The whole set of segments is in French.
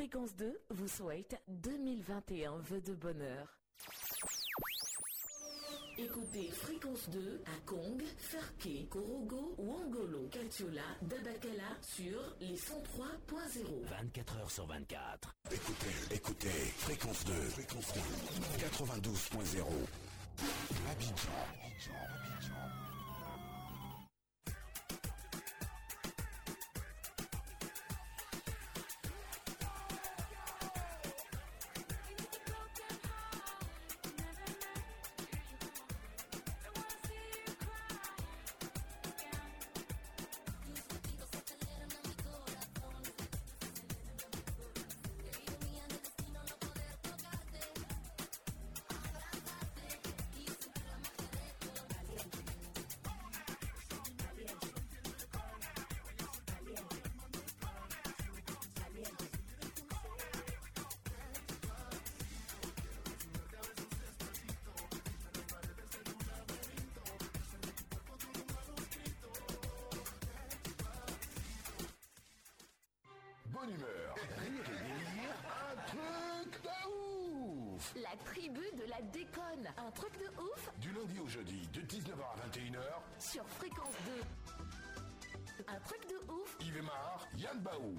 Fréquence 2 vous souhaite 2021 vœux de bonheur. Écoutez Fréquence 2 à Kong, Ferke, Korogo, Wangolo, Kaltiola, Dabakala sur les 103.0. 24 heures sur 24. Écoutez, écoutez, fréquence 2, fréquence 2, 92.0. Abidjan. Bonne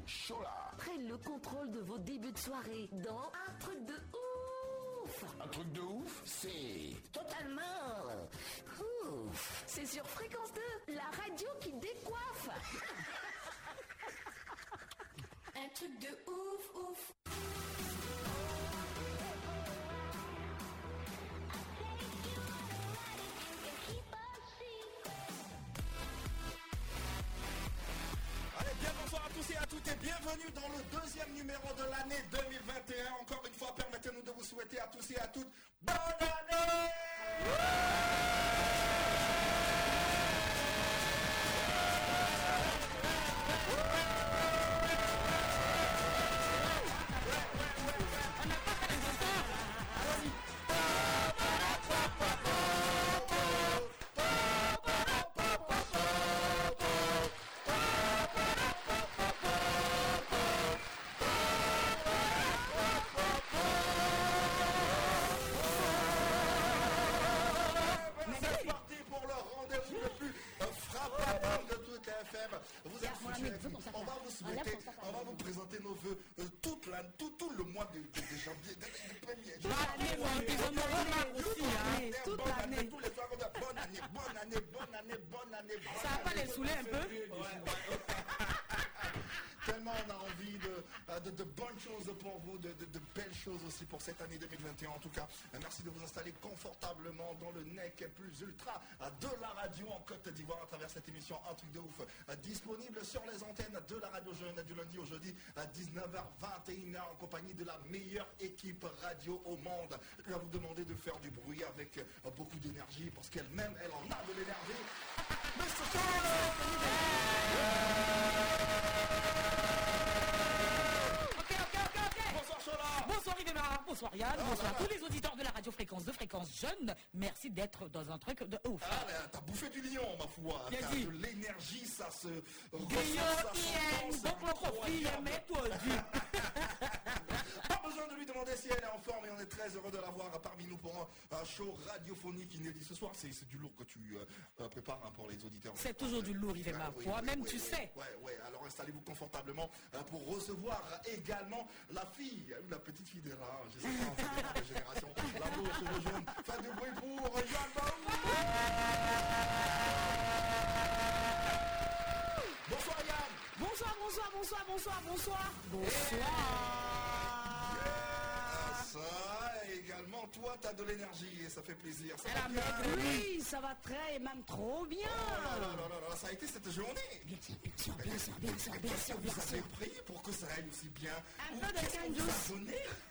Baou, Chola. prennent le contrôle de vos débuts de soirée dans Un truc de ouf. Un truc de ouf, c'est... Totalement. Ouf. C'est sur Fréquence 2, la radio qui décoiffe. Un truc de ouf dans le deuxième numéro de l'année 2021. Encore une fois, permettez-nous de vous souhaiter à tous et à toutes aussi pour cette année 2021. En tout cas, merci de vous installer confortablement dans le nec plus ultra de la radio en Côte d'Ivoire à travers cette émission Un truc de ouf. Disponible sur les antennes de la radio jeune du lundi au jeudi à 19h21 en compagnie de la meilleure équipe radio au monde. Je vais vous demander de faire du bruit avec beaucoup d'énergie parce qu'elle-même, elle en a de l'énergie. Mr. Ok, ok, ok, ok Bonsoir Chola Bonsoir Yann, bonsoir tous les auditeurs de la radio fréquence de fréquence jeune. Merci d'être dans un truc de ouf. Ah, mais t'as bouffé du lion, ma foi. Bien T'as dit. de l'énergie, ça se s'entend, donc le profil, incroyable. mets-toi du. Pas besoin de lui demander si elle est en forme et on est très heureux de l'avoir parmi nous pour un, un show radiophonique inédit ce soir. C'est du lourd que tu euh, euh, prépares hein, pour les auditeurs. C'est toujours du lourd, Yves Ah, oui, oui, tu oui, sais. Ouais, ouais. Alors installez-vous confortablement euh, pour recevoir également la fille, ou la petite fille de là, je sais pas, on fait des générations, la bleue aux cheveux jaunes. Faites du bruit pour Yann. Bonsoir Yann. Bonsoir, bonsoir, bonsoir, bonsoir, bonsoir. Bonsoir. Ça, également, toi, t'as de l'énergie et ça fait plaisir. Ça va bien. Oui, ça va très, même trop bien. Oh là là là là, ça a été cette journée. Bien sûr, bien sûr, bien sûr, bien sûr, bien sûr, Vous avez pour que ça aille aussi bien. Un peu de canne douce.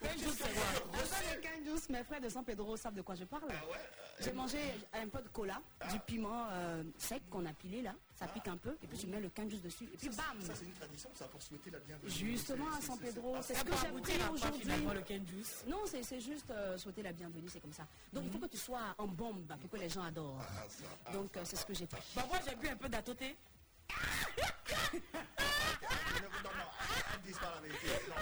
Un peu de canne douce, mes frères de San Pedro savent de quoi je parle. Ah euh, J'ai mangé un peu de cola, du piment euh, sec qu'on a pilé là, ça pique un peu, et puis tu mets le canne dessus, et puis ça, bam Ça, c'est une tradition, ça, pour souhaiter la bienvenue. Justement à San Pedro, c'est ce que j'ai appris aujourd'hui. Non, c'est juste euh, souhaiter la bienvenue, c'est comme ça. Donc il faut que tu sois en bombe pour que les gens adorent. Ah, ça, ah. Donc euh, c'est ce que j'ai fait. Bah moi j'ai bu un peu d'atoté. Non, non, disent pas la vérité. Non,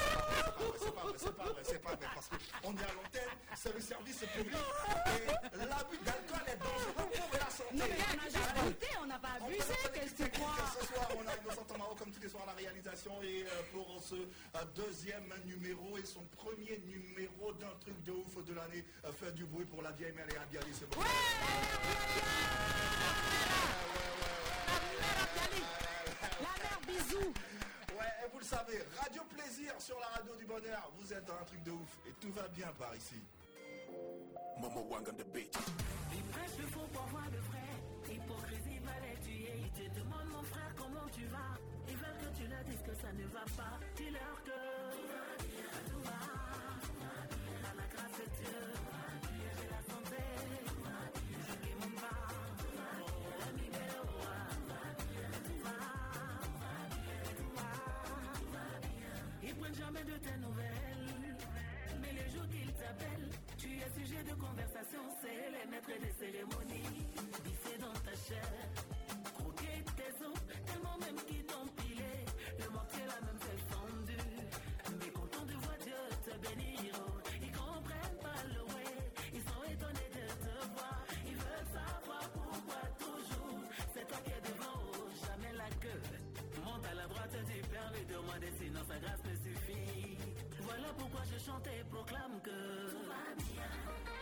c'est pas vrai, c'est pas vrai. c'est pas pas vrai, parce qu'on est à l'antenne, c'est le service public, et l'abus d'alcool est dangereux pour. Non, mais on a juste goûté, on n'a pas abusé, qu'est-ce que tu crois Ce soir, on a Innocent Tomao comme tous les soirs à la réalisation et euh, pour ce euh, deuxième numéro et son premier numéro d'un truc de ouf de l'année, euh, faire du bruit pour la vieille mère et Abiali, c'est bon. La mère, bisous. Ouais, et vous le savez, Radio Plaisir sur la radio du bonheur, vous êtes dans un truc de ouf et tout va bien par ici. Momo Wang on the beat. Ils prêchent le faux pour avoir le Ils demandent, mon frère, comment tu vas. Ils veulent que tu leur dises que ça ne va pas. Dis-leur que tout va bien, la grâce de Dieu, j'ai la santé. Je va. Ils prennent jamais de tes nouvelles. Mais les jours qu'ils t'appellent, tu es sujet de conversation, c'est les maîtres des cérémonies. Bissé dans ta chair, tellement même t'ont pilé. Le mortier la même fait fendu. Mais content de voir Dieu te bénir, ils comprennent pas le way. Ils sont étonnés de te voir, ils veulent savoir pourquoi toujours. C'est toi qui es devant, jamais la queue. Monte à la droite du Père, lui demander sinon sa grâce me suffit. Voilà pourquoi je chante et proclame que tout va bien,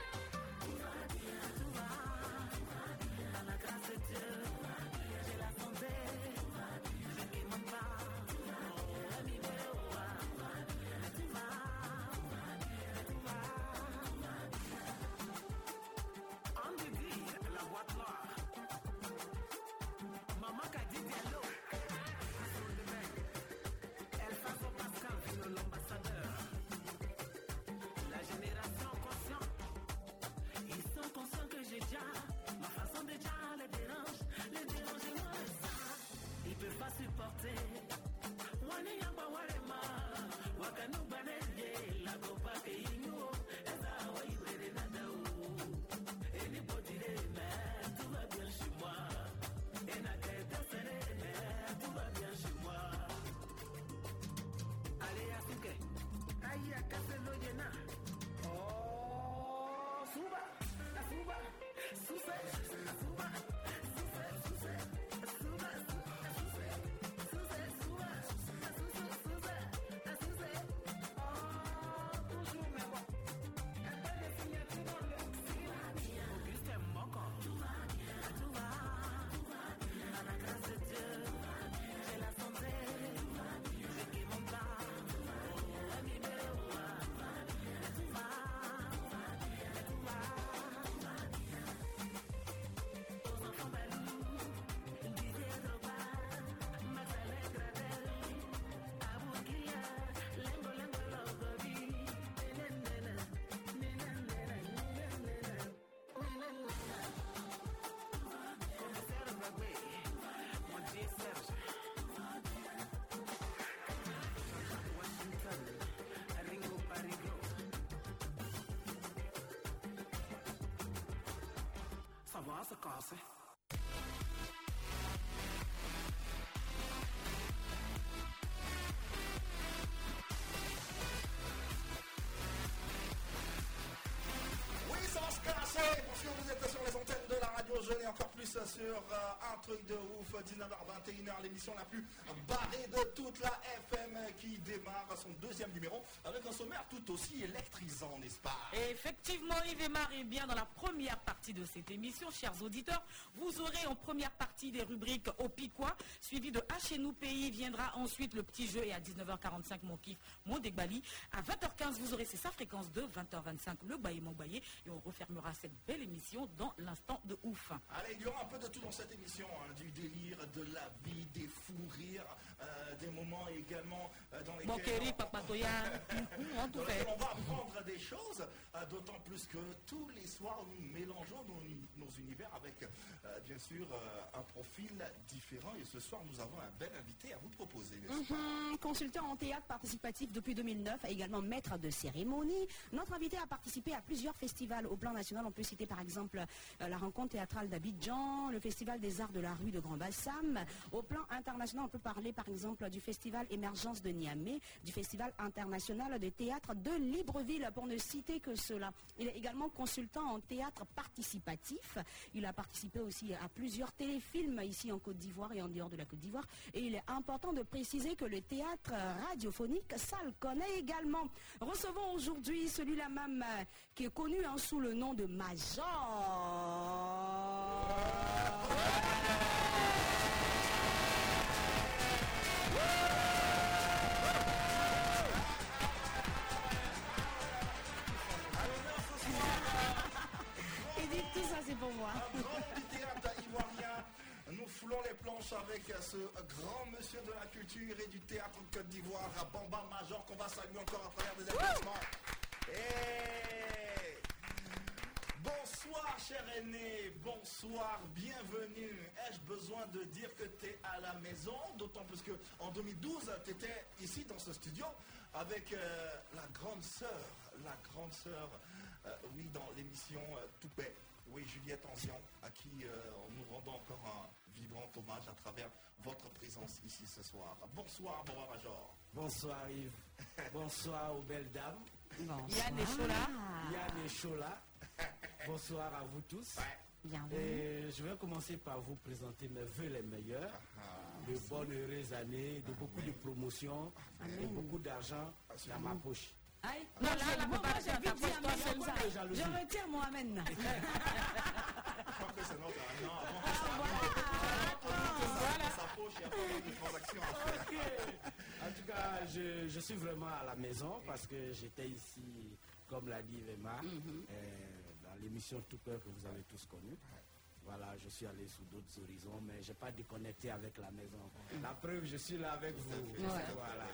casser parce que vous êtes sur les antennes de la radio jeune et encore plus sur euh, un truc de ouf, 19h21h, l'émission la plus barrée de toute la FM qui démarre son deuxième numéro un sommaire tout aussi électrisant, n'est-ce pas Et effectivement, Yves et Marie, bien dans la première partie de cette émission, chers auditeurs, vous aurez en première partie des rubriques au Piquois, suivi de H et nous pays, viendra ensuite le petit jeu et à 19h45 mon kiff, mon dégbali. À 20h15, vous aurez c'est sa fréquence de 20h25, le baillé mon baillé, et on refermera cette belle émission dans l'instant de ouf. Allez, il y aura un peu de tout dans cette émission, hein, du délire, de la vie, des fous rires, euh, des moments également euh, dans lesquels... Moquerie, on- papatoya, on dans on va apprendre des choses, euh, d'autant plus que tous les soirs nous mélangeons nos, nos univers avec euh, bien sûr euh, un profil différent et ce soir nous avons un bel invité à vous proposer. Mhm, Consultant en théâtre participatif depuis 2009, également maître de cérémonie. Notre invité a participé à plusieurs festivals au plan national. On peut citer par exemple euh, la rencontre théâtrale d'Abidjan, le festival des arts de la rue de Grand Bassam. Au plan international, on peut parler par exemple du festival Émergence de Niamey du Festival international de théâtre de Libreville, pour ne citer que cela. Il est également consultant en théâtre participatif. Il a participé aussi à plusieurs téléfilms ici en Côte d'Ivoire et en dehors de la Côte d'Ivoire. Et il est important de préciser que le théâtre radiophonique, ça le connaît également. Recevons aujourd'hui celui-là même euh, qui est connu hein, sous le nom de Major. Un grand théâtre ivoirien. Nous foulons les planches avec ce grand monsieur de la culture et du théâtre de Côte d'Ivoire, Bamba Major, qu'on va saluer encore à travers des applaudissements. Et bonsoir, cher aîné, bonsoir, bienvenue. Ai-je besoin de dire que tu es à la maison? D'autant plus que en 2012, tu étais ici dans ce studio avec euh, la grande sœur, la grande sœur, euh, oui, dans l'émission euh. Oui, Juliette Anzian, à qui euh, nous rendons encore un vibrant hommage à travers votre présence ici ce soir. Bonsoir, Bora Major. Bonsoir Yves. Bonsoir aux belles dames. Yann et Chola. Yann et Chola. Bonsoir à vous tous. Bienvenue. Et je vais commencer par vous présenter mes voeux les meilleurs. De bonnes heureuses années, de beaucoup de promotions et beaucoup d'argent dans ma poche. Aïe, Non, là, j'ai- la moi. Je retire mon amen. Je crois que c'est notre non. En tout cas, je, je suis vraiment à la maison parce que j'étais ici, comme l'a dit Vema, euh, dans l'émission Tout Cœur que vous avez tous connue. Voilà, je suis allé sous d'autres horizons, mais je n'ai pas déconnecté avec la maison. La preuve, je suis là avec vous. Voilà.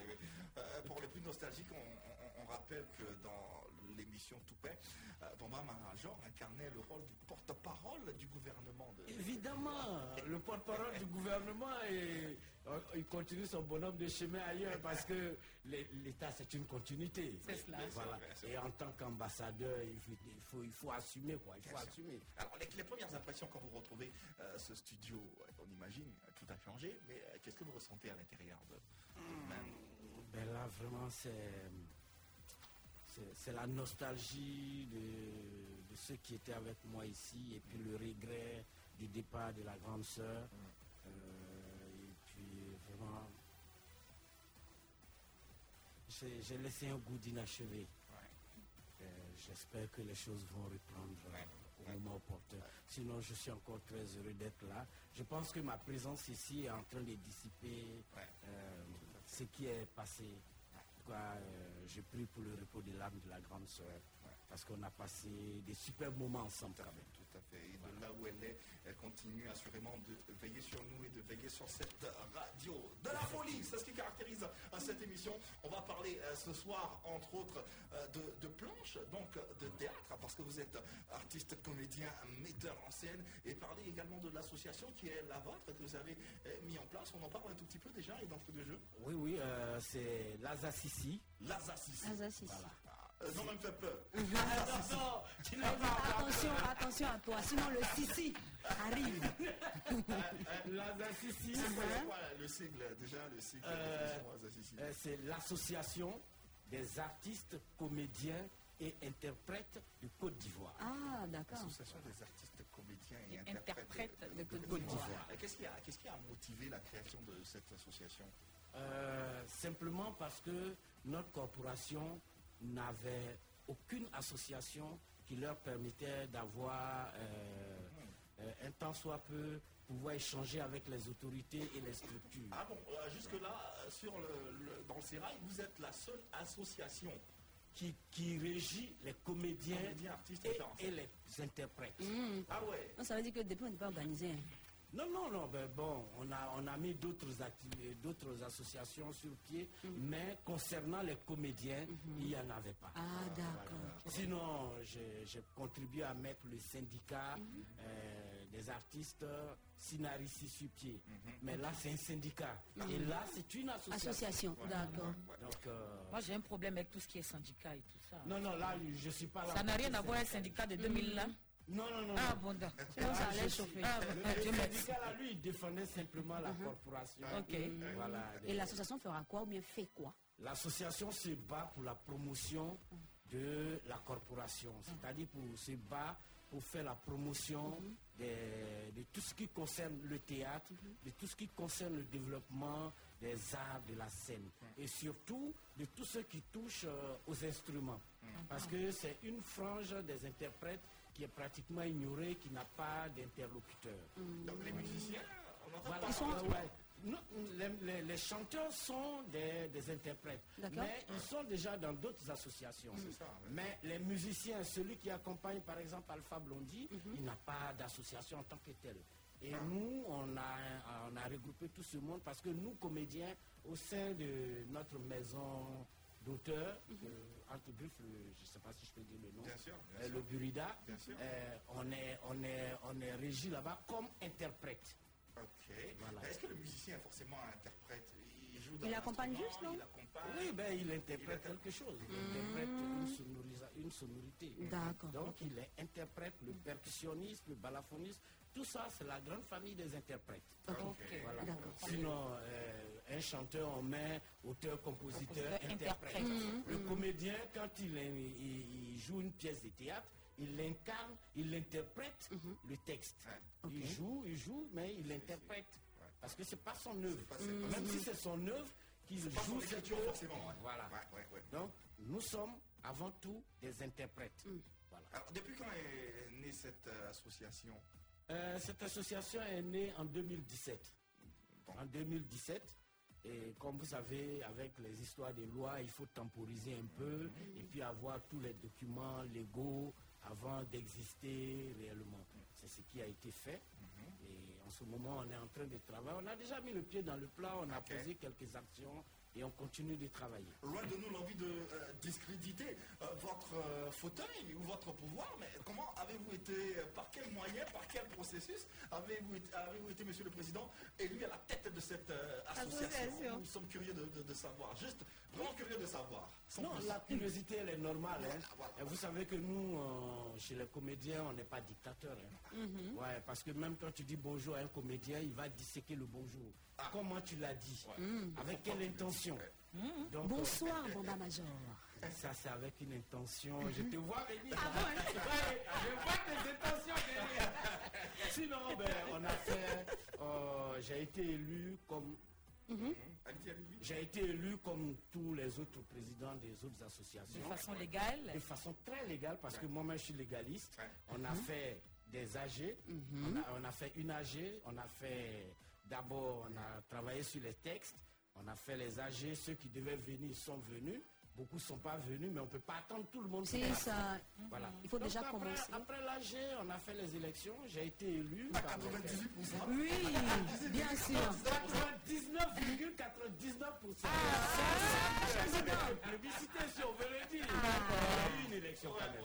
Euh, pour les plus nostalgiques, on, on- rappelle que dans l'émission Toupet, euh, Bamba Major incarnait le rôle du porte-parole du gouvernement de, Évidemment, le porte-parole du gouvernement, et, euh, il continue son bonhomme de chemin ailleurs parce que l'É- l'État, c'est une continuité. C'est cela. Voilà. Et en tant qu'ambassadeur, il faut, il, faut, il faut assumer. Quoi. Il faut Bien sûr. assumer. Alors, les, les premières impressions quand vous retrouvez euh, ce studio, euh, on imagine, euh, tout a changé, mais euh, qu'est-ce que vous ressentez à l'intérieur de même Ben là, vraiment, c'est, c'est, la nostalgie de, de ceux qui étaient avec moi ici et puis le regret du départ de la grande sœur. Euh, et puis vraiment, j'ai, laissé un goût d'inachevé. Euh, j'espère que les choses vont reprendre euh, au moment opportun. Sinon, je suis encore très heureux d'être là. Je pense que ma présence ici est en train de dissiper euh, ce qui est passé. Quoi, euh, je prie pour le repos de l'âme de la grande sœur. Parce qu'on a passé des super moments ensemble quand même. Tout à fait. Et de là où elle est, elle continue assurément de veiller sur nous et de veiller sur cette radio. De la folie, c'est ce qui caractérise euh, cette émission. On va parler euh, ce soir, entre autres, euh, de, de planches, donc de théâtre, parce que vous êtes artiste, comédien, metteur en scène, et parler également de l'association qui est la vôtre, que vous avez mis en place. On en parle un tout petit peu déjà, et d'entre deux jeux. Oui, oui, euh, c'est Lazassissi. L'Azassissi. Azassissi. Euh, non, même fait peur. non, Attention, attention à toi, sinon le sissi arrive. Lazassissi, C'est quoi, c'est- quoi, le sigle, déjà, le sigle Euh, de Euh, c'est l'association des artistes, comédiens et interprètes du Côte d'Ivoire. Ah, d'accord. L'association des artistes comédiens et, Et interprètes, interprètes de Côte Côte d'Ivoire. Euh, Qu'est-ce qui, a- qu'est-ce qui a motivé la création de cette association? Euh, simplement parce que notre corporation n'avait aucune association qui leur permettait d'avoir euh, euh, un temps soit peu pouvoir échanger avec les autorités et les structures. Ah bon, euh, jusque-là, sur le, le- dans le Sérail, vous êtes la seule association Qui, qui régit les comédiens, Comédiens, artistes, et, les interprètes. Ah ouais Non, ça veut dire que depuis on n'est pas organisé. Non, non, non, ben bon, on a, on a mis d'autres d'autres associations sur pied, mais concernant les comédiens, il n'y en avait pas. Ah, d'accord. Sinon, j'ai j'ai contribué à mettre le syndicat euh, des artistes Sinarici sur pied. Mais là, c'est un syndicat. Et là, c'est une association. Association, d'accord. Donc, euh, Moi, j'ai un problème avec tout ce qui est syndicat et tout ça. non, non, là, je ne suis pas là. Ça n'a rien à voir avec le syndicat de 2000 là. Non, non, non. Ah bon, d'accord. Ça Ah, allait chauffer. Ah, Le, bon, syndicat, là, lui, il défendait simplement la corporation. Ok. Voilà. Et l'association fera quoi ou bien fait quoi? L'association se bat pour la promotion de la corporation, c'est-à-dire pour se bat pour faire la promotion des- de tout ce qui concerne le théâtre, de tout ce qui concerne le développement des arts de la scène et surtout de tout ce qui touche euh, aux instruments. Parce que c'est une frange des interprètes qui est pratiquement ignorée, qui n'a pas d'interlocuteur. Donc les musiciens, on entend Voilà. pas Euh, ouais. Non, les, les- les chanteurs sont des, des interprètes, mais ils sont déjà dans d'autres associations. ça, ouais. Mais les musiciens, celui qui accompagne par exemple Alpha Blondie, Mhm. il n'a pas d'association en tant que tel. Et nous, on a, on a regroupé tout ce monde parce que nous, comédiens, au sein de notre maison d'auteurs, Mhm. euh, entre je ne sais pas si je peux dire le nom, Bien sûr, bien euh, sûr. le Burida, Bien sûr. euh, on, est, on, est, on est régi là-bas comme interprète. Ok. Voilà. Est-ce que le musicien est forcément interprète? Il joue dans Il accompagne juste, non? Il accompagne. Oui, ben, il interprète Il quelque chose. Il interprète une, sonorisa- une sonorité. D'accord. Donc, il est interprète, le percussionniste, le balafoniste. Tout ça, c'est la grande famille des interprètes. Voilà. Sinon, euh, un chanteur, on met auteur, compositeur, Compositeur, interprète. interprète. Le comédien, quand il, est- il- il joue une pièce de théâtre, il l'incarne, il interprète le texte. Il joue, il joue, mais il interprète. Parce que c'est pas son œuvre. pas- c'est pas Même si c'est son œuvre, qu'il C'est pas son joue cette œuvre. ouais. Voilà. Ouais, ouais, ouais. Donc, nous sommes avant tout des interprètes. Voilà. Alors, depuis quand est née cette euh, association? Euh, cette association est née en 2017. En 2017. Et comme vous savez, avec les histoires des lois, il faut temporiser un peu et puis avoir tous les documents légaux avant d'exister réellement. C'est ce qui a été fait. Et en ce moment, on est en train de travailler. On a déjà mis le pied dans le plat, on a posé quelques actions et on continue de travailler. Loin de nous l'envie de euh, discréditer euh, votre euh, fauteuil ou votre pouvoir, mais comment avez-vous été, euh, par quel moyen, par quel processus avez-vous été, avez-vous été, Monsieur le Président, élu à la tête de cette euh, association? Association. Nous sommes curieux de, de- de savoir, juste vraiment curieux de savoir. sans Non, plus. la curiosité, elle est normale. hein. Voilà, voilà. Et vous savez que nous, euh, chez les comédiens, on n'est pas dictateur. hein. Ouais, parce que même quand tu dis bonjour à un comédien, il va disséquer le bonjour. Comment tu l'as dit? Avec quelle intention Donc, Bonsoir, Banda Major. euh, ça, c'est avec une intention. Je te vois venir. Ouais, je vois tes intentions venir. Sinon, ben, on a fait. euh, J'ai été élu comme Allez-y, allez-y. j'ai été élu comme tous les autres présidents des autres De associations. façon légale? de façon très légale parce que moi-même je suis légaliste. On a fait des AG, on, a, on a fait une AG, on a fait d'abord on a travaillé sur les textes, on a fait les AG, ceux qui devaient venir sont venus. Beaucoup ne sont pas venus, mais on ne peut pas attendre tout le monde. C'est ça. Voilà. Il faut Donc déjà après, commencer. Après l'AG, on a fait les élections. J'ai été élu. À par- 98%. Oui, bien sûr. 99,99%. Ah, plébiscité, si on veut le dire. Il y a eu une élection quand même.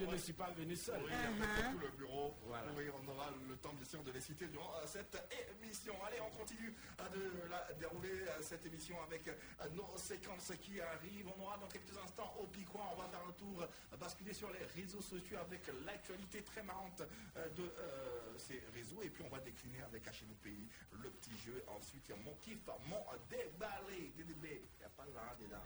Je ne suis pas venu seul. Oui, après tout le bureau. Voilà. Oui, on aura le temps bien sûr de les citer durant euh, cette émission. Allez, on continue de la- dérouler euh, cette émission avec euh, nos séquences qui arrivent. On aura dans quelques instants au Picoin. On va faire un tour, euh, basculer sur les réseaux sociaux avec l'actualité très marrante euh, de euh, ces réseaux. Et puis on va décliner avec H nos pays le petit jeu. Ensuite, il y a mon kiff, mon déballé. DDB. Il n'y a pas là, dedans.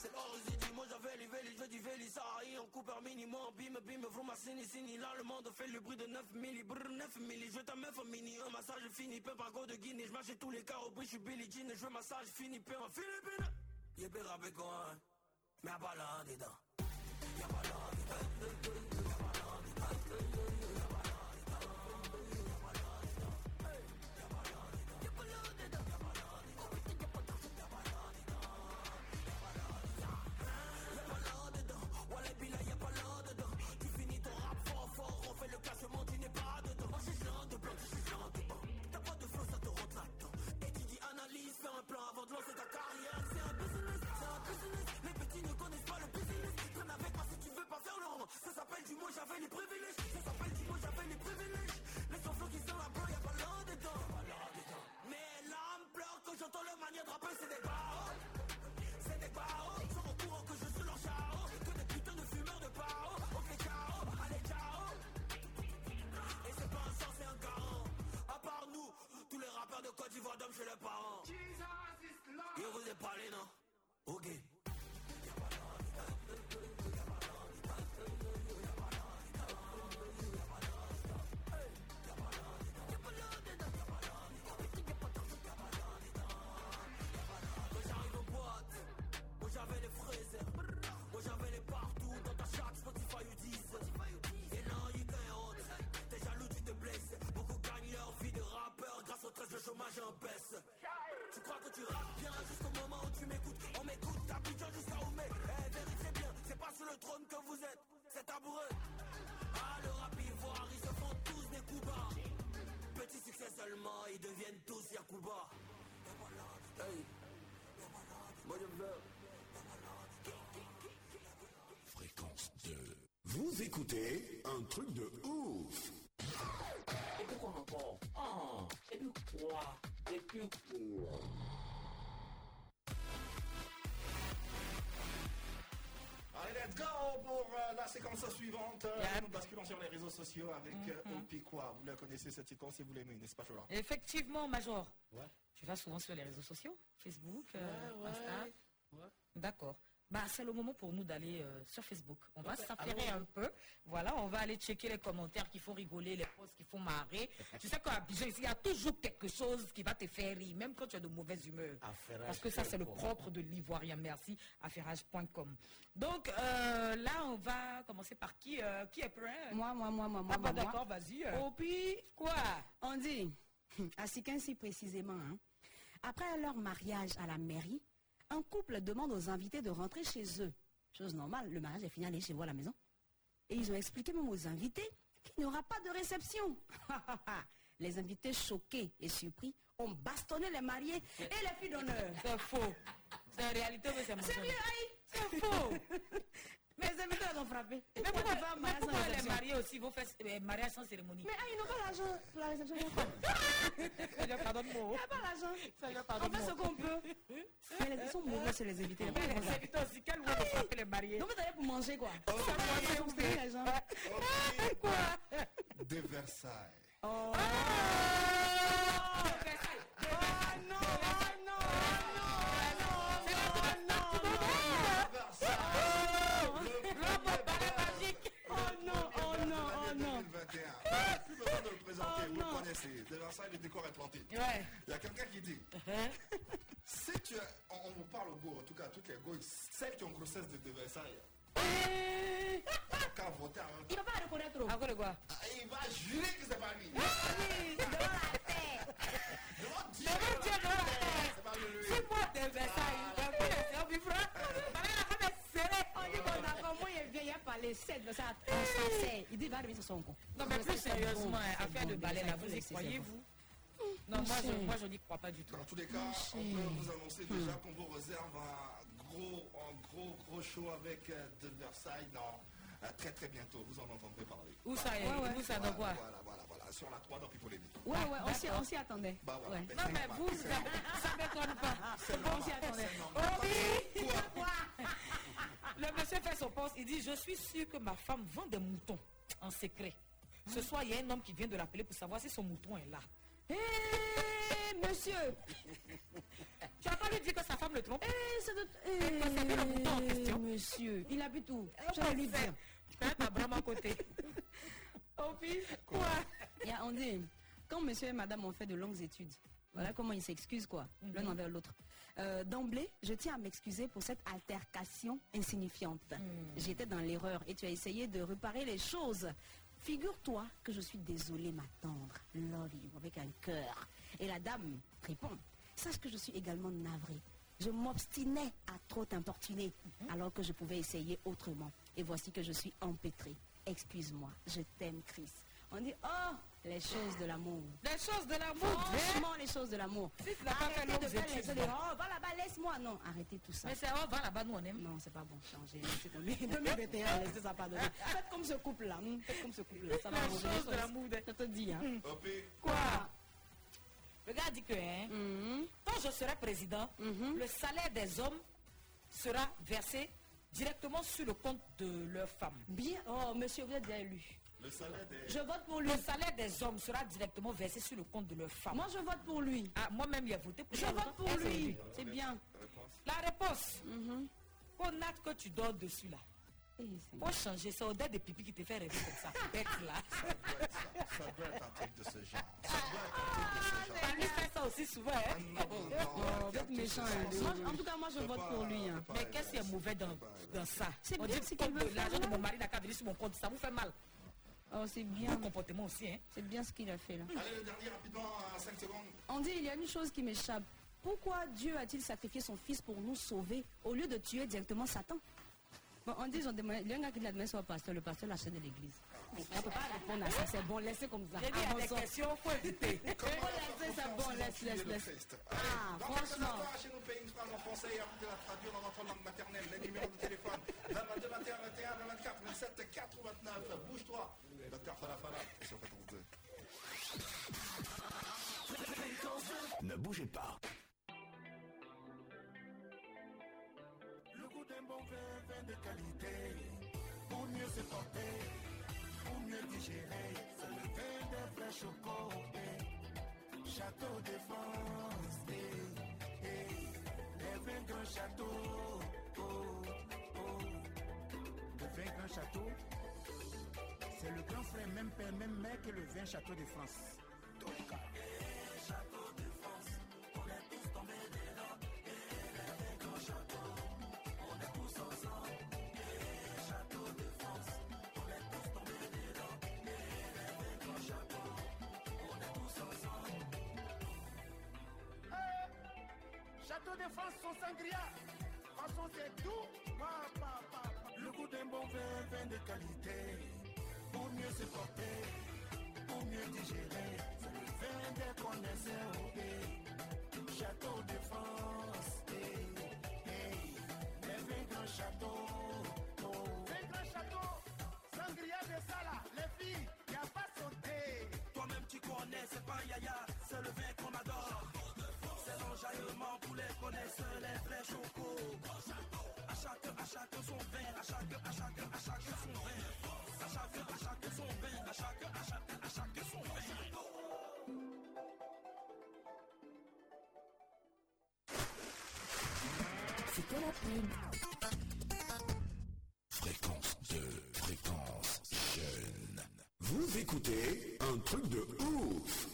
C'est l'origine, moi j'avais les vélis, je dis vélis, ça aille en coupeur minimum, bim bim, vroom ma sini sini, là le monde fait le bruit de 9 milli, brr 9 milli, je ta meuf mini, un massage fini, peu par go de Guinée, je marche tous les carreaux, je suis Billy Jean, je veux massage fini, peu en Philippines. Y'a pas rappé quoi, hein, mais y'a pas là dedans. Y'a pas là dedans. les privilèges. Ça s'appelle dis-moi, j'avais les privilèges. Les enfants qui sont là-bas, y'a pas l'un dedans. Mais l'âme pleure quand j'entends le mania de rapper, c'est des paroles. C'est des paroles. Ils sont au courant que je suis leur chaos, Que des putains de fumeurs de paroles. Ok, ciao, allez, ciao. Et c'est pas un sang, c'est un garant. À part nous, tous les rappeurs de Côte d'Ivoire d'hommes chez les parents. Jesus is love. Et vous êtes parlé, non? Du moi Tu rappes bien jusqu'au moment où tu m'écoutes? On m'écoute, t'appliques jusqu'à où mais eh, vérifiez bien, c'est pas sur le trône que vous êtes, c'est tabouret. Ah, le rap ivoire, ils se font tous des coups bas. Petit succès seulement, ils deviennent tous Yakuba. Hey, moi. Fréquence 2. Vous écoutez un truc de ouf. Et puis quoi encore Ah, et puis quoi Et puis quoi Allez, let's go pour euh, la séquence suivante. Euh. Nous basculons sur les réseaux sociaux avec euh, Opi quoi. Vous la connaissez cette séquence si vous l'aimez, n'est-ce pas, Effectivement, Major. Ouais. Tu vas souvent sur les réseaux sociaux? Facebook, euh, Ouais, ouais. Insta? Ouais. D'accord. Bah, c'est le moment pour nous d'aller euh, sur Facebook. On va s'affairer allons-y. un peu. Voilà, on va aller checker les commentaires qui font rigoler, les posts qui font marrer. tu sais qu'à Abidjan, il y a toujours quelque chose qui va te faire rire, même quand tu as de mauvaises humeurs. Affairage Parce que ça, c'est le propre de l'ivoirien. Merci, affairage.com. Donc, euh, là, on va commencer par qui euh, Qui est prêt? Moi, moi, moi, moi, moi, Ah, bah, moi, moi. d'accord, vas-y. euh. Oh, puis, Quoi? on dit, à Sikinsi précisément, hein, après leur mariage à la mairie, un couple demande aux invités de rentrer chez eux. Chose normale, le mariage est fini, allez chez vous à la maison. Et ils ont expliqué même aux invités qu'il n'y aura pas de réception. les invités choqués et surpris ont bastonné les mariés et les filles d'honneur. C'est faux. C'est en réalité, mais c'est C'est faux. Les invités les ont frappés. Mais Pourquoi mais pourquoi les aussi vont faire euh, mariage sans cérémonie Mais ah, ils n'ont pas l'argent pour la réception. ils n'ont pas. Seigneur, pardonne-moi. Il n'y a pas l'argent. Seigneur, On fait ce qu'on peut. Mais les- ils sont mauvais sur les invités. les Mais les invités aussi, quel frapper les mariés Donc vous allez pour manger quoi Ça va, Vous c'est payez ouvert. les gens. Opi Quoi? De Versailles. Oh. Oh Le. De Versailles, le décor est planté. Ouais. Il y a quelqu'un qui dit Hein? si tu as, on, on vous parle au go, en tout cas toutes les go, celles qui ont grossesse de, de Versailles, Eh, quand voter, hein, Il ne va pas reconnaître. Encore de quoi ah, il va jurer que c'est pas lui. Oui, devant la terre. Devant Dieu, Devant Dieu, devant la terre. c'est pas lui. C'est moi de Versailles. J'ai a parlé 7 de ça français. Il dit va arriver sur son compte. Non, mais plus sérieusement, hein, affaire de balai là, vous y croyez-vous Non, moi je, moi je n'y crois pas du tout. Dans tous les cas, on peut vous annoncer déjà qu'on vous réserve un gros, un gros, gros show avec euh, de Versailles dans très très bientôt. Vous en entendrez parler. Où ça est? Ouais. Où ça voilà, dans quoi? Voilà, voilà, voilà. Sur la 3 dans Lady. Ouais, ouais, on s'y- on s'y attendait. Bah voilà. Ouais. Ben, Non, mais normal. vous, ça, m'étonne pas. C'est normal. on s'y attendait. normal. Oui. Le monsieur fait son poste, il dit Je suis sûr que ma femme vend des moutons en secret. Ce soir, il y a un homme qui vient de l'appeler pour savoir si son mouton est là. Hé, monsieur Tu n'as pas lui dire que sa femme le trompe Eh, c'est de... bien le en Eh, question. monsieur, il habite où Je vais lui dire. Fais ta brame à côté. Oh, puis, quoi Il y a- On dit, quand monsieur et madame ont fait de longues études, voilà comment ils s'excusent, quoi, l'un envers l'autre. Euh, D'emblée, je tiens à m'excuser pour cette altercation insignifiante. J'étais dans l'erreur et tu as essayé de réparer les choses. Figure-toi que je suis désolée, ma tendre. Love you, avec un cœur. Et la dame répond, sache que je suis également navrée. Je m'obstinais à trop t'importuner alors que je pouvais essayer autrement. Et voici que je suis empêtrée. Excuse-moi, je t'aime, Chris. On dit, oh, les choses de l'amour. Des choses de l'amour. Franchement, les choses de l'amour. Si tu n'as pas fait Arrêtez de faire les choses de, oh, va là-bas, laisse-moi. Non, arrêtez tout ça. Mais c'est oh, va là-bas, nous on aime. Non, c'est pas bon, changez. laissez tomber. 2021, laissez ça pas donner. Faites comme ce couple-là. hum, Faites comme ce couple-là. Ça va Les les choses de l'amour. de- Je te dis, hein. Quoi? Le gars dit que hein, Mhm. quand je serai président, Mhm. le salaire des hommes sera versé directement sur le compte de leur femme. Bien. Oh, monsieur, vous êtes bien élu. le salaire des. Je vote pour lui. Le salaire des hommes sera directement versé sur le compte de leur femme. Moi, je vote pour lui. Ah, moi-même, il a voté pour Je ça. vote pour lui. lui. C'est bien. La réponse, qu'on acte que tu dors dessus là. C'est- Faut changer, c'est odeur de pipi qui te fait rêver comme ça. Bête là. Ça doit être un truc de ce genre. Ça doit être un truc de ce genre. Ça lui fait ça aussi souvent. Hein? Non, non, tout méchant. hein. En tout cas, moi, je vote pas- pour lui. hein. Mais qu'est-ce qui est mauvais dans, dans ça? C'est On bien dit ce que l'argent de mon mari n'a qu'à venir sur mon compte, ça vous fait mal. Oh, c'est Mon bien. comportement aussi. Hein? C'est bien ce qu'il a fait là. Allez, le dernier rapidement, à 5 secondes. On dit, il y a une chose qui m'échappe. Pourquoi Dieu a-t-il sacrifié son fils pour nous sauver au lieu de tuer directement Satan? Bon, on dit, ils ont demandé, le gars qui l'a demandé c'est au pasteur, le pasteur l'a chef de l'église. On ne peut pas répondre à ça, c'est bon, laissez comme ça. J'ai dit, il y a des Avançons. questions, faut éviter. Faut laisser ça, bon, laisse, laisse, laisse. Ah, franchement. instants, chez nous, pays une phrase en français et avant de la traduire dans votre langue maternelle. Les numéros de téléphone 22 21 21 24 27 89. Bouge-toi. Docteur Falafala sur Fréquence 2. Ne bougez pas. De qualité. Pour mieux se porter, pour mieux digérer. C'est le vin des vrais chocos. eh. Château de France. eh, eh. Les vins grand château. Oh, oh. Le vin grand château. C'est le grand frère, même père, même mère que le vin château de France. Eh, Château de France, son sangria. Façon, c'est tout. Le goût d'un bon vin, vin de qualité. Pour mieux se porter, pour mieux digérer. Vin des connaisseurs. eh. Château de France. eh, eh. Les vins grand château. Fréquence 2, fréquence jeune. Vous écoutez un truc de ouf.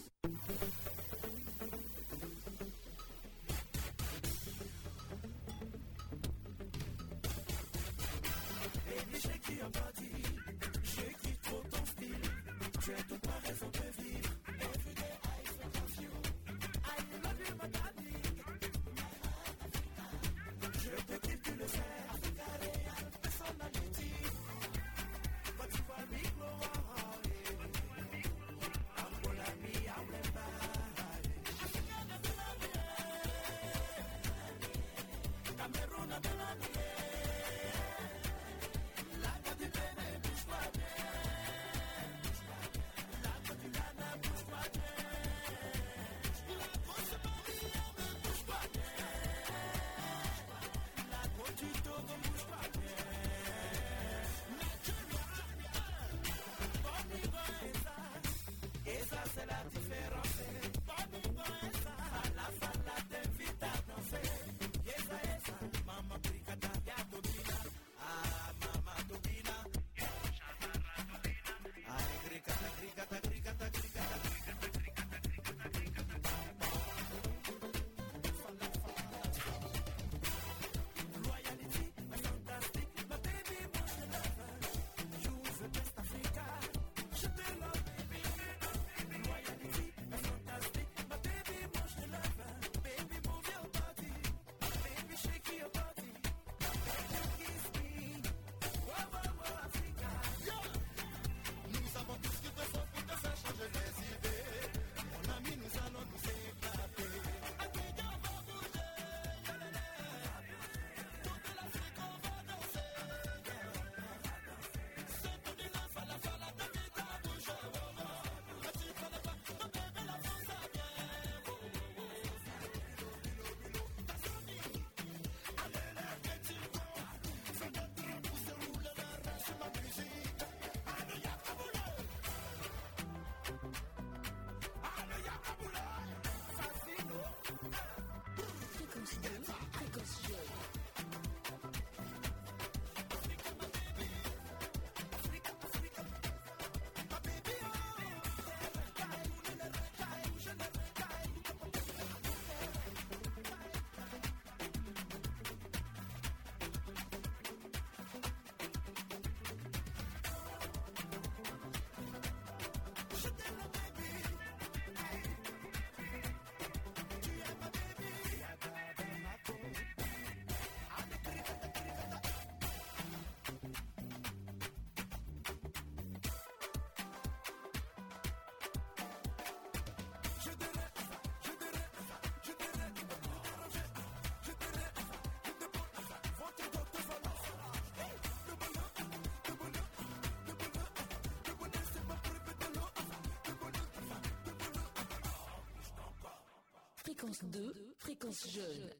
Fréquence 2, fréquence jeune.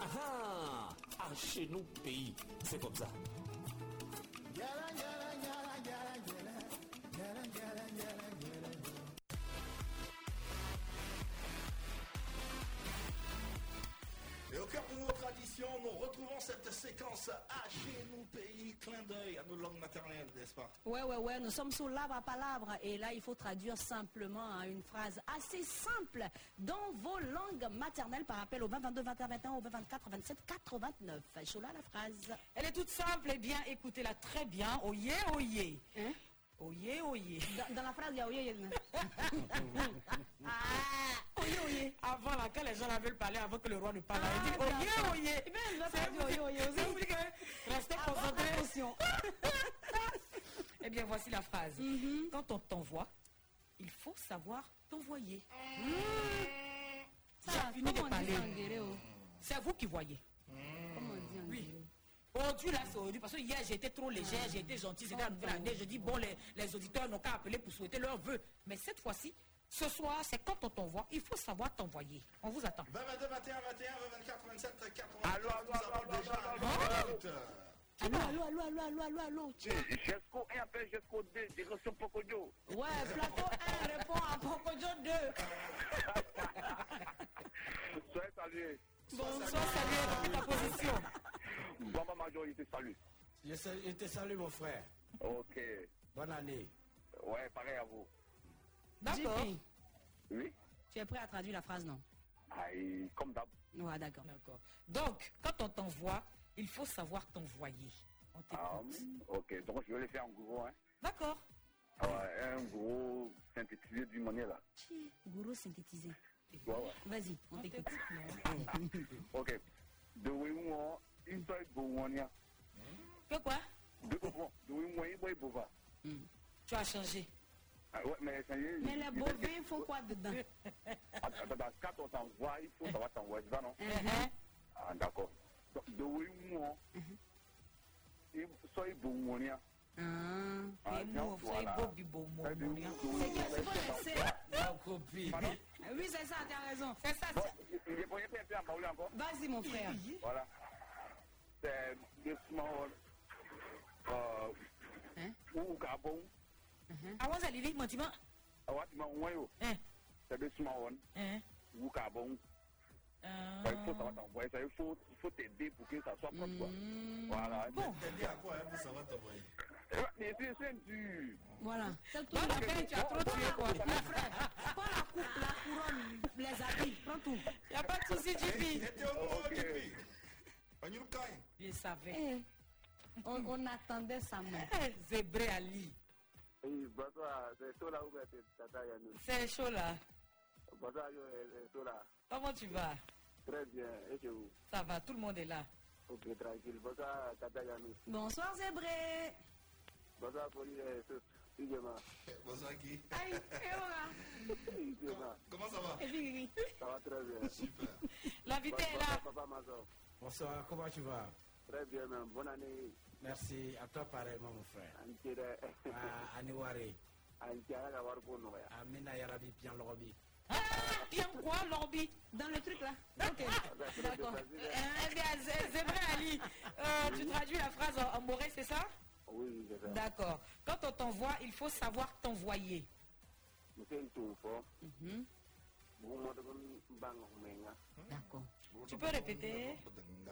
Ah, ah, chez nous, pays, c'est comme ça. Nous sommes sur Lava Palabre et là, il faut traduire simplement hein, une phrase assez simple dans vos langues maternelles par appel au 20 22 21 21 au 20 24 27 89. Chola, la phrase. Elle est toute simple, eh bien, écoutez-la très bien. Oyez, oyez. Hein? Oyez, oyez. Dans, dans la phrase, il y a oye, oye. Ah, oyez, oyez. Avant laquelle les gens la veulent parler avant que le roi ne parle. Ah, dit oyez, oyez. C'est vous-. Eh bien, voici la phrase. Mhm. Quand on t'envoie, il faut savoir t'envoyer. Ça, fini de dit parler. ça oh? C'est vous qui voyez. Comment on dit en Oui. Aujourd'hui, là, c'est aujourd'hui. Parce que hier, j'ai été trop légère, j'ai été gentille, c'était la nouvelle année. Je dis, bon, les, les auditeurs n'ont qu'à appeler pour souhaiter leur vœu. Mais cette fois-ci, ce soir, c'est quand on t'envoie, il faut savoir t'envoyer. On vous attend. 20 22 21 21 20 24 27 89. Allô, allô, nous avons allô, déjà allô, un allô, minute. Allô, allô, allô, allô, allô, allô, allô. Tiens. Jusqu'au 1 appelle jusqu'au 2, direction Pocodio. Ouais, plateau 1 répond à Pocojo 2. Soyez salués. Bonsoir, salut, depuis ta position. Bamba majorité, salut. Je, je te salue, mon frère. Ok. Bonne année. Ouais, pareil à vous. D'accord. Oui. Tu es prêt à traduire la phrase, non? Aïe, comme d'hab. Ouais, d'accord. D'accord. Donc, quand on t'envoie, il faut savoir t'envoyer. On Ah, ok, donc je vais le faire en gros. Hein. D'accord. Ah un gros synthétisé d'une manière là. Gourou synthétisé. Ouais, ouais. Vas-y, on t'écoute. Ok. De Wémouan, une seule Bouwania. Que quoi? De Wémouan, une seule Bouva. Tu as changé. Ah ouais, mais ça y est. Mais les bovins font quoi dedans? Attends, attends, quand on t'envoie, il faut savoir t'envoyer, ça non? Hein? Ah, d'accord. Ah. Ah, quoi le C Ma copine. Pardon Oui, c'est ça, t'as raison. C'est ça. Vas-y, mon frère. Voilà. C'est. Hein? Ou Gabon. Avant ça, Lili, moi, tu m'as. Ah ouais, tu m'as. Hein? C'est. Hein? Ou Gabon. Euh, Il faut savoir t'envoyer ça. Il faut, il faut t'aider pour que ça soit propre. Quoi. Voilà. Bon. T'aider à quoi hein, pour savoir t'envoyer Eh dur. Voilà. C'est tout. Bon, la peine, tu as trop tué, quoi. Mon frère, prends la coupe, la couronne, les habits, prends tout. Y a pas de souci, Jibi. Je savais. Eh, on, on attendait sa main. Eh, Zébré Ali. Oui, bonsoir, c'est ou bien c'est Tata Yanou. C'est chaud, là. Bonsoir, c'est Sola. Comment tu vas? Très bien, et chez vous? Ça va, tout le monde est là. Ok, tranquille. Bonsoir, Tata Yanou. Bonsoir, Zébré. Bonsoir, Sus. Igema. Bonsoir Guy. Aïe, et voilà. Comment ça va? Ça va très bien. Super. L'invité est Bonsoir, là. Papa Mazo. Bonsoir, comment tu vas? Très bien, même. Bonne année. Merci, à toi pareillement, mon frère. Pour nous. Amina Yarabi, Pian Lorobi. Ah, bien quoi, Lorbi dans le truc là. Ok. D'accord. Eh bien, Zé- Zébré Ali, euh, tu traduis la phrase en, en moré, c'est ça Oui, c'est ça. D'accord. Quand on t'envoie, il faut savoir t'envoyer. Bang menga. D'accord. Tu peux répéter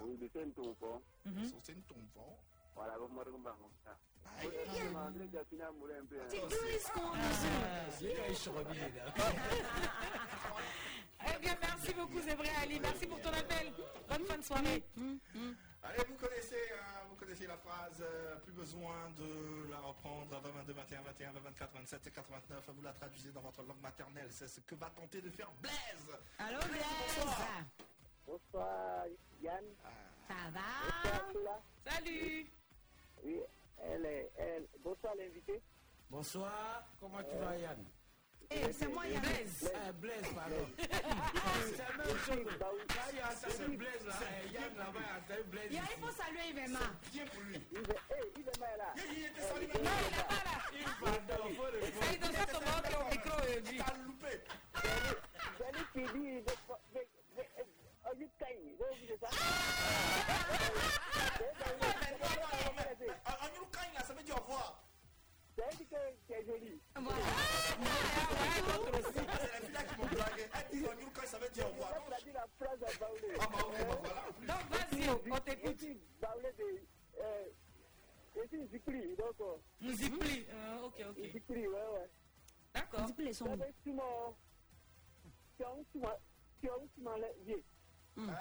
Oui, monsieur C'est. Voilà, vous m'avez dit bang menga. Oui, je C'est. Eh bien, merci beaucoup, Zébré Ali. Merci pour ton appel. Bonne fin de soirée. Allez, vous connaissez, hein, vous connaissez la phrase, euh, plus besoin de la reprendre 20, 22, 21, 21, 20, 24, 27 et 89. Vous la traduisez dans votre langue maternelle. C'est ce que va tenter de faire Blaise. Allô, Blaise. Bonsoir, Yann. Ça va. Salut. Oui, elle est. Bonsoir, l'invité. Bonsoir, comment tu vas, Yann eh, c'est moi, Yann. Blaise. Pardon. c'est même chose. Il Yann là-bas, Blaise. Yann, il faut saluer Ivema. C'est bien pour lui. Non, il n'est pas là. Il au micro en nous, quand ça veut dire au revoir. C'est joli. C'est la qui ça veut dire Donc, vas-y, on t'écoute. De. Et d'accord. Ok, ok. D'accord. Son nom. Tu m'as.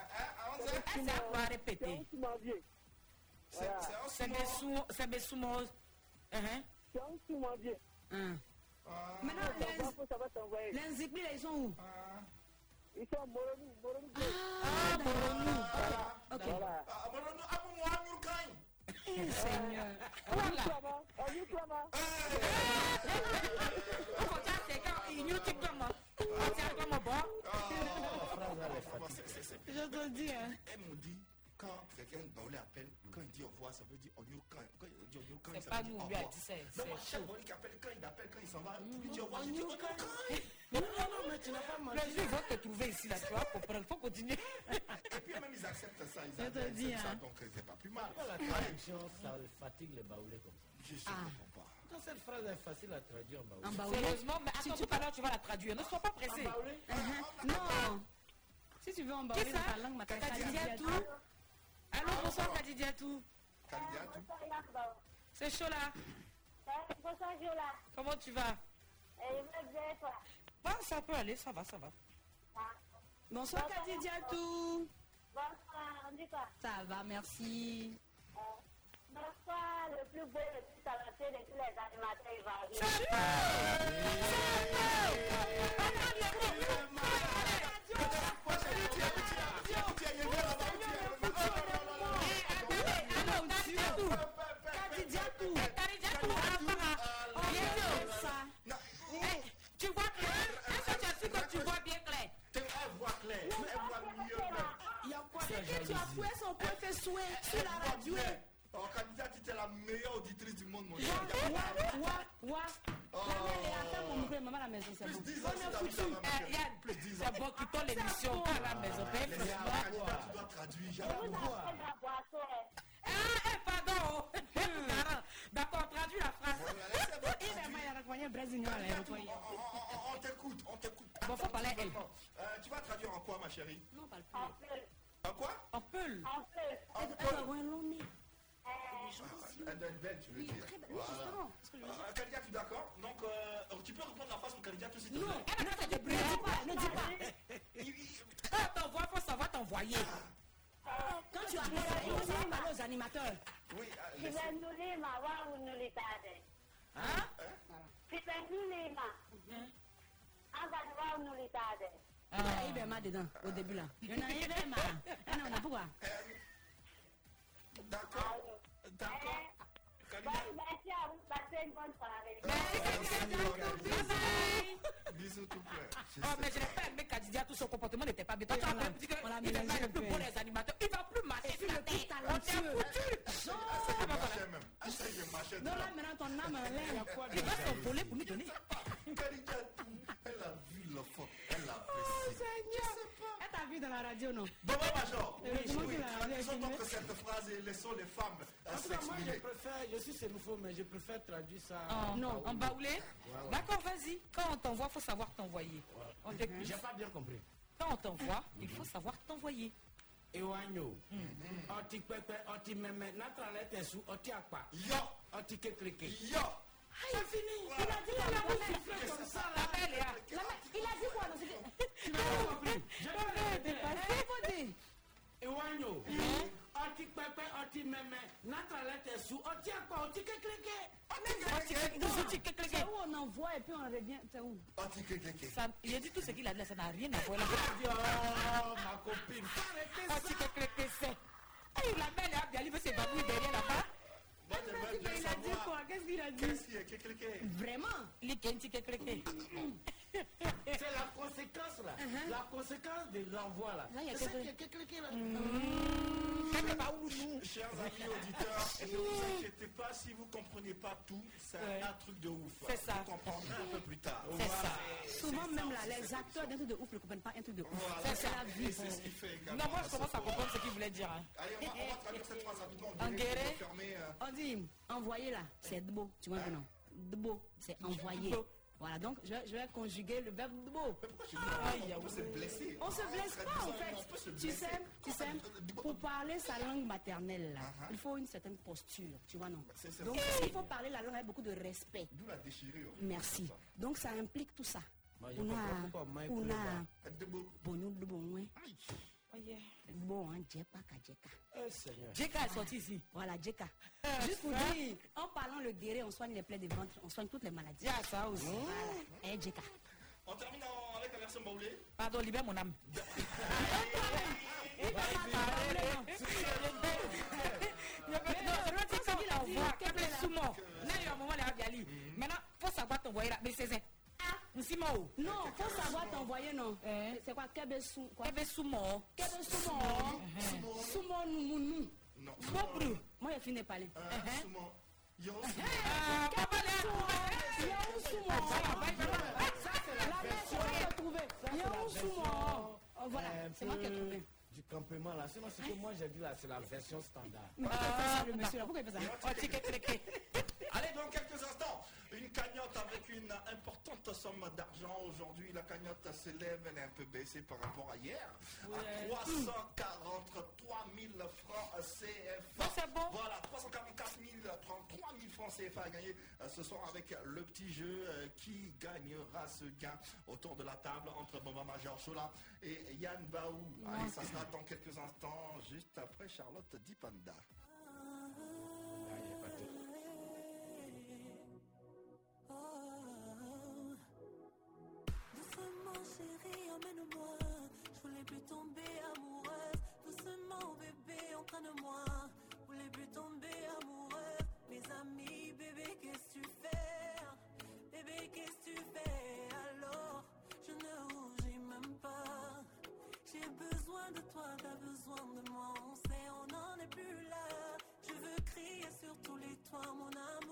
C'est des sous, c'est des sous Hein? Un. Hein. Ah, Maintenant, t'envoyer. les, ils sont où ah, Ils sont Moronou, Moronou. Ah, Moronou. Voilà. ah, bah ah, Kain. Eh, Seigneur. On y. On tient pas nous, au lui a revoir. dit c'est- Non, c'est moi, chaque faux. Baoulé qui appelle, quand il appelle, quand il s'en va, il dit au revoir, je dis Onyur Kain. Non, non, mais tu n'as pas Les menti. gens vont te trouver ici, là, tu vas comprendre. Faut continuer. Et puis même ils acceptent ça, ils acceptent ça, hein. donc c'est pas plus mal. La traduction, ça fatigue les baoulés comme ça? Je sais, Ah. comprends pas. Quand cette phrase est facile à traduire en baoulé. En baoulé. Sérieusement, mais attends, tout à l'heure, tu vas la traduire. Ne sois pas pressé. Uh-huh. Non. Si tu veux en baoulé dans ta langue maternelle, Kadidiatou. Allô, bonsoir, Kadidiatou. C'est chaud là. Bonsoir, Jola. Comment tu vas? Et je bien, toi. Ah, ça peut aller, ça va, ça va. Bonsoir, Kadidiatou. Bonsoir, on dit quoi? Ça va, merci. Euh, Bonsoir, le plus beau, le plus talentueux de tous les animateurs ivoiriens. Tu vois clair tu tu vois bien clair C'est tu as son souhait sur la radio. Tu la meilleure auditrice du monde, mon mon maman la maison, c'est bon. 10 ans, On est foutu. ça, ma chérie. Yann, Plus 10 ans. c'est bon, l'émission à la maison. Tu dois traduire. Ah, eh, pardon. D'accord, traduis la phrase. On- t'écoute, on t'écoute. Bon, faut parler à elle. Euh, Tu vas traduire en quoi, ma chérie? Non, pas le En plus. plus, En quoi? En peul. en plus. En Elle doit avoir un long nez. Elle doit être belle, tu veux dire. Voilà. Euh, tu es d'accord? Donc, euh, tu peux reprendre la phrase pour candidat tout de suite Non, Elle a fait des ne dis pas, ne dis pas. Quand on t'envoie, faut savoir t'envoyer. Quand tu appelles ça, il faut savoir parler aux animateurs. Oui, wa unulitade. Hein? Kipenulima. Angani wa unulitade. Il y a dedans, au début là. Il y en a. Ah non, on a pourquoi D'accord. D'accord. Bisous tout Oh, mais je n'ai pas aimé Kadidia, tout son comportement n'était pas bien. Tu as même dit est plus beau des animateurs. Il va plus marcher sur. On Non, là maintenant ton âme en l'air. Il va s'envoler pour nous donner. Elle a vu elle a apprécié. Elle t'a vu dans la radio, non? Bon, bon, Major. Oui, oui. Traduisons donc cette phrase et laissons les femmes moi, je préfère, je suis sénophone, mais je préfère traduire ça. En- Non. En baoulé D'accord, vas-y. Quand on t'envoie, il faut savoir t'envoyer. J'ai pas bien compris. Quand on t'envoie, il faut savoir t'envoyer. Ewanyo, mẹmẹ, n'atalẹ tẹsù, ọtí àpà, Yo, kékeré. yo. C'est fini. Il a dit la Vous mère. soufflez comme ça La belle, là. Mère, Il a dit quoi Tu n'as pas compris. Je vais ọtí mẹmẹ, n'atalẹ tẹsù, ọtí àpà, ọtí kékeré. Nous outils que- que- C'est que- où on envoie et puis on revient. C'est où? Oti. Ça- Il a dit tout ce qu'il a dit, ça n'a rien à voir. Oh, ma copine, faut arrêter Oh, ça. tu que- c'est. Eh, La là, elle veut s'évanouir derrière là-bas. Bien Il a dit savoir quoi? Qu'est-ce qu'il a dit? Qu'est-ce qui est kékéké Vraiment? Il est C'est la conséquence là. La conséquence de l'envoi là. Y a qui kékeré là. Chers amis auditeurs, ne vous inquiétez pas si vous ne comprenez pas tout, c'est Ouais. un truc de ouf. C'est ça. Vous comprendrez un peu plus tard. C'est ça. Souvent, même là, les acteurs d'un truc de ouf ne comprennent pas un truc de ouf. Voilà. C'est la vie. C'est ce qui fait également. Non, moi, je commence à comprendre ce qu'il voulait dire. hein. Allez, on va, on va traduire cette phrase rapidement. En On euh, On dit, envoyez là, c'est beau. Tu vois que non dbo, c'est envoyer. Voilà, donc je, je vais conjuguer le verbe dbo. On peut se blesser. On se blesse pas en on fait. Tu sais, tu sais, pour parler sa langue maternelle, là, Uh-huh. il faut une certaine posture, tu vois non? Donc il faut parler la langue avec beaucoup de respect. D'où la déchirure. Merci. Donc ça implique tout ça. Pourquoi Mike on a Oh yeah. Bon, hein, djeka ka djeka. Eh, Seigneur. Jeka est sorti ici. Voilà, djeka. Juste pour dire, en parlant le guéret, on soigne les plaies de ventre, on soigne toutes les maladies. Il y a ça aussi. Voilà, eh, djeka. On termine avec la version baoulée. Pardon, libère mon âme. Là, il. Maintenant, faut savoir t'envoyer là. Mais c'est ça. Ah, Nsimo. Non, faut savoir t'envoyer, non. C'est quoi, kebe sou, quoi? Kébé Soumo. Kebe sumo. Sumo numunu. Non. Bobru. Moi, j'ai fini de parler. Euh, Soumon. Yo, Soumon. Ah, papa, là. Yaou sumo. La mère, c'est moi qui ai trouvé. Yaou sumo. Oh, Voilà, c'est moi qui ai trouvé. Du campement là. Sinon, ce que moi j'ai dit là, c'est la version standard. Ça, le monsieur là Pourquoi il fait ça? Oh. Allez, dans quelques instants, une cagnotte avec une importante somme d'argent. Aujourd'hui, la cagnotte s'élève, elle est un peu baissée par rapport à hier, à 343 000 francs CFA. Bon. Voilà, 344 000, 33 000 francs CFA à gagner euh, ce soir avec le petit jeu euh, qui gagnera ce gain autour de la table entre Bamba Major Chola et Yann Baou. Allez, ça sera dans quelques instants, juste après Charlotte Dipanda. Chérie, emmène-moi. Je voulais plus tomber amoureuse. Doucement bébé, entraîne-moi. Je voulais plus tomber amoureuse. Mes amis, bébé, qu'est-ce que tu fais? Bébé, qu'est-ce que tu fais? Alors, je ne rougis même pas. J'ai besoin de toi, t'as besoin de moi. On sait, on n'en est plus là. Je veux crier sur tous les toits, mon amour.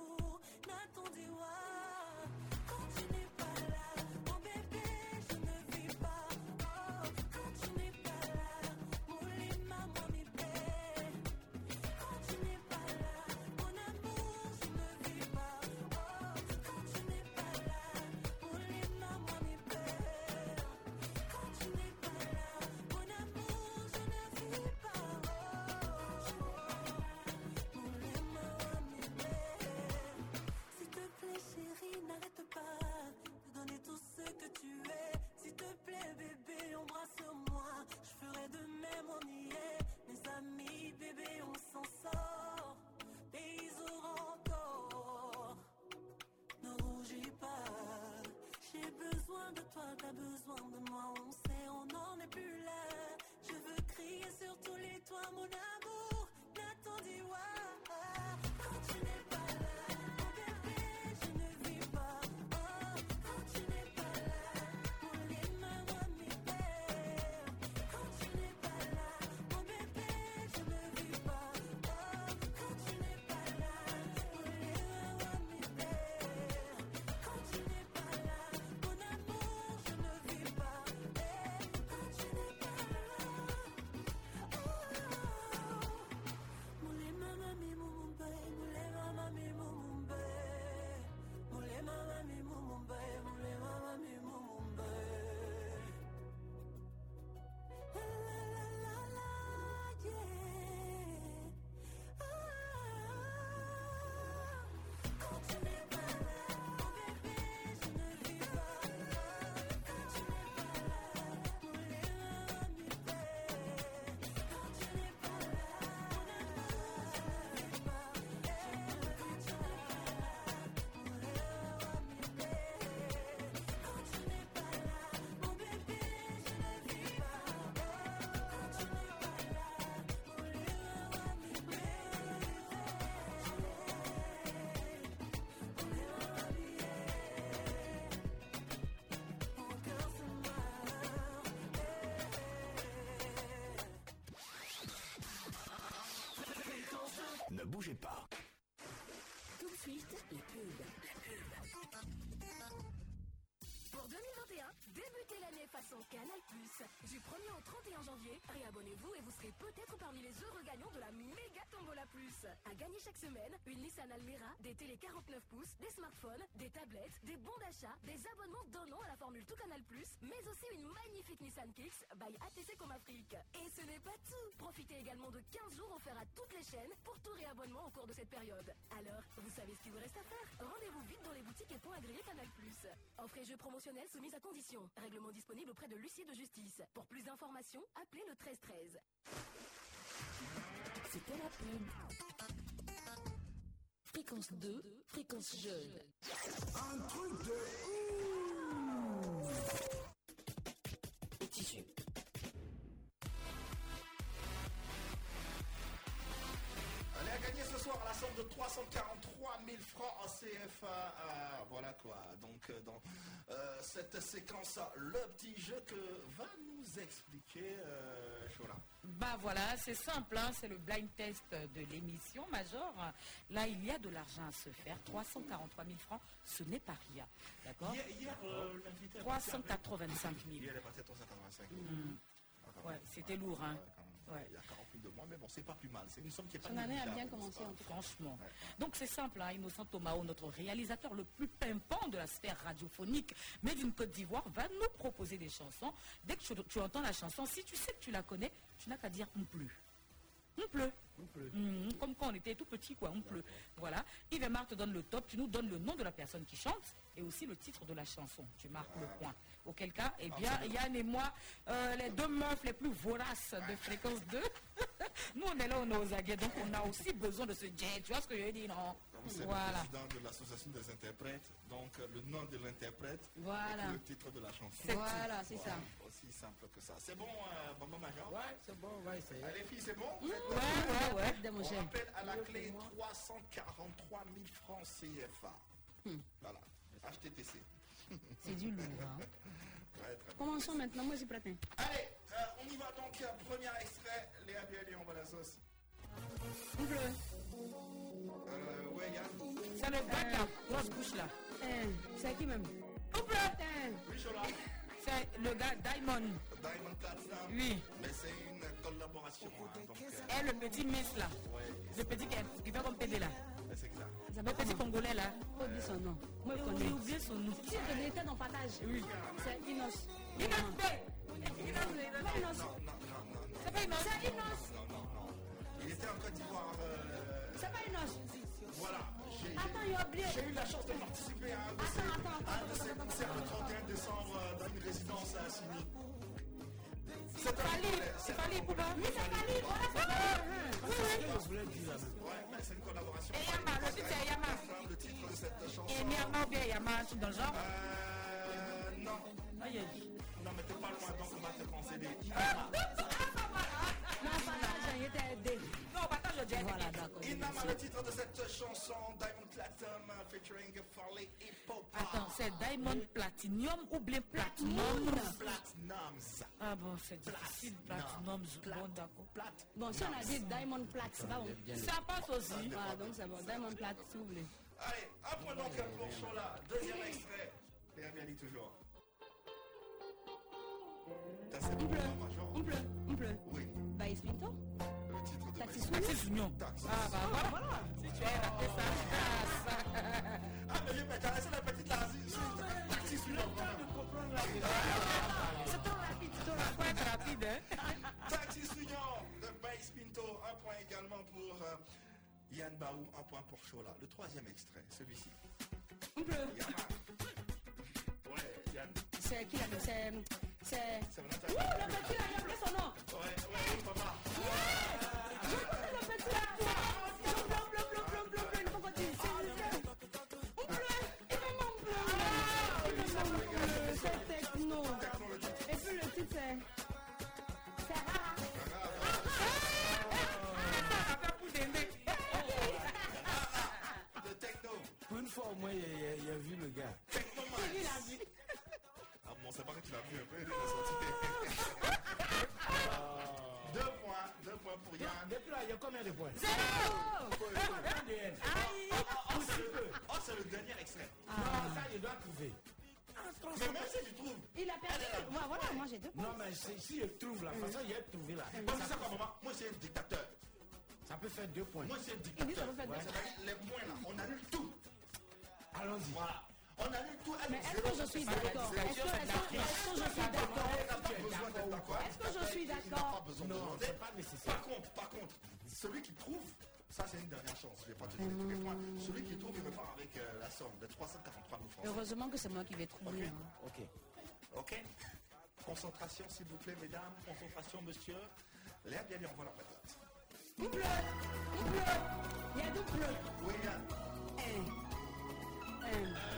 De toi, t'as besoin de bougez pas. Tout de suite, la pub. La pub. Pour 2021, débutez l'année façon Canal+. Du 1er au 31 janvier, réabonnez-vous et vous serez peut-être parmi les heureux gagnants de la méga Tombola Plus. À gagner chaque semaine, une Nissan Almera, des télé 49 pouces, des smartphones, des tablettes, des bons d'achat, des abonnements d'un an à la formule Tout Canal+, mais aussi une magnifique Nissan Kicks by ATC Comafrique. Et ce n'est pas tout Profitez également de 15 jours offerts à toutes les chaînes pour tout réabonnement au cours de cette période. Alors, vous savez ce qu'il vous reste à faire? Rendez-vous vite dans les boutiques et points agréés Canal+. Offre et jeux promotionnels soumis à conditions. Règlement disponible auprès de l'huissier de justice. Pour plus d'informations, appelez le 13 13. C'était la pub. Fréquence 2, fréquence jeune. Un truc de Petit de 343 000 francs en CFA. Ah, voilà quoi. Donc euh, dans euh, cette séquence, le petit jeu que va nous expliquer euh, Chola. Bah voilà, c'est simple, hein, c'est le blind test de l'émission Major. Là, il y a de l'argent à se faire, 343 000 francs, ce n'est pas rien. D'accord? Hier, hier, euh, l'invité a 385 000. Hier, elle est partie à 385 000. Mm. Ah, quand même. Ouais, c'était lourd, hein. Ouais. Il y a 40 000 de moins, mais bon, c'est pas plus mal. C'est une somme qui est pas Son année a bien commencé pas en tout cas. Franchement. Donc c'est simple, hein, Innocent Tomao, notre réalisateur le plus pimpant de la sphère radiophonique, mais d'une Côte d'Ivoire, va nous proposer des chansons. Dès que tu, tu entends la chanson, si tu sais que tu la connais, tu n'as qu'à dire on pleut. On pleut. Mhm, comme quand on était tout petit, quoi, on pleut. Voilà. Yves et Marc te donne le top, tu nous donnes le nom de la personne qui chante et aussi le titre de la chanson. Tu marques le point. Auquel cas, eh bien, Yann et moi, euh, les deux meufs les plus voraces de fréquence 2, nous on est là, on est aux aguets, donc on a aussi besoin de ce jet. Tu vois ce que je veux dire, non? C'est Voilà. le président de l'association des interprètes, donc euh, le nom de l'interprète Voilà. et le titre de la chanson. C'est Voilà, c'est ça. Aussi simple que ça. C'est bon, euh, Maman Major? Ouais, c'est bon, on va essayer. Allez, filles, c'est bon? Mmh, Vous êtes Ouais, ouais, ouais. On rappelle à la clé 343 000 francs CFA. Hmm. Voilà, HTTC. C'est du lourd. hein. Ouais, très bien. Commençons maintenant, moi je suis prête. hein. Allez, euh, on y va donc. euh, Premier extrait, Léa Bialy, on va la sauce. On pleut. Euh, ouais, Yann. C'est le gars qui a grosse bouche là. C'est qui même? Pleut. Oui, Chola. C'est le gars Diamond. Diamond Platinum. Oui. Mais c'est une collaboration. hein, donc, euh, Et le petit Miss là. ouais, Le petit qui, qui fait comme PD là. C'est exact. Le petit Congolais là. Dire son nom. Moi je connais. oublié son nom. Si je dans partage? Oui. C'est Inos. Inos B. Inos, Pas Inos. Non, non, non, non, non. C'est pas Inos. C'est Inos. Non, non, non. Il était en Côte d'Ivoire. euh, C'est pas Inos. voilà. J'ai Attends, il a oublié. j'ai eu la chance de participer à un de ces, attends, attends, à un de ces concerts le 31 décembre euh, dans une résidence à Assini. C'est un Fali, Congolais, c'est Fali Pouba. Oui, c'est Fali. Voilà, c'est C'est ce que je voulais dire. là. Ouais, c'est une collaboration. Et Yama, le titre c'est Yama. Le titre de cette chanson. Et Myanmar ou bien Yama, un truc dans le genre. Euh, non. Aïe, aïe. Non, mais t'es pas loin, donc on va te concéder. Non, partage, il était aidé. Voilà, d'accord. Inama, le titre de cette chanson, Diamond Platinum, featuring Farley et Popa. Attends, c'est Diamond Platinum ou bien Platinum? Platinums. Ah bon, c'est difficile, Platinum. Bon, d'accord. Plat. Bon, si on a dit Diamond Plat, c'est pas bon. Ça passe aussi. Voilà, donc c'est bon. Diamond Plat, s'il vous plaît. Allez, un point donc pour Chola. Deuxième extrait. Léa Bialy toujours. Bon, pleut. Major. On pleut. On pleut. Oui, Bah, Pinto. Taxi Sounion. Ah bah voilà. Si tu as raté ça. Ah, mais vais t'arrêter la petite là. Taxi Sounion. C'est trop rapide, c'est trop rapide. Rapide, hein. Taxi Sounion de Baïs Pinto. Un point également pour euh, Yann Baou. Un point pour Chola. Le troisième extrait, celui-ci. Ouais, Yann. C'est qui là C'est. C'est. C'est Ouh, le petit son nom. Ouais, ouais, papa. Je connais le petit blum, il faut qu'on techno. Et puis le titre c'est. Une fois, au moins, il a, vu le gars. Il a dit. Ah bon, c'est pas que tu l'as vu un peu, il est sorti. Deux points, deux points pour Yann. Depuis là, il y a combien de points? Oh, c'est le, oh, c'est le dernier extrait. Non, ça, il doit trouver. Mais même si tu trouves, Il voilà, moi j'ai deux points. Non, mais si je trouve la façon, il a trouvé là. Moi, c'est ça quoi, maman Moi, c'est un dictateur. Ça peut faire deux points. Moi, c'est un dictateur. peut faire deux Ouais, c'est-à-dire les points là, on annule tout. Allons-y. Voilà. On tout. Mais est-ce que je suis d'accord? Est-ce que, je suis d'accord? Est-ce que je suis d'accord pas besoin de Non, demander. c'est pas nécessaire. Par contre, par contre, celui qui trouve, ça c'est une dernière chance. Je vais pas te donner tous les points. Celui qui trouve, il repart avec euh, la somme de 343 000 francs. Heureusement que c'est moi qui vais trouver. hein. Ok. Ok Concentration, s'il vous plaît, mesdames. Concentration, monsieur. Léa bien, on voit la patate. Double Double Il y a double Oui, il y a. Un.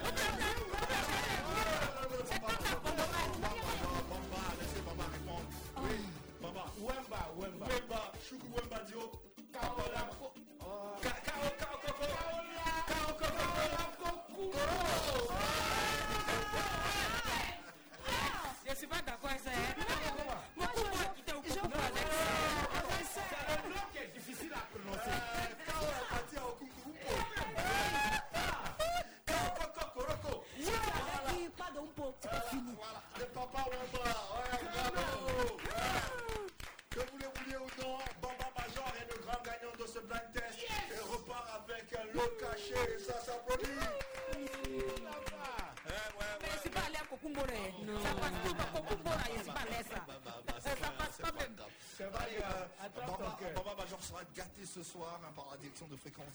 Bamba,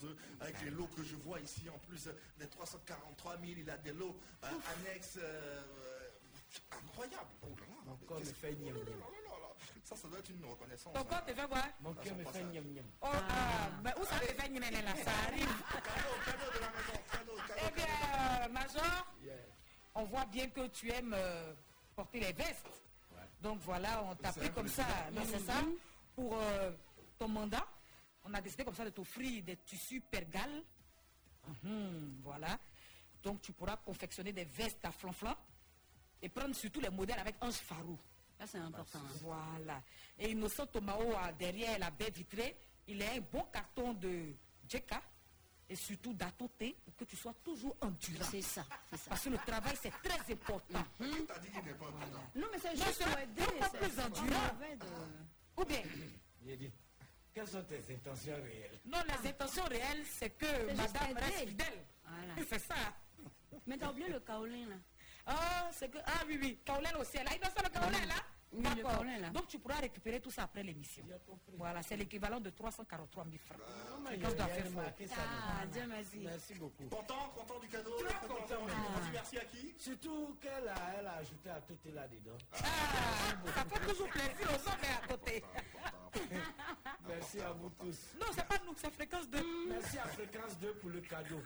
2 avec les lots que je vois ici. En plus des 343 000, il a des lots euh, annexes euh, incroyables. Oh là là, me qu'est-ce- fait niam oh là niam. là. Ça, ça doit être une reconnaissance. Ton corps hein. te fait quoi? Mon cœur me fait niam niam. Oh, ah, où ça te fait gna, là? Ça arrive. Cadeau, cadeau de la maison, cadeau, cadeau. Eh bien, euh, Major, Yeah. on voit bien que tu aimes euh, porter les vestes. Donc voilà, on t'a pris comme ça, non, c'est ça, pour euh, ton mandat? On a décidé comme ça de t'offrir des tissus pergal. Mhm, voilà. Donc tu pourras confectionner des vestes à flanflan et prendre surtout les modèles avec Ange Farou. Ça, c'est important. hein. Voilà. Et Innocent Tomao, a derrière la baie vitrée, il a un bon carton de Jeka et surtout d'Atoté pour que tu sois toujours endurant. C'est ça, c'est ça. Parce que le travail, c'est très important. T'as dit qu'il n'est pas important. Non, mais c'est juste pour aider. plus endurant. de- Ou bien, quelles sont tes intentions réelles? Non, les intentions réelles, c'est que madame reste fidèle. Voilà. C'est ça. Mais t'as oublié le kaolin là. Ah, c'est que. Ah oui, oui. Kaolin aussi. Là, il doit le Kaolin là. Oui, le D'accord. Kaolin, là. Donc tu pourras récupérer tout ça après l'émission. Voilà, c'est l'équivalent de 343 000 francs. A faire remarqué faux. ça. Ah, Dieu merci. Merci beaucoup. Content, content du cadeau. Très content, content, dit merci à qui? Surtout qu'elle a, elle a ajouté à tout là-dedans. Ah, ça fait toujours plaisir aux hommes mais à côté. Merci à vous tous. Non, c'est pas nous, c'est fréquence 2. Merci à Fréquence 2 pour le cadeau.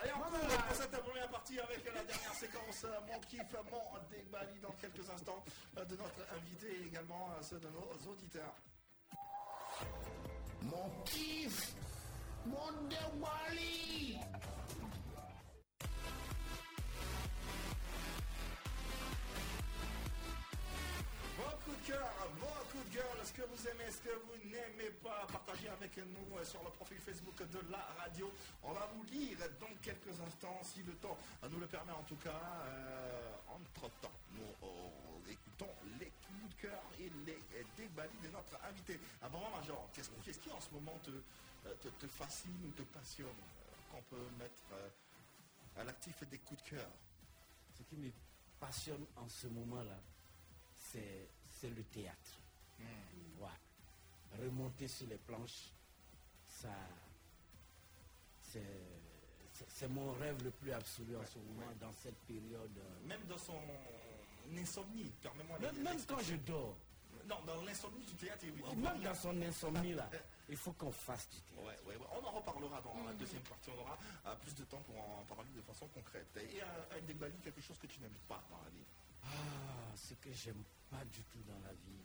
Allez, on court pour cette première partie avec la dernière séquence, euh, mon kiff, mon débali dans quelques instants euh, de notre invité et également euh, ceux de nos auditeurs. Mon kiff, mon déwali. Ce que vous aimez, ce que vous n'aimez pas, partagez avec nous euh, sur le profil Facebook de la radio? On va vous lire dans quelques instants, si le temps nous le permet en tout cas. Euh, entre-temps, nous euh, écoutons les coups de cœur et les débats de notre invité. Ah Major, qu'est-ce qui en ce moment te, euh, fascine ou te passionne qu'on peut mettre à l'actif des coups de cœur? Ce qui me passionne en ce moment-là, c'est le théâtre. Ouais. Remonter sur les planches, ça, c'est mon rêve le plus absolu en ce moment, dans cette période. euh, Même dans son insomnie, permets-moi de Même, même quand je dors, Non, dans l'insomnie du théâtre, il- même dans son insomnie là, il faut qu'on fasse du théâtre. Ouais, ouais, ouais. On en reparlera dans la deuxième partie. On aura euh, plus de temps pour en parler de façon concrète. Et un débali, quelque chose que tu n'aimes pas dans la vie. Ah, ce que j'aime pas du tout dans la vie,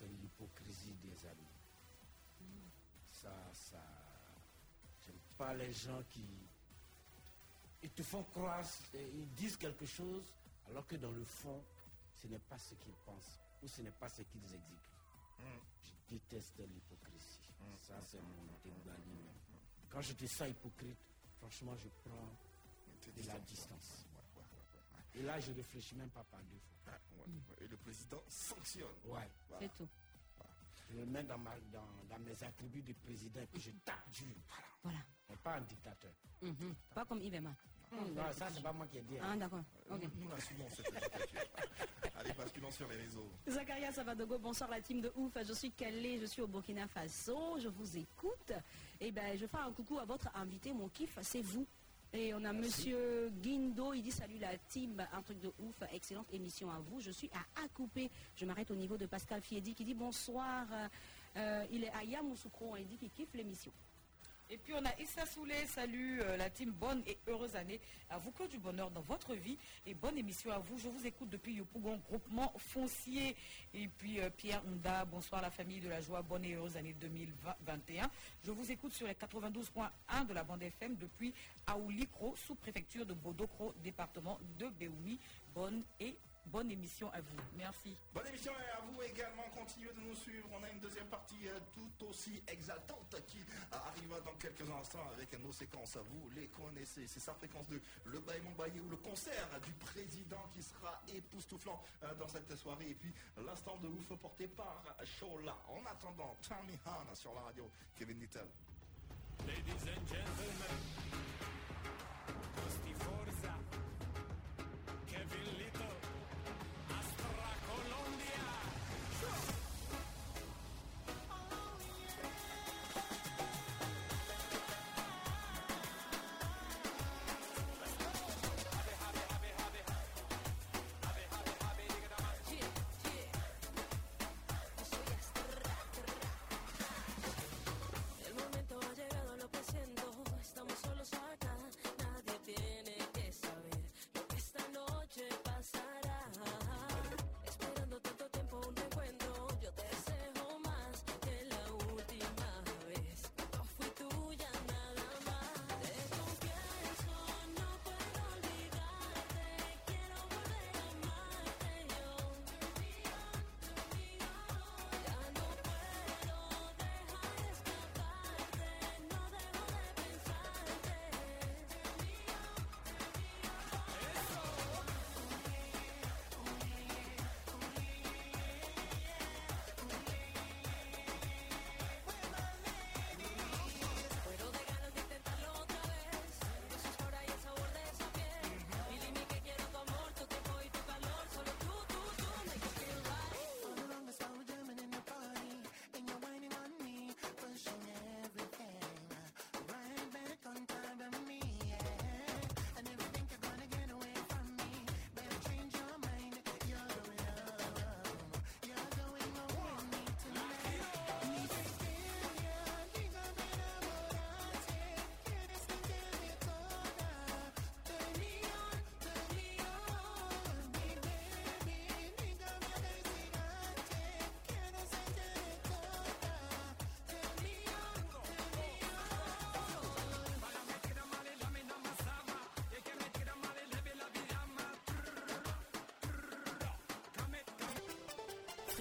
c'est l'hypocrisie des amis. Ça, ça. J'aime pas les gens qui. Ils te font croire, ils disent quelque chose, alors que dans le fond, ce n'est pas ce qu'ils pensent, ou ce n'est pas ce qu'ils exécutent. Je déteste l'hypocrisie. Ça, c'est mon dégali. Quand je te sens hypocrite, franchement, je prends de la distance. Et là, je ne réfléchis même pas par deux fois. Ah, ouais. Et le président sanctionne. Ouais. Voilà. C'est tout. Je me mets dans, ma, dans, dans mes attributs de président et puis je tape dur. Voilà. Mais pas un dictateur. Mhm. Pas comme Yvema. Non, ça, c'est pas moi qui ai dit. hein. Ah, d'accord. Ok. Nous assumons cette dictature. Allez, basculons sur les réseaux. Zakaria Savadogo, bonsoir la team de ouf. Je suis Calais, je suis au Burkina Faso, je vous écoute. Et ben, je fais un coucou à votre invité, mon kiff, c'est vous. Et on a monsieur Guindo, il dit salut la team, un truc de ouf, excellente émission à vous. Je suis à Akoupe, je m'arrête au niveau de Pascal Fiedi qui dit bonsoir. euh, euh, il est à Yamoussoukro, il dit qu'il kiffe l'émission. Et puis on a Issa Soulé, salut euh, la team, bonne et heureuse année. À vous que du bonheur dans votre vie et bonne émission à vous. Je vous écoute depuis Yopougon, groupement foncier. Et puis euh, Pierre Honda, bonsoir la famille de la joie, bonne et heureuse année 2021. Je vous écoute sur les 92.1 de la bande FM depuis Aoulikro, sous-préfecture de Bodokro, département de Béoumi. Bonne et bonne émission à vous. Merci. Bonne émission et à vous également. Continuez de nous suivre. On a une deuxième partie euh, tout aussi exaltante qui arrivera dans quelques instants avec nos séquences. Vous les connaissez. C'est sa fréquence de Le Baillement Baillé ou le concert du président qui sera époustouflant euh, dans cette soirée. Et puis l'instant de ouf porté par Shola. En attendant, Tommy Han sur la radio. Kevin Little. Ladies and gentlemen, Costi Forza,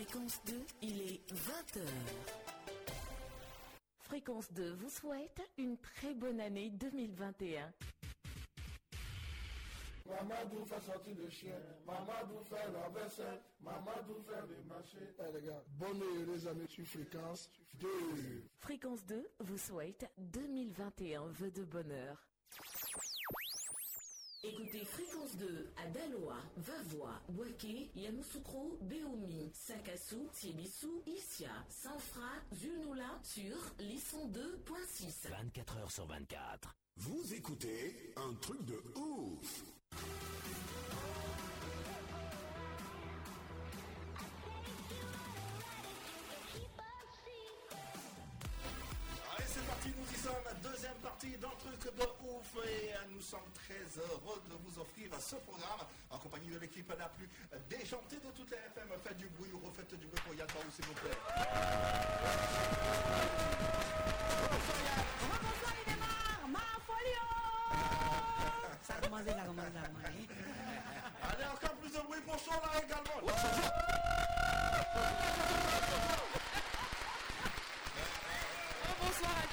Fréquence 2, il est 20h. Fréquence 2 vous souhaite une très bonne année 2021. Mamadou fait sortir le chien, Mamadou fait la vaisselle, Mamadou fait le marché. Eh les gars, bonne et heureuse année sur fréquence 2. Fréquence 2 vous souhaite 2021 vœux de bonheur. Écoutez Fréquence 2 à Daloa, Vavois, Boaké, Yamoussoukro, Béoumi, Sakassou, Tiébissou, Issia, Sanfra, Zulnoula sur Lisson 2.6. 24 heures sur 24. Vous écoutez un truc de ouf. Heureux de vous offrir ce programme en compagnie de l'équipe la plus déjantée de toutes les FM. Faites du bruit ou refaites du bruit pour Yann s'il vous plaît. Bonsoir, démarre Ma folio Ça a commencé. Allez, encore plus de bruit pour Chola également.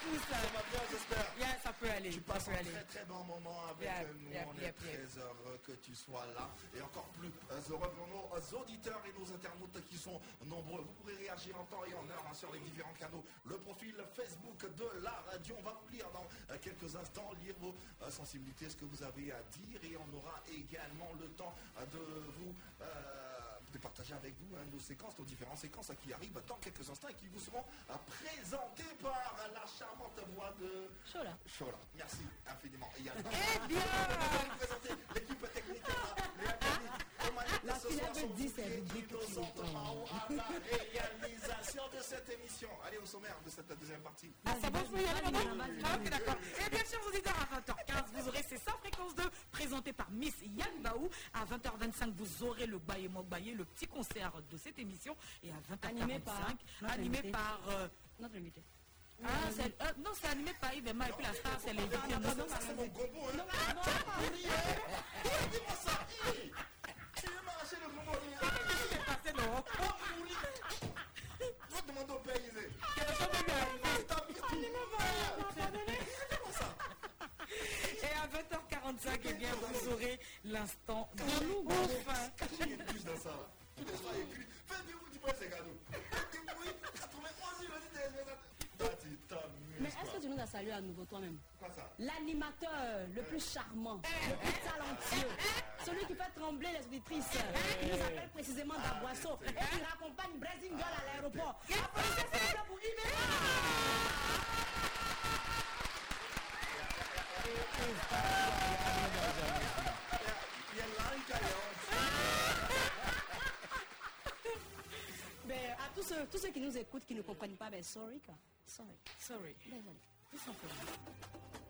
Ça va bien, j'espère. Yeah, ça peut aller. Tu ça passes peut un aller. très très bon moment avec nous. on est très heureux que tu sois là. Et encore plus euh, heureux pour nos euh, auditeurs et nos internautes qui sont nombreux. Vous pourrez réagir en temps et en heure hein, sur les différents canaux. Le profil Facebook de la radio. On va vous lire dans euh, quelques instants, lire vos sensibilités, ce que vous avez à dire. Et on aura également le temps de vous... euh, de partager avec vous hein, nos séquences, nos différentes séquences hein, qui arrivent dans quelques instants et qui vous seront euh, présentées par la charmante voix de Chola. Chola. Merci infiniment. Et Eh bien vous présenter l'équipe technique. Qui est- Mao à la réalisation de cette émission. Allez au sommaire de cette deuxième partie. Ah, c'est bon, je peux y aller maintenant Ah, ok, d'accord. Et bien, chers auditeurs, à 20h15, vous aurez ces 100 fréquences 2 présentées par Miss Yann Baou. À 20h25, vous aurez le Baye Mogbaye, le petit concert de cette émission. Et à 20h45, Animé par notre animé par. euh, Notre invité. ah, c'est- euh, non, c'est animé par Yves Emma et puis la star, c'est non, non, mon combo. Hein. Veux Oh. Et à 20h45, eh bien, vous aurez l'instant de nous enfin. Mais est-ce que tu nous as salué à nouveau toi-même? L'animateur le plus charmant, le plus talentueux, celui qui fait trembler les auditrices, qui nous appelle précisément d'Aboisseau et qui raccompagne Brésil à l'aéroport. Applaudissez pour Mais à tous ceux, tous ceux qui nous écoutent, qui ne comprennent pas, ben sorry quoi. Sorry. Sorry. Désolé. Tout simplement. Arriver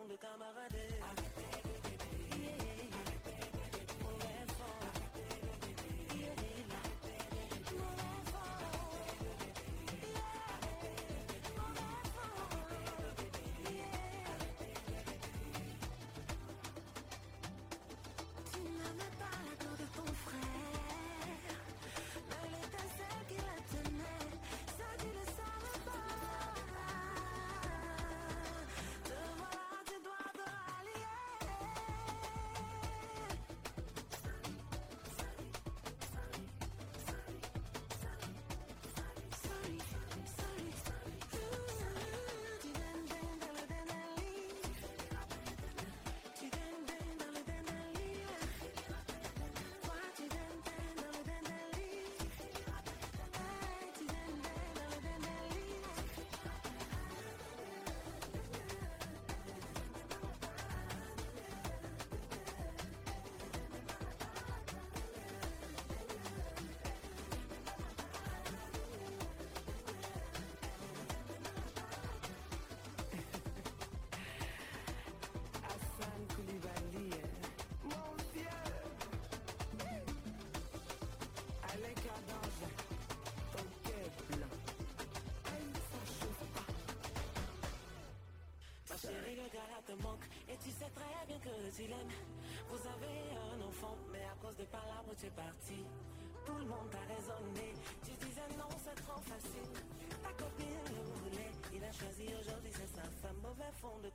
Mauvais fond chérie, le gars là te manque. Et tu sais très bien que tu l'aimes. Vous avez un enfant, mais à cause des palabres, tu es parti. Tout le monde t'a raisonné. Tu disais non, c'est trop facile. Ta copine le voulait. Il a choisi aujourd'hui, c'est sa femme. Mauvais fond de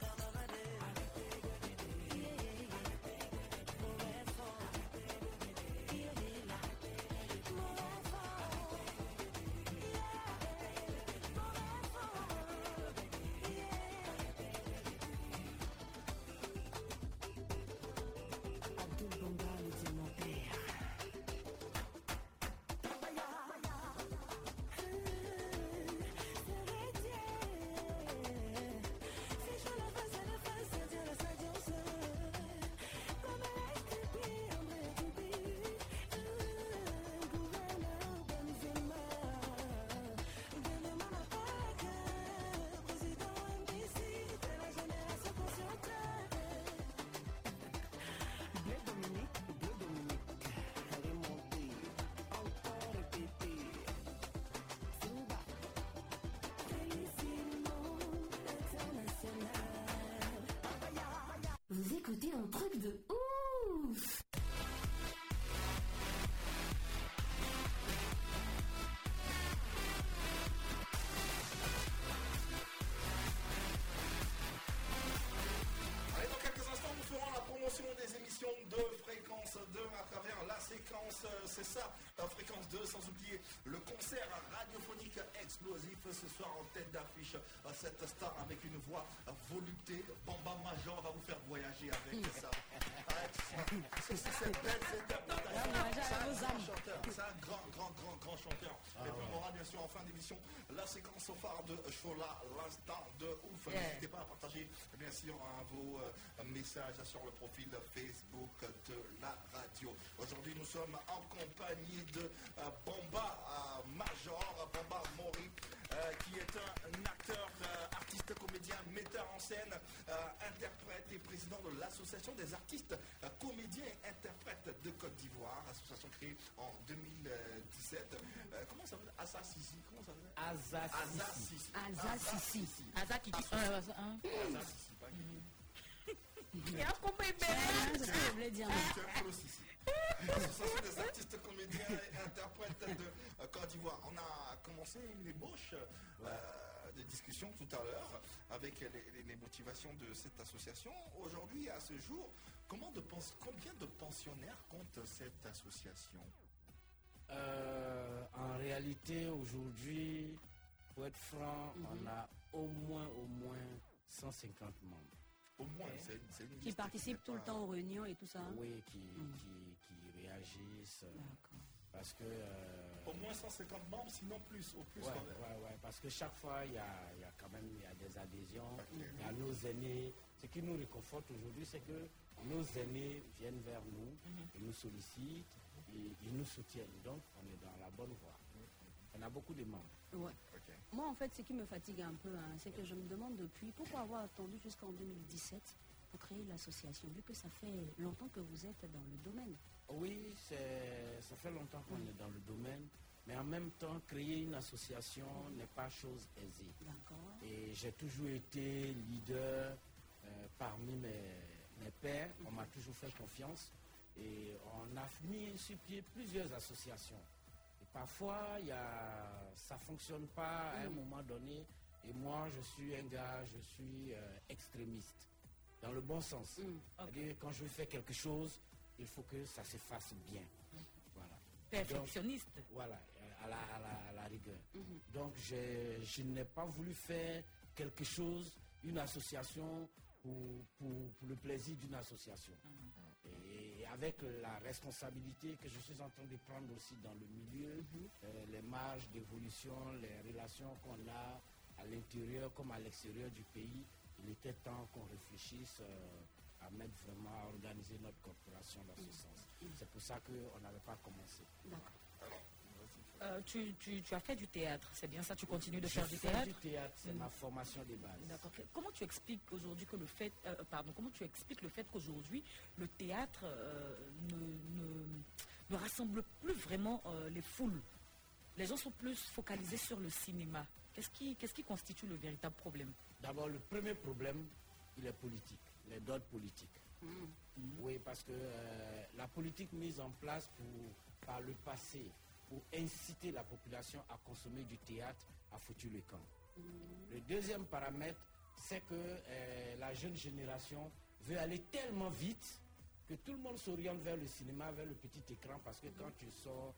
un truc de ouf Allez, dans quelques instants, nous ferons la promotion des émissions de Fréquence 2 à travers la séquence, euh, c'est ça, euh, Fréquence 2, sans oublier le concert radiophonique explosif ce soir en tête d'affiche. euh, Cette star avec une voix voluptée, Bamba Major va vous faire voyager avec ça. Avec ça. C'est c'est cette belle interprétation. C'est un grand chanteur, c'est un grand, grand, grand, grand chanteur. Et puis on aura bien sûr en fin d'émission la séquence au phare de Chola, l'instant de ouf. Yeah. N'hésitez pas à partager bien sûr hein, vos euh, messages sur le profil Facebook de la radio. Aujourd'hui nous sommes en compagnie de euh, Bomba euh, Major, Bomba Mori, euh, qui est un acteur, artiste, comédien, metteur en scène, euh, interprète et président de l'association des artistes, euh, comédiens et interprètes de Côte d'Ivoire, association créée en 2017. Euh, comment ça s'appelle? Asa Sissi Comment ça s'appelle? Asa Asa Sissi. Asa Sissi. Asa qui dit Asa un, Sissi. pas compris, Ah, c'est ce que je voulais dire. Tiens, Flo Sissi. L'association des artistes comédiens et interprètes de Côte d'Ivoire. On a commencé une ébauche euh, de discussion tout à l'heure avec les, les- les motivations de cette association. Aujourd'hui, à ce jour, comment de combien de pensionnaires compte cette association? Euh, en réalité, aujourd'hui, pour être franc, Mhm. on a au moins, au moins 150 membres. Au moins, c'est c'est une Qui participent tout le temps aux réunions et tout ça. hein Oui, qui, Mhm. qui, qui réagissent. euh, Parce que. euh, Au moins 150 membres, sinon plus, au plus Ouais, quand même. ouais, ouais, parce que chaque fois, il y a, il y a quand même il y a des adhésions, il y a nos aînés. Ce qui nous réconforte aujourd'hui, c'est que nos aînés viennent vers nous, ils nous sollicitent, et ils nous soutiennent. Donc, on est dans la bonne voie. On a beaucoup de membres. Ouais. Moi, en fait, ce qui me fatigue un peu, hein, c'est que je me demande depuis pourquoi avoir attendu jusqu'en 2017 créer l'association, vu que ça fait longtemps que vous êtes dans le domaine. Oui, ça fait longtemps qu'on est dans le domaine, mais en même temps, créer une association n'est pas chose aisée. Et j'ai toujours été leader euh, parmi mes, mes pairs. On m'a toujours fait confiance. Et on a mis sur pied plusieurs associations. Et parfois, y a, ça ne fonctionne pas à un moment donné. Et moi, je suis un gars, je suis euh, extrémiste, dans le bon sens. C'est-à-dire, quand je veux faire quelque chose, il faut que ça se fasse bien. Voilà. Perfectionniste. Donc, voilà, à la, à la- à la rigueur. Donc, je, je n'ai pas voulu faire quelque chose, une association, pour, pour- pour le plaisir d'une association. Et avec la responsabilité que je suis en train de prendre aussi dans le milieu, euh, les marges d'évolution, les relations qu'on a à l'intérieur comme à l'extérieur du pays, il était temps qu'on réfléchisse euh, à mettre vraiment, à organiser notre corporation dans ce sens. C'est pour ça qu'on n'avait pas commencé. Euh, tu, tu- tu as fait du théâtre, c'est bien ça Tu continues de Je faire du théâtre du théâtre, c'est Mm. ma formation de base. D'accord. Comment tu expliques aujourd'hui que le fait, euh, pardon, comment tu expliques le fait qu'aujourd'hui le théâtre euh, ne, ne- ne rassemble plus vraiment les foules? Les gens sont plus focalisés sur le cinéma. Qu'est-ce qui, qu'est-ce qui constitue le véritable problème? D'abord, le premier problème, il est politique, les dots politiques. Oui, parce que euh, la politique mise en place pour, par le passé pour inciter la population à consommer du théâtre a foutu le camp. Le deuxième paramètre, c'est que euh, la jeune génération veut aller tellement vite que tout le monde s'oriente vers le cinéma, vers le petit écran, parce que quand tu sors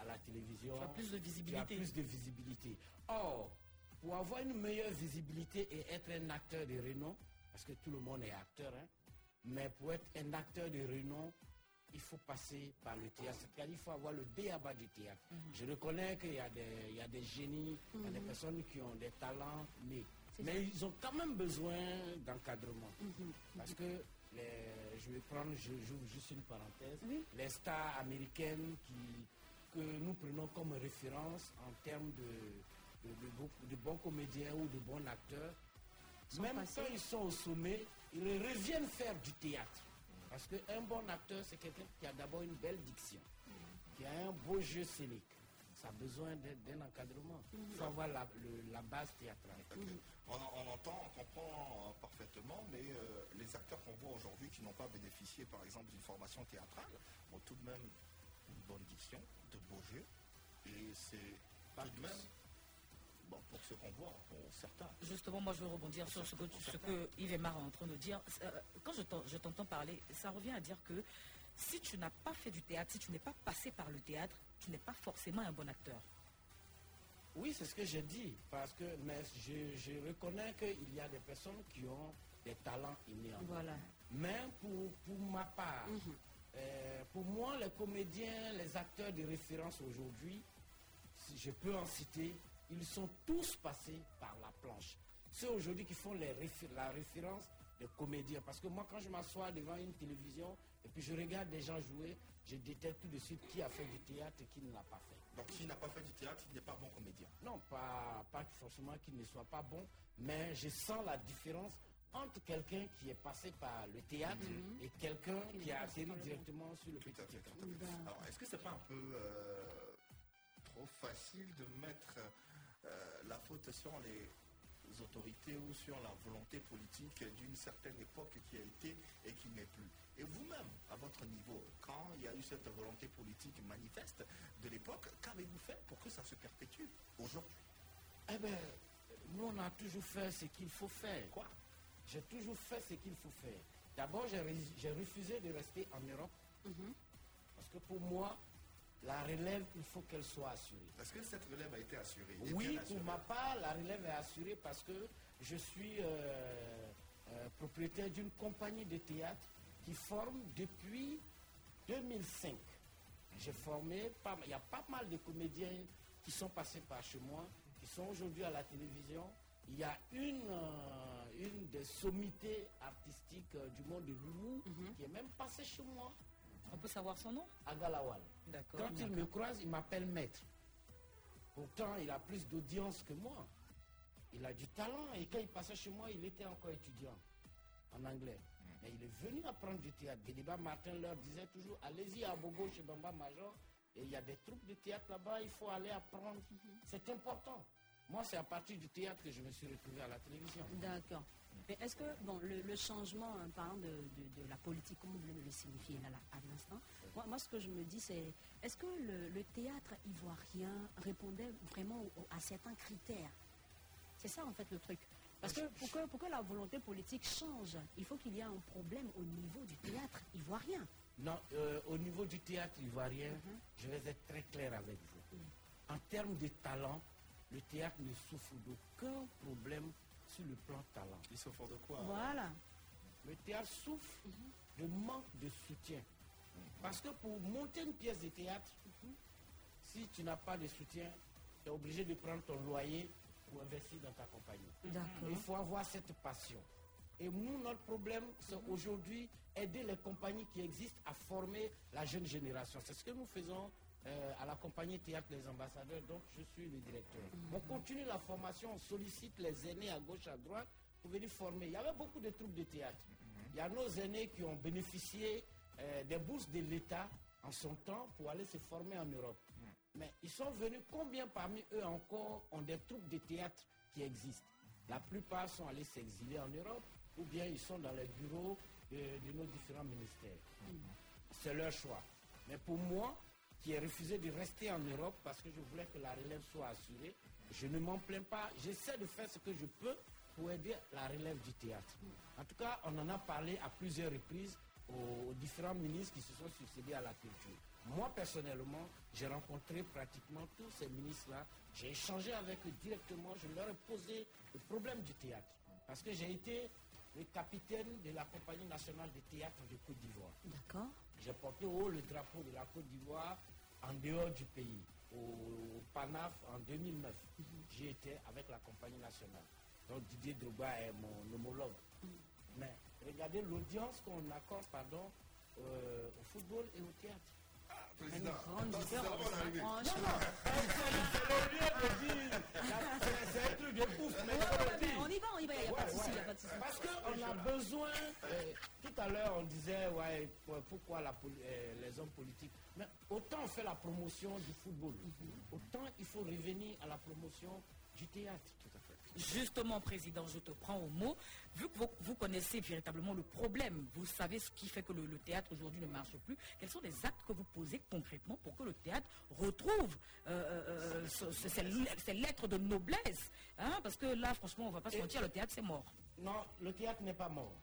à la télévision, Tu as plus de tu as visibilité. plus de visibilité. Or, pour avoir une meilleure visibilité et être un acteur de renom, parce que tout le monde est acteur, hein, mais pour être un acteur de renom, il faut passer par le théâtre. C'est-à-dire qu'il faut avoir le bas du théâtre. Je reconnais qu'il y, a des- il y a des génies, il y a des Mhm. personnes qui ont des talents nés. Mais ça. ils ont quand même besoin d'encadrement. Parce que, les- je vais prendre, je j'ouvre juste une parenthèse, les stars américaines qui, que nous prenons comme référence en termes de, de, de bons comédiens ou de bons acteurs, même quand ils sont au sommet, ils reviennent faire du théâtre. Parce qu'un bon acteur, c'est quelqu'un qui a d'abord une belle diction, qui a un beau jeu scénique. ça a besoin d'un encadrement. Il faut avoir la, le- la base théâtrale. On, on entend, on comprend euh, parfaitement, mais euh, les acteurs qu'on voit aujourd'hui qui n'ont pas bénéficié, par exemple, d'une formation théâtrale, ont tout de même une bonne diction, de beaux jeux, et c'est tout de même, bon, pour ceux qu'on voit, pour certains. Justement, moi, je veux rebondir sur ce que, ce que Yves Emar est en train de dire. Euh, Quand je t'en- je t'entends parler, ça revient à dire que si tu n'as pas fait du théâtre, si tu n'es pas passé par le théâtre, tu n'es pas forcément un bon acteur. Oui, c'est ce que j'ai dit, parce que mais je, je reconnais qu'il y a des personnes qui ont des talents innés. Voilà. Mais pour, pour ma part, euh, pour moi, les comédiens, les acteurs de référence aujourd'hui, si je peux en citer, ils sont tous passés par la planche. Ceux aujourd'hui qui font les réfé- la référence des comédiens. Parce que moi, quand je m'assois devant une télévision et puis je regarde des gens jouer, je détecte tout de suite qui a fait du théâtre et qui ne l'a pas fait. Donc s'il n'a pas fait du théâtre, il n'est pas bon comédien. Non, pas, pas forcément qu'il ne soit pas bon, mais je sens la différence entre quelqu'un qui est passé par le théâtre et quelqu'un qui a atterri directement sur le petit écran. Alors, est-ce que c'est pas un peu euh, trop facile de mettre euh, la faute sur les autorités ou sur la volonté politique d'une certaine époque qui a été et qui n'est plus? Et vous-même, à votre niveau, quand il y a eu cette volonté politique manifeste de l'époque, qu'avez-vous fait pour que ça se perpétue aujourd'hui? Eh bien, nous, on a toujours fait ce qu'il faut faire. Quoi? J'ai toujours fait ce qu'il faut faire. D'abord, j'ai refusé de rester en Europe. Parce que pour moi, la relève, il faut qu'elle soit assurée. Est-ce que cette relève a été assurée Oui, pour ma part, la relève est assurée parce que je suis euh, euh, propriétaire d'une compagnie de théâtre qui forme depuis 2005. J'ai formé, pas- il y a pas mal de comédiens qui sont passés par chez moi, qui sont aujourd'hui à la télévision. Il y a une, euh, une des sommités artistiques euh, du monde de l'humour qui est même passée chez moi. On peut savoir son nom? Agalawal. D'accord. Quand il me croise, il m'appelle maître. Pourtant, il a plus d'audience que moi. Il a du talent et quand il passait chez moi, il était encore étudiant en anglais. Mais il est venu apprendre du théâtre. Bédéba Martin leur disait toujours allez-y à Bobo chez Bamba Major. Et il y a des troupes de théâtre là-bas, il faut aller apprendre. C'est important. Moi, c'est à partir du théâtre que je me suis retrouvé à la télévision. D'accord. Mais est-ce que bon, le, le changement, hein, parlant de, de- de la politique, comme vous venez de le signifier là, là, à l'instant, moi, moi, ce que je me dis, c'est est-ce que le, le théâtre ivoirien répondait vraiment au- à certains critères? C'est ça, en fait, le truc. Parce que pour que, pour que la volonté politique change, il faut qu'il y ait un problème au niveau du théâtre ivoirien. Non, euh, au niveau du théâtre ivoirien, je vais être très clair avec vous. En termes de talent, le théâtre ne souffre d'aucun problème sur le plan talent. Il souffre de quoi Voilà. Le théâtre souffre de manque de soutien. Parce que pour monter une pièce de théâtre, si tu n'as pas de soutien, tu es obligé de prendre ton loyer pour investir dans ta compagnie. D'accord. Il faut avoir cette passion. Et nous, notre problème, c'est aujourd'hui aider les compagnies qui existent à former la jeune génération. C'est ce que nous faisons euh, à la compagnie Théâtre des Ambassadeurs, dont je suis le directeur. On continue la formation, on sollicite les aînés à gauche, à droite pour venir former. Il y avait beaucoup de troupes de théâtre. Il y a nos aînés qui ont bénéficié euh, des bourses de l'État en son temps pour aller se former en Europe. Mais ils sont venus, combien parmi eux encore ont des troupes de théâtre qui existent? La plupart sont allés s'exiler en Europe ou bien ils sont dans les bureaux de, de nos différents ministères. C'est leur choix. Mais pour moi, qui ai refusé de rester en Europe parce que je voulais que la relève soit assurée, je ne m'en plains pas. J'essaie de faire ce que je peux pour aider la relève du théâtre. En tout cas, on en a parlé à plusieurs reprises aux, différents ministres qui se sont succédés à la culture. Moi, personnellement, j'ai rencontré pratiquement tous ces ministres-là. J'ai échangé avec eux directement. Je leur ai posé le problème du théâtre. Parce que j'ai été le capitaine de la Compagnie nationale de théâtre de Côte d'Ivoire. D'accord. J'ai porté haut le drapeau de la Côte d'Ivoire en dehors du pays, au PANAF en 2009. J'y étais avec la compagnie nationale. Donc Didier Drogba est mon homologue. Mais regardez l'audience qu'on accorde euh, au football et au théâtre. Président, c'est Non, non, c'est un truc de ouf, mais. On y va, on y va, il n'y a pas de Ouais, souci, il ouais. n'y a pas de souci. Parce qu'on a besoin, euh, tout à l'heure on disait, ouais, pour- pourquoi euh, les hommes politiques? Mais autant fait la promotion du football, autant il faut revenir à la promotion du théâtre. Justement, Président, je te prends au mot. Vu que vous, vous connaissez véritablement le problème, vous savez ce qui fait que le, le théâtre aujourd'hui ne marche plus, quels sont les actes que vous posez concrètement pour que le théâtre retrouve euh, euh, ce- ce- ces, ces lettres de noblesse hein, Parce que là, franchement, on ne va pas se mentir, le théâtre, c'est mort. Non, le théâtre n'est pas mort.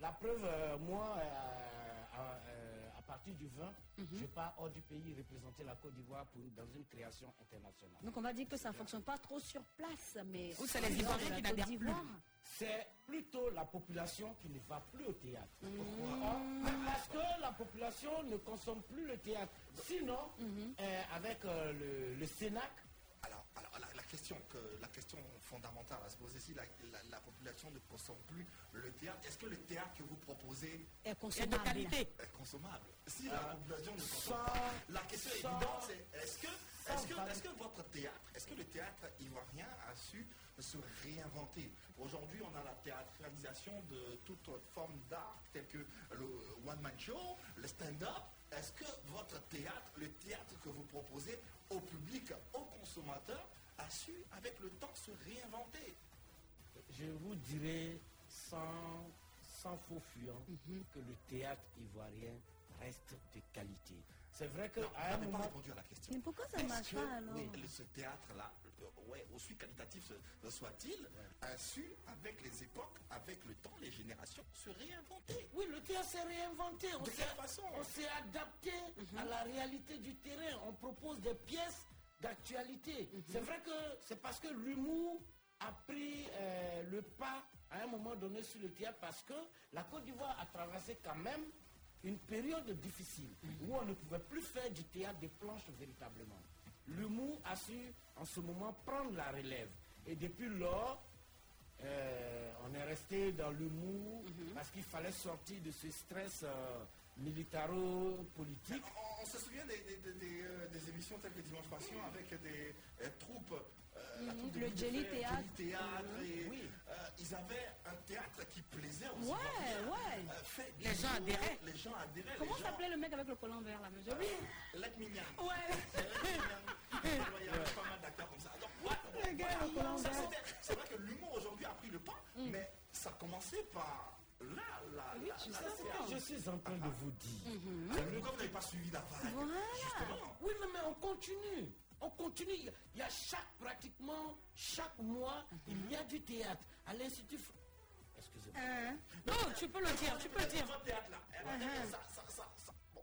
La preuve, euh, moi, euh, euh, partir du 20, je pars hors du pays représenter la Côte d'Ivoire pour- dans une création internationale. Donc on va dire que ça ne fonctionne pas trop sur place, mais... Ou c'est les Ivoiriens qui n'adhèrent plus. C'est plutôt la population qui ne va plus au théâtre. Mmh. Pourquoi? Parce que la population ne consomme plus le théâtre. Sinon, euh, avec euh, le, le Sénac, Alors, alors la, la question que, la question fondamentale à se poser, si la, la- la population ne consomme plus le théâtre, est-ce que le théâtre que vous proposez est consommable Est consommable. Si la Euh, population ne consomme sans- pas, la question sans- évidente, c'est est-ce que, est-ce que votre théâtre, est-ce que le théâtre ivoirien a su se réinventer Aujourd'hui, on a la théâtralisation de toute forme d'art, telle que le one-man show, le stand-up. Est-ce que votre théâtre, le théâtre que vous proposez au public, aux consommateurs, a su, avec le temps, se réinventer je vous dirais sans, sans faux fuyant que le théâtre ivoirien reste de qualité. C'est vrai qu'à Non, un vous n'avez pas répondu à la question. Mais pourquoi ça Est-ce marche que, pas, alors oui, le- ce théâtre-là, euh, ouais, aussi qualitatif soit-il, a su, avec les époques, avec le temps, les générations, se réinventer Oui, le théâtre s'est réinventé. On De quelle façon? On s'est adapté à la réalité du terrain. On propose des pièces d'actualité. C'est vrai que c'est parce que l'humour a pris euh, le pas à un moment donné sur le théâtre parce que la Côte d'Ivoire a traversé quand même une période difficile où on ne pouvait plus faire du théâtre des planches véritablement. L'humour a su en ce moment prendre la relève. Et depuis lors, euh, on est resté dans l'humour parce qu'il fallait sortir de ce stress euh, militaro-politique. On, on se souvient des, des- des- des, euh, des émissions telles que Dimanche Passion avec des euh, troupes. euh, Mhm, de le Jelly Théâtre. Jelly Théâtre, Mhm. et, Oui. euh, ils avaient un théâtre qui plaisait Ouais, ouais. euh, fait Les gens adhéraient. Les gens adhéraient. Comment gens- s'appelait le mec avec le collant vert là monsieur? Let Mignan. Ouais. Il y avait pas mal d'acteurs comme ça. Donc, ouais, Le gars, voilà, le collant ça, vert. C'est vrai que l'humour aujourd'hui a pris le pas, mais ça commençait par Oui, là, tu là, sais ce que je suis en train de vous dire. Ah, Pourquoi vous n'avez pas suivi la vague Justement. Oui, mais, mais on continue. On continue. Il y a- chaque, pratiquement, chaque mois, il y a du théâtre. À l'Institut... Excusez-moi. Non, tu peux le dire, tu peux le dire. Votre théâtre là, eh Uh-huh. ça, ça, ça, ça, bon,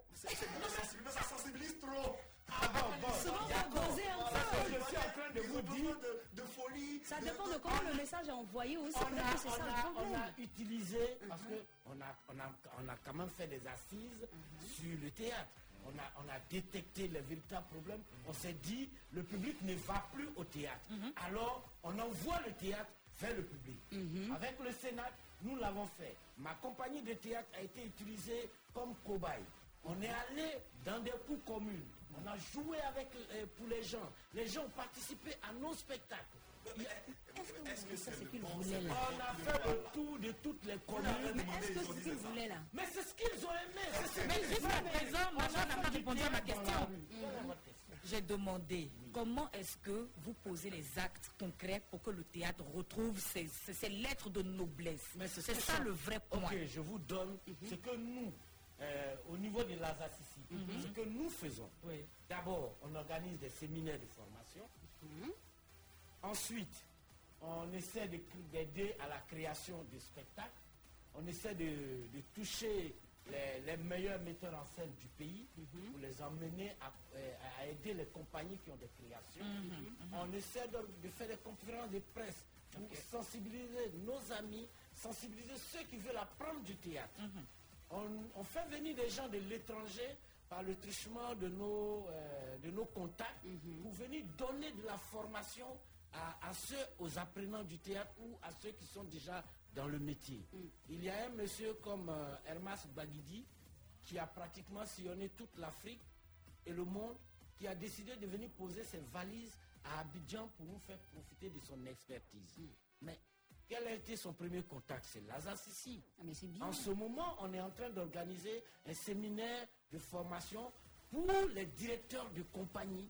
ça sensibilise trop. Ah bon, bon. Souvent, un peu. je suis en train de vous dire... de, de folie. Ça dépend de- de comment le message est envoyé aussi. on a, on ça a- on utilisé, parce que on a, on, a, on a quand même fait des assises sur le théâtre. On a, on a détecté les véritables problèmes. On s'est dit, le public ne va plus au théâtre. Alors, on envoie le théâtre vers le public. Avec le Sénat, nous l'avons fait. Ma compagnie de théâtre a été utilisée comme cobaye. On est allé dans des coups communes. On a joué avec, euh, pour les gens. Les gens ont participé à nos spectacles. Est-ce que c'est qu'il le bon voulait, là. on a fait le tour de toutes les communes. Mais est-ce que c'est ce qu'il voulait là Mais c'est ce qu'ils ont aimé. ce Mais qu'ils jusqu'à présent, moi, On je a n'ai fait pas du répondu à ma question. J'ai demandé comment est-ce que vous posez les actes concrets pour que le théâtre retrouve ses, ses- ses lettres de noblesse. C'est ce ça le vrai point. Ok, je vous donne ce que nous, euh, au niveau de l'Azacici, ce que nous faisons. Oui. D'abord, on organise des séminaires de formation. Ensuite, on essaie d'aider à la création de spectacles. On essaie de, de toucher les, les meilleurs metteurs en scène du pays pour les emmener à, euh, à aider les compagnies qui ont des créations. On essaie de, de faire des conférences de presse pour sensibiliser nos amis, sensibiliser ceux qui veulent apprendre du théâtre. On, on fait venir des gens de l'étranger par le truchement de nos, euh, de nos contacts pour venir donner de la formation à, à ceux, aux apprenants du théâtre ou à ceux qui sont déjà dans le métier. Il y a un monsieur comme euh, Hermas Baguidi qui a pratiquement sillonné toute l'Afrique et le monde, qui a décidé de venir poser ses valises à Abidjan pour nous faire profiter de son expertise. Mais quel a été son premier contact? C'est Lazare Sissi. Ah, mais c'est bien. En ce moment, on est en train d'organiser un séminaire de formation pour les directeurs de compagnies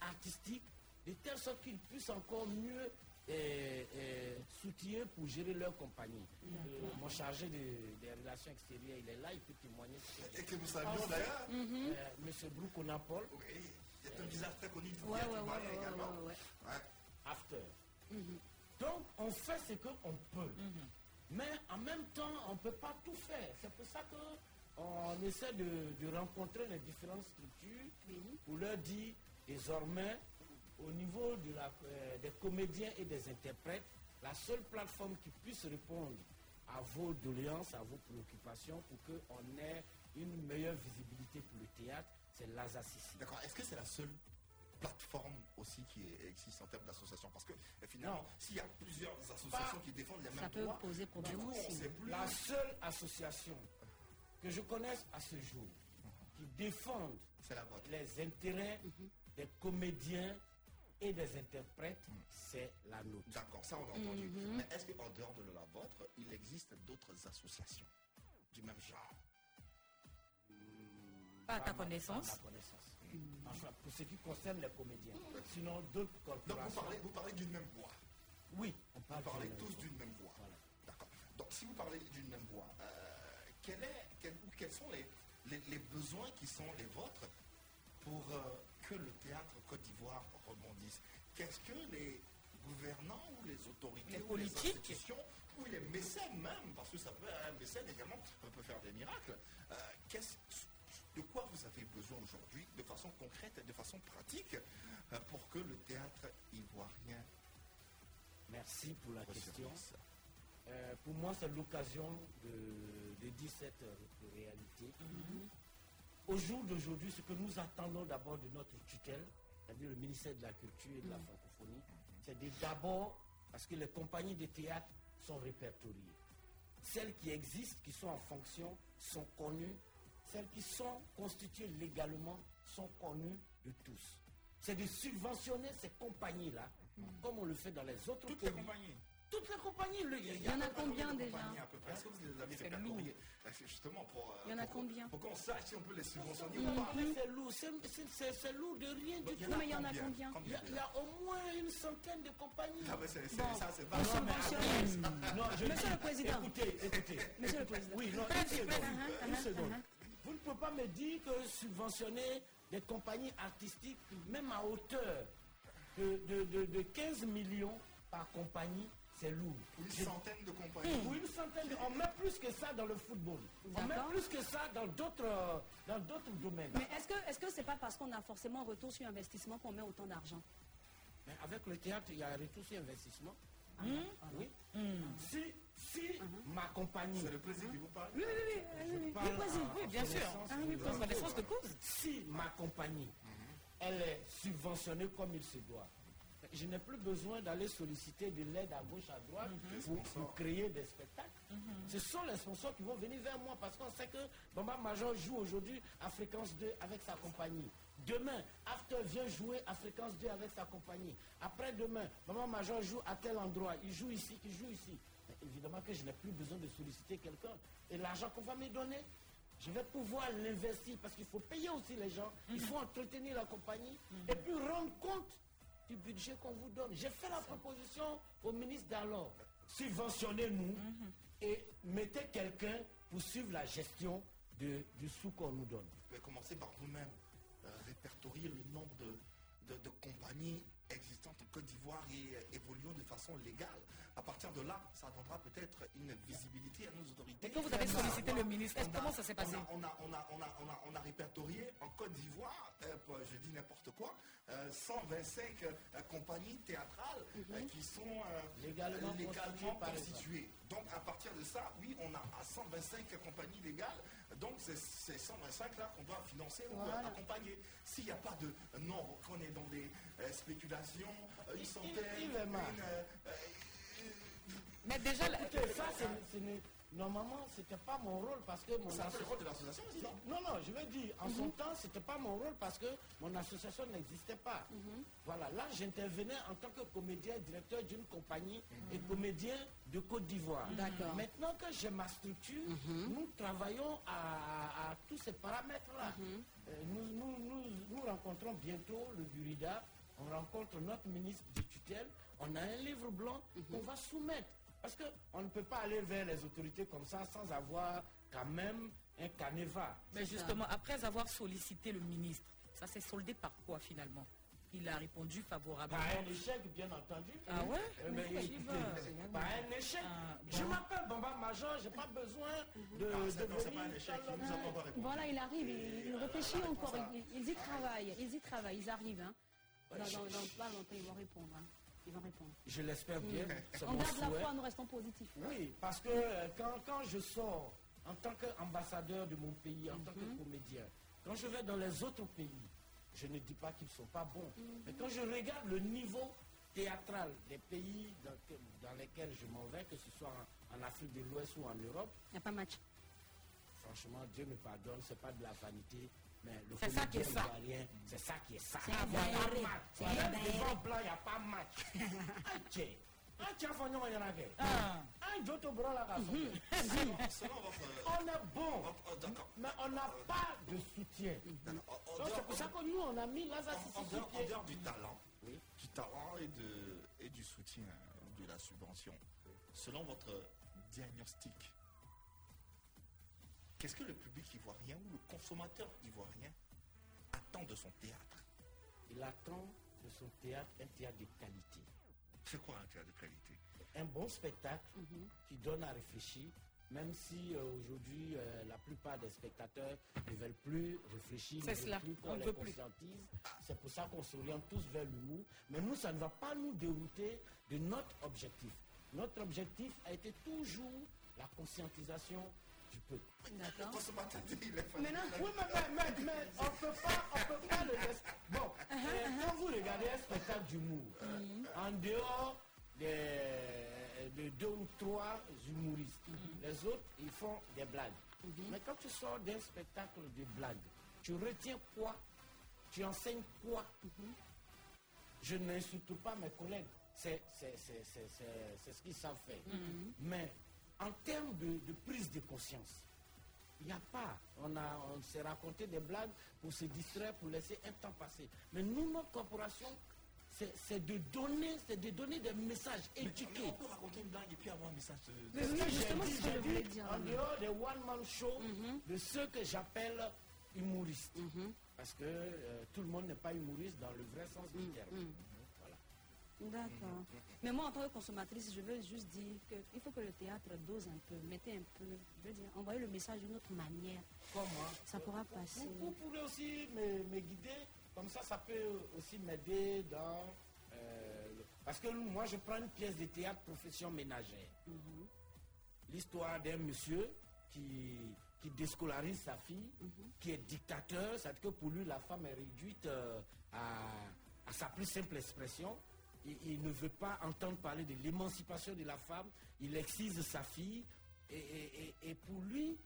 artistiques, de telle sorte qu'ils puissent encore mieux euh, euh, soutien pour gérer leur compagnie. Euh, mon chargé de- des relations extérieures, il est là, il peut témoigner. Et que nous saluons d'ailleurs. Mhm. Monsieur Broukona Paul. Oui, il est un visage très connu de vous, Ouais, ouais, ouais, ouais, également. ouais, ouais. Donc, on fait ce qu'on peut. Mais en même temps, on ne peut pas tout faire. C'est pour ça qu'on essaie de, de rencontrer les différentes structures pour leur dire désormais, au niveau de la- euh, des comédiens et des interprètes, la seule plateforme qui puisse répondre à vos doléances, à vos préoccupations, pour qu'on ait une meilleure visibilité pour le théâtre, c'est l'Azacissi. D'accord. Est-ce que c'est la seule plateforme aussi qui existe en termes d'association Parce que euh, finalement, s'il y a plusieurs associations Pas- qui défendent les Ça mêmes peut droits, poser problème du coup, on aussi. sait plus. La seule association que je connaisse à ce jour qui défende les intérêts des comédiens et des interprètes, c'est la nôtre. D'accord, ça on a entendu. Mais est-ce qu'en dehors de la vôtre, il existe d'autres associations du même genre? Pas à ta ma- connaissance. pas à ma connaissance. Enfin, pour ce qui concerne les comédiens. Sinon, d'autres Donc corporations. vous parlez, vous parlez d'une même voix. Oui, on Vous parle parlez d'une même tous d'une même voix. D'accord. Donc si vous parlez d'une même voix, euh, quel est, quel- ou quels sont les, les, les besoins qui sont les vôtres pour euh, que le théâtre Côte d'Ivoire rebondisse? Qu'est-ce que les gouvernants ou les autorités Les ou les politiques. institutions ou les mécènes même, parce que ça peut un mécène également on peut faire des miracles. euh, qu'est-ce- de quoi vous avez besoin aujourd'hui, de façon concrète et de façon pratique, euh, pour que le théâtre ivoirien Merci pour la question. Euh, pour moi, c'est l'occasion de, de dire cette euh, réalité. Au jour d'aujourd'hui, ce que nous attendons d'abord de notre tutelle, c'est-à-dire le ministère de la Culture et de la Francophonie, c'est de d'abord, parce que les compagnies de théâtre sont répertoriées. Celles qui existent, qui sont en fonction, sont connues. Celles qui sont constituées légalement sont connues de tous. C'est de subventionner ces compagnies-là, comme on le fait dans les autres Toutes les pays. compagnies. Toutes les compagnies. le- Il y en a combien déjà Est-ce que vous les avez répertoriées c'est Justement pour. euh, Il y en a pour- combien? Pour qu'on sache si on peut les subventionner Vous ou pas. parlez, c'est lourd, c'est- c'est- c'est c'est lourd de rien du Il y en tout. a Non, mais il y en a combien? Il y a, il y a au moins une centaine de compagnies. Ah, mais c'est- c'est- Bon. ça, c'est pas. Non, Monsieur le Président. Écoutez, écoutez. Monsieur le. Président. Oui, non, une seconde. Ne pouvez pas me dire que subventionner des compagnies artistiques, même à hauteur de, de- de- de 15 millions par compagnie, c'est lourd. Une centaine de compagnies. Ou une centaine, de- on met plus que ça dans le football. On met plus que ça dans d'autres dans d'autres domaines. Mais est-ce que est-ce que c'est pas parce qu'on a forcément un retour sur investissement qu'on met autant d'argent? Mais avec le théâtre, il y a un retour sur investissement. Ah Oui. Si, si ma compagnie. C'est le président qui vous parle Oui, oui, oui, oui, oui, oui. parle Oui, vas-y. en- Oui, bien en sûr. Ah oui, de- pour connaissance de cause. Si ma compagnie, elle est subventionnée comme il se doit, je n'ai plus besoin d'aller solliciter de l'aide à gauche, à droite pour, pour créer des spectacles. Ce sont les sponsors qui vont venir vers moi parce qu'on sait que Bamba Major joue aujourd'hui à Fréquence 2 avec sa compagnie. Demain, After vient jouer à Fréquence 2 avec sa compagnie. Après-demain, Bamba Major joue à tel endroit. Il joue ici, il joue ici. Évidemment que je n'ai plus besoin de solliciter quelqu'un. Et l'argent qu'on va me donner, je vais pouvoir l'investir parce qu'il faut payer aussi les gens, il faut entretenir la compagnie et puis rendre compte du budget qu'on vous donne. J'ai fait la proposition au ministre d'alors. Subventionnez-nous et mettez quelqu'un pour suivre la gestion de- du sous qu'on nous donne. Vous pouvez commencer par vous-même, euh, répertorier le nombre de, de- de compagnies existantes en Côte d'Ivoire et euh, évoluant de façon légale. À partir de là, ça donnera peut-être une visibilité à nos autorités. Et quand vous avez sollicité le ministre, a- comment ça s'est passé on a, on, a, on, a, on, a, on a répertorié en Côte d'Ivoire, euh, je dis n'importe quoi, euh, 125 euh, compagnies théâtrales euh, qui sont euh, Légalement légalement constituées. Donc à partir de ça, oui, on a à 125 compagnies légales. Donc c'est ces 125 là qu'on doit financer ou Voilà. euh, accompagner. S'il n'y a pas de nombre, qu'on est dans des euh, spéculations, euh, une centaine, une, euh, euh, Mais déjà, la- ça, c'est- normalement, c'était pas mon rôle parce que mon C'est un peu le associ- rôle de l'association aussi, non Non, non, je veux dire, en son temps, c'était pas mon rôle parce que mon association n'existait pas. Voilà, là, j'intervenais en tant que comédien, directeur d'une compagnie et comédien de Côte d'Ivoire. D'accord. Maintenant que j'ai ma structure, nous travaillons à, à tous ces paramètres-là. Euh, nous, nous, nous, nous rencontrons bientôt le Burida, on rencontre notre ministre du tutelle, on a un livre blanc qu'on va soumettre. Parce qu'on ne peut pas aller vers les autorités comme ça sans avoir quand même un canevas. Mais justement, après avoir sollicité le ministre, ça s'est soldé par quoi finalement? Il a répondu favorablement. Par un échec, bien entendu. Ah ouais? Euh, mais Mais écoutez, pourquoi Par un échec. Ah, Je bon. m'appelle Bamba Major, j'ai pas besoin de, Ah, de non, c'est venir pas un échec, dans le- il nous a pas encore répondu. Voilà, il arrive, il, il réfléchit encore, ils, y travaillent, ils y travaillent, ils arrivent. Hein. Ouais, dans, je- dans- dans pas longtemps, ils vont répondre. hein. Ils vont répondre. Je l'espère bien. Mm. On mon garde la foi, nous restons positifs. Oui, parce que euh, quand, quand je sors en tant qu'ambassadeur de mon pays, en tant que comédien, quand je vais dans les autres pays, je ne dis pas qu'ils ne sont pas bons. Mhm. Mais quand je regarde le niveau théâtral des pays dans, dans lesquels je m'en vais, que ce soit en, en Afrique de l'Ouest ou en Europe, Il n'y a pas match. franchement, Dieu me pardonne, c'est pas de la vanité. Mais le C'est ça qui est ça. C'est ça qui est ça. C'est un voilà, baéré. match. C'est Même un baéré. devant blanc, il n'y a pas match. Ah, tiens. Ah, tiens, Fagnon, il y en a qu'un. Ah. Un Joto Bro, là, garçon. Selon- Selon votre... On est bon, Oh, D'accord. mais on n'a pas de soutien. Donc, C'est pour ça que nous, on a mis Lazare en, Sissi dehors du talent, Oui. du talent et, de, et du soutien de la subvention, selon votre diagnostic, qu'est-ce que le public ivoirien ou le consommateur ivoirien attend de son théâtre? Il attend de son théâtre un théâtre de qualité. C'est quoi un théâtre de qualité? Un bon spectacle qui donne à réfléchir, même si euh, aujourd'hui euh, la plupart des spectateurs ne veulent plus réfléchir, C'est ne veulent plus qu'on les conscientise. C'est pour ça qu'on s'oriente tous vers l'humour. Mais nous, ça ne va pas nous dérouter de notre objectif. Notre objectif a été toujours la conscientisation consommateur, il est Maintenant, Oui, mais, mais, mais, mais on ne peut pas, on peut pas le laisser. Bon, euh, quand vous regardez un spectacle d'humour, en dehors des, de deux ou trois humoristes, les autres, ils font des blagues. Mais quand tu sors d'un spectacle de blagues, tu retiens quoi? Tu enseignes quoi? Je n'insulte pas mes collègues. C'est c'est- c'est- c'est- c'est- c'est ce qu'ils savent faire. Mais en termes de, de prise de conscience, il n'y a pas. On, a, on s'est raconté des blagues pour se distraire, pour laisser un temps passer. Mais nous, notre corporation, c'est c'est de donner, c'est de donner des messages Mais éduqués. on peut raconter une blague et puis avoir un message de... Mais oui, j'ai justement, dit, ce que j'ai je voulais dit, dire. En dehors des one-man show, de ceux que j'appelle humoristes. Parce que euh, tout le monde n'est pas humoriste dans le vrai sens du terme. D'accord. Mais moi, en tant que consommatrice, je veux juste dire qu'il faut que le théâtre dose un peu, mettez un peu, je veux dire, envoyez le message d'une autre manière. Comment Ça pourra passer. Vous, vous pouvez aussi me, me guider, comme ça, ça peut aussi m'aider dans... euh, parce que moi, je prends une pièce de théâtre profession ménagère. L'histoire d'un monsieur qui, qui déscolarise sa fille, qui est dictateur, c'est-à-dire que pour lui, la femme est réduite euh, à, à sa plus simple expression. Il, il ne veut pas entendre parler de l'émancipation de la femme. Il excise sa fille. Et, et- et- et pour lui,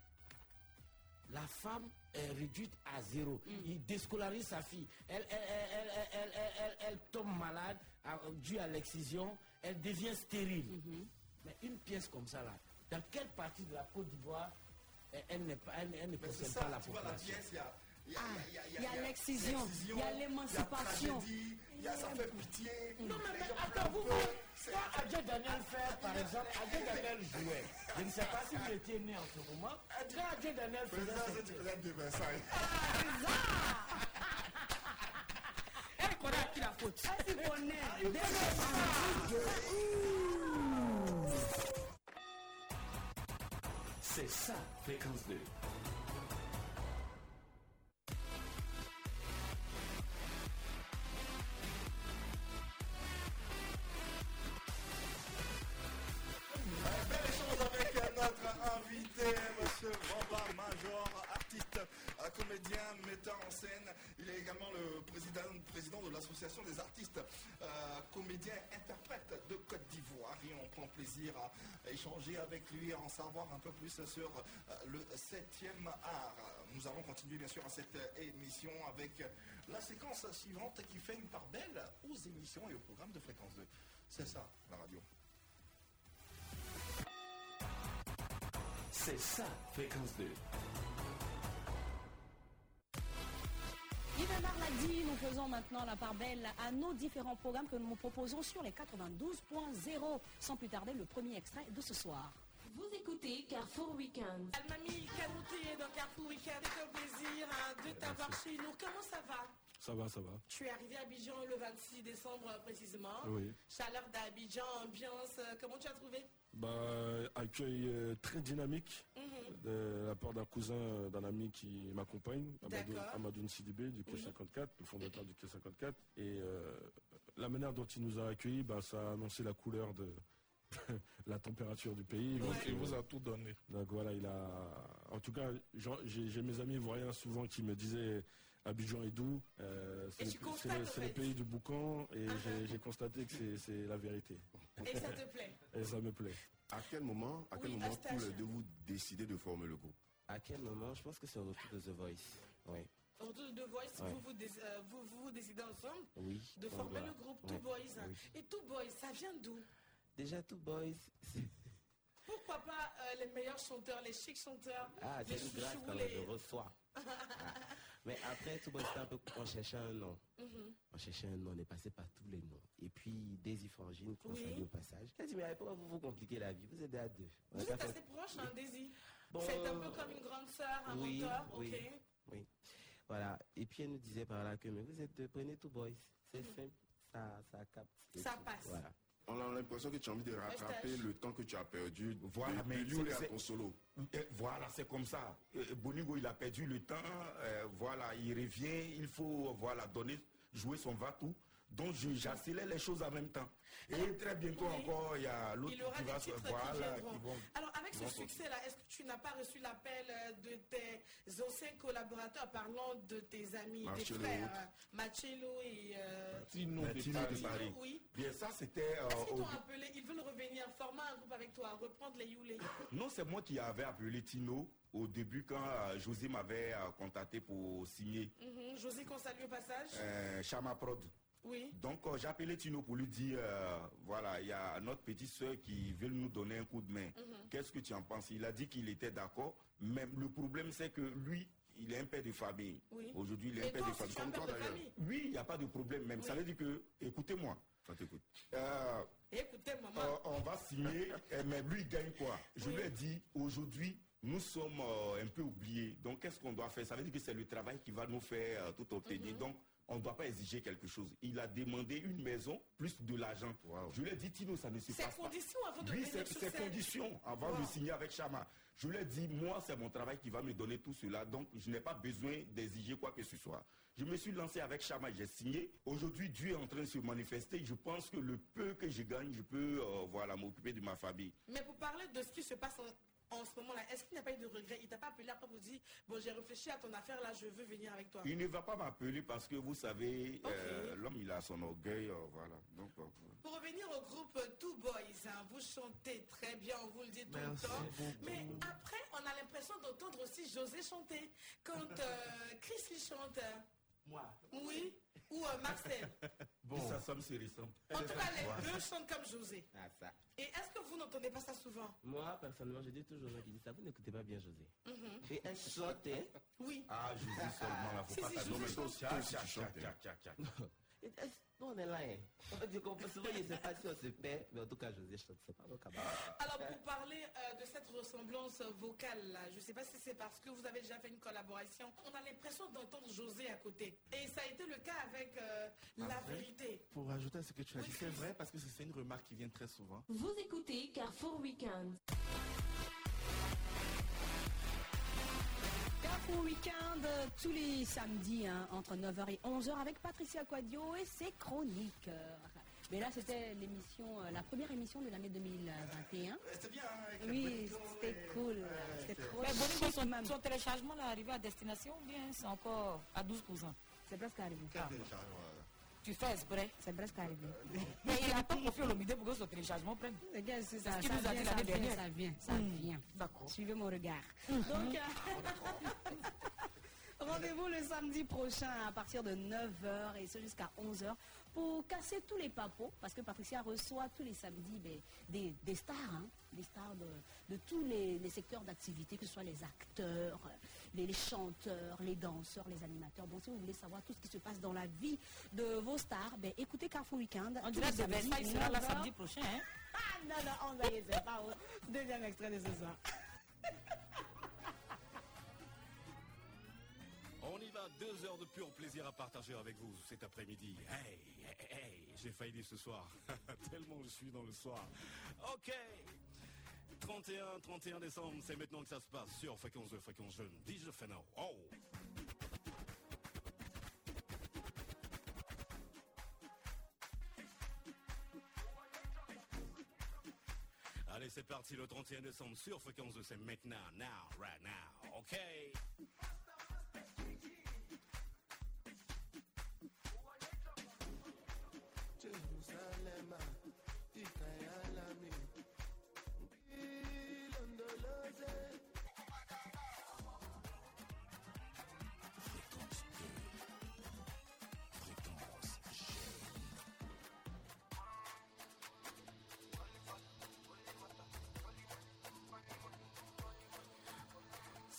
la femme est réduite à zéro. Il déscolarise sa fille. Elle, elle, elle, elle, elle, elle- elle- elle tombe malade à- dû à l'excision. Elle devient stérile. Mais une pièce comme ça, là, dans quelle partie de la Côte d'Ivoire elle, elle n'est pas, elle, elle ne ça, pas la tu vois, la population? pièce, il y a... Il y a, Ah, y a- l'excision, il y a l'émancipation. Il y a ça fait pitié. Non, mais, attends, vous, quand Adjé Daniel fait, par exemple, Adjé Daniel jouait. Je ne sais pas si vous étiez né en ce moment. Quand Adjé Daniel faisait Président, c'est président de Versailles. Elle connaît à qui la faute. Elle s'y connaît. C'est ça, fréquence 2. Savoir un peu plus sur euh, le 7e art. Nous allons continuer bien sûr à cette émission avec la séquence suivante qui fait une part belle aux émissions et au programme de Fréquence 2. C'est ça, la radio. C'est ça, Fréquence 2. Yves Marladi, nous faisons maintenant la part belle à nos différents programmes que nous proposons sur les 92.0. Sans plus tarder, le premier extrait de ce soir. Vous écoutez Carrefour Weekend. Almami Kanouté dans Carrefour Weekend, c'est un plaisir hein, de t'avoir chez nous. Comment ça va? Ça va, ça va. Tu es arrivé à Abidjan le 26 décembre euh, précisément. Oui. Chaleur d'Abidjan, ambiance, euh, comment tu as trouvé? Bah, accueil euh, très dynamique Mhm. de la part d'un cousin, d'un ami qui m'accompagne, Amadou, D'accord. Amadou Sidibé du Quai Oui. 54, le fondateur du Quai 54. Et euh, la manière dont il nous a accueillis, bah, ça a annoncé la couleur de la température du pays. Donc, il euh, vous a tout donné. Donc voilà, il a. En tout cas, j'ai mes amis ivoiriens souvent qui me disaient Abidjan est doux. euh, c'est le- pays du boucan et Ah, j'ai- j'ai constaté que c'est- la vérité. Et ça te plaît Et ça me plaît. À quel moment, à quel Oui, moment à tous stage. les deux vous décidez de former le groupe? À quel moment? Je pense que c'est au retour de The Voice. Oui. Autour de Voice, Ouais. vous, vous, dé- euh, vous, vous, vous décidez ensemble Oui. de former voilà. le groupe Ouais, Two Boys. hein. oui. Et Two Boys, ça vient d'où? Déjà, Two Boys. Pourquoi pas euh, les meilleurs chanteurs, les chics chanteurs, Ah, les c'est une grâce chouchous, quand les... je reçois. Ah. Mais après, Two Boys, c'était un peu. On cherchait un nom. Mhm. On cherchait un nom, on est passé par tous les noms. Et puis, Daisy Forgine, qu'on Oui. salue au passage. Elle dit, mais pourquoi vous vous compliquez la vie? Vous êtes à deux. On Vous êtes fait- assez proche, hein, Daisy Bon, C'est un peu comme une grande sœur, un oui, mentor, oui, ok oui. Voilà. Et puis, elle nous disait par là que, mais vous êtes deux, prenez Two Boys. C'est simple, ça, ça capte. Ça passe. Voilà. On a l'impression que tu as envie de rattraper le temps que tu as perdu Voilà, de mais à c'est- ton solo. Voilà, c'est comme ça. Euh, Bonigo, il a perdu le temps. euh, voilà, il revient. Il faut voilà donner, jouer son va-tout. Donc, j'accélère les choses en même temps. Et très bientôt encore, il y a l'autre Il y aura qui va se qui voilà. Alors, ce vont succès-là, est-ce que tu n'as pas reçu l'appel euh, de tes anciens collaborateurs parlant de tes amis, Marcello. tes frères, euh, Marcello et euh, Tino de Tino Paris. de Paris. Oui. Bien, ça, c'était. euh, Est-ce qu'ils au- t'ont appelé? Ils veulent revenir, former un groupe avec toi, reprendre les Youlé. Non, c'est moi qui avais appelé Tino au début quand euh, José m'avait euh, contacté pour signer Mhm. José qu'on salue au passage. euh, Chama Prod. Oui. Donc euh, j'ai appelé Tino pour lui dire, euh, voilà, il y a notre petite soeur qui veut nous donner un coup de main. Mhm. Qu'est-ce que tu en penses? Il a dit qu'il était d'accord, mais le problème c'est que lui, il est un père de famille. Oui. Aujourd'hui, il est un père de famille. Comme toi d'ailleurs. Oui, il n'y a pas de problème même. Ça veut dire que, écoutez-moi, ça t'écoute. Euh, Écoutez, maman. euh, on va signer, eh, mais lui, il gagne quoi? Je lui ai dit, aujourd'hui, nous sommes euh, un peu oubliés. Donc, qu'est-ce qu'on doit faire? Ça veut dire que c'est le travail qui va nous faire euh, tout obtenir. Mhm. Donc, on ne doit pas exiger quelque chose. Il a demandé une maison plus de l'argent. Je lui ai dit, Tino, ça ne se Ces passe pas. conditions avant de Oui, venir c'est sur ces scène. conditions avant Wow. de signer avec Chama. Je lui ai dit, moi, c'est mon travail qui va me donner tout cela. Donc, je n'ai pas besoin d'exiger quoi que ce soit. Je me suis lancé avec Chama, j'ai signé. Aujourd'hui, Dieu est en train de se manifester. Je pense que le peu que je gagne, je peux euh, voilà, m'occuper de ma famille. Mais pour parler de ce qui se passe en, en ce moment-là, est-ce qu'il n'y a pas eu de regret Il t'a pas appelé après pour dire Bon, j'ai réfléchi à ton affaire, là, je veux venir avec toi. Il ne va pas m'appeler parce que vous savez, euh, l'homme, il a son orgueil. euh, voilà. Donc, euh, Pour revenir au groupe Two Boys, hein, vous chantez très bien, on vous le dit tout Merci le temps. beaucoup. Mais après, on a l'impression d'entendre aussi José chanter. Quand euh, Chris il chante. Moi. Oui. Ou euh, Marcel. Bon. Ça somme, c'est récent. En tout cas, les deux chantent comme José. Ah, ça. Et est-ce que vous n'entendez pas ça souvent? Moi, personnellement, je dis toujours aux gens qui disent ça, vous n'écoutez pas bien José. Mhm. Et elle chantait. Oui. Ah, José seulement, là, faut Si, pas si, t'attendre. José Nous, on est là. Hein. On dit qu'on peut souvent, je ne sais pas si on se perd, mais en tout cas, José chante. C'est pas mon camarade. Alors, pour parler euh, de cette ressemblance vocale, là, je ne sais pas si c'est parce que vous avez déjà fait une collaboration, on a l'impression d'entendre José à côté. Et ça a été le cas avec euh, La Après, Vérité. Pour rajouter à ce que tu as dit, c'est vrai parce que c'est une remarque qui vient très souvent. Vous écoutez Carrefour Weekend. Carrefour Weekend, euh, tous les samedis, hein, entre 9h et 11h, avec Patricia Quadio et ses chroniqueurs. Mais là, c'était l'émission, euh, la première émission de l'année 2021. C'était bien, hein, Oui, c'était cool. C'était trop Mais son, même. son téléchargement là, arrivé à destination ou bien c'est encore à 12% C'est presque arrivé. Quel téléchargement, là Tu fais exprès. C'est presque arrivé. Mais il attend qu'on fasse l'omidé pour que ce téléchargement prenne. C'est C'est ça. ce qu'il ça nous a vient, dit ça l'année vient, dernière. Ça vient, ça Hmm. vient. D'accord. Suivez mon regard. Donc, euh, rendez-vous le samedi prochain à partir de 9h et ce jusqu'à 11h pour casser tous les papos parce que Patricia reçoit tous les samedis ben, des, des stars, hein, des stars de, de tous les, les secteurs d'activité, que ce soit les acteurs, les, les chanteurs, les danseurs, les animateurs. Donc si vous voulez savoir tout ce qui se passe dans la vie de vos stars, ben, écoutez Carrefour Weekend. On dirait que Versailles sera là 9h. samedi prochain. Hein? Ah non, non, on va y c'est pas au deuxième extrait de ce soir. deux heures de pur plaisir à partager avec vous cet après-midi. Hey, hey, hey, j'ai failli ce soir, tellement je suis dans le soir. Ok, 31, 31 décembre, c'est maintenant que ça se passe sur Fréquence de Fréquence Jeune. DJ Feno. Oh Allez, c'est parti le 31 décembre sur Fréquence 2, c'est maintenant, now, right now, ok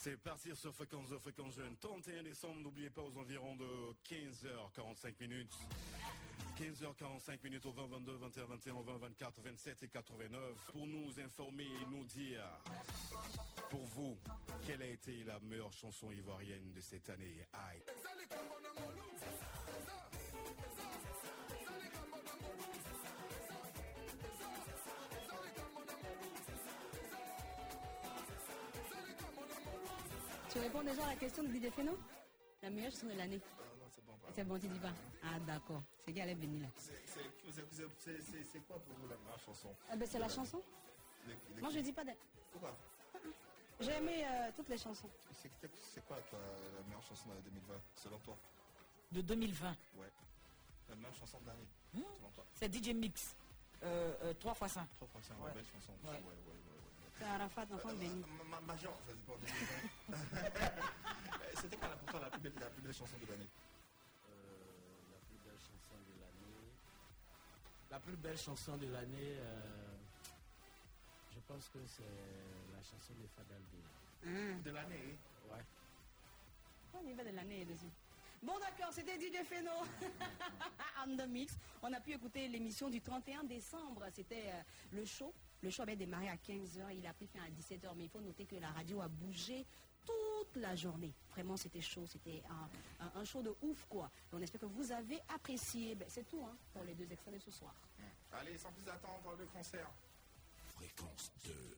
C'est partir sur Fréquence de Fréquence Jeune. 31 décembre, n'oubliez pas aux environs de 15h45 minutes. 15h45 minutes au 20, 22, 21, 21, 20, 24, 27 et 89 pour nous informer et nous dire pour vous quelle a été la meilleure chanson ivoirienne de cette année. Aïe. Tu réponds déjà à la question de Didier Feno La meilleure chanson de l'année non, c'est bon. C'est bon, tu dis pas Ah d'accord, c'est qui allait venir là. C'est- quoi pour vous la meilleure chanson Ah ben c'est la chanson Les- les- Moi je dis pas d'elle. Pourquoi J'ai aimé euh, toutes les chansons. C'est quoi, toi, la meilleure chanson de 2020, selon toi De 2020. Ouais. La meilleure chanson de l'année, Hmm selon toi C'est DJ Mix. Euh, euh, 3 x 5. 3 fois 5, Ouais. belle chanson. Ouais, ouais, ouais. C'est Arafat, Béni. Ma- ma- Major, ça c'est pas en 2020. C'était quoi pour toi la plus belle, la plus belle chanson de l'année Euh, la plus belle chanson de l'année. La plus belle chanson de l'année, euh, je pense que c'est la chanson de Fadal Hein. De l'année Ouais. On y va de l'année dessus. Bon d'accord, c'était DJ Feno. On the mix. On a pu écouter l'émission du 31 décembre. C'était euh, le show. Le show avait démarré à 15h, il a pris fin à 17h, mais il faut noter que la radio a bougé toute la journée. Vraiment, c'était chaud, c'était un, un- un show de ouf, quoi. Et on espère que vous avez apprécié. Ben, c'est tout hein, pour les deux extraits de ce soir. Allez, sans plus attendre, le concert. Fréquence 2.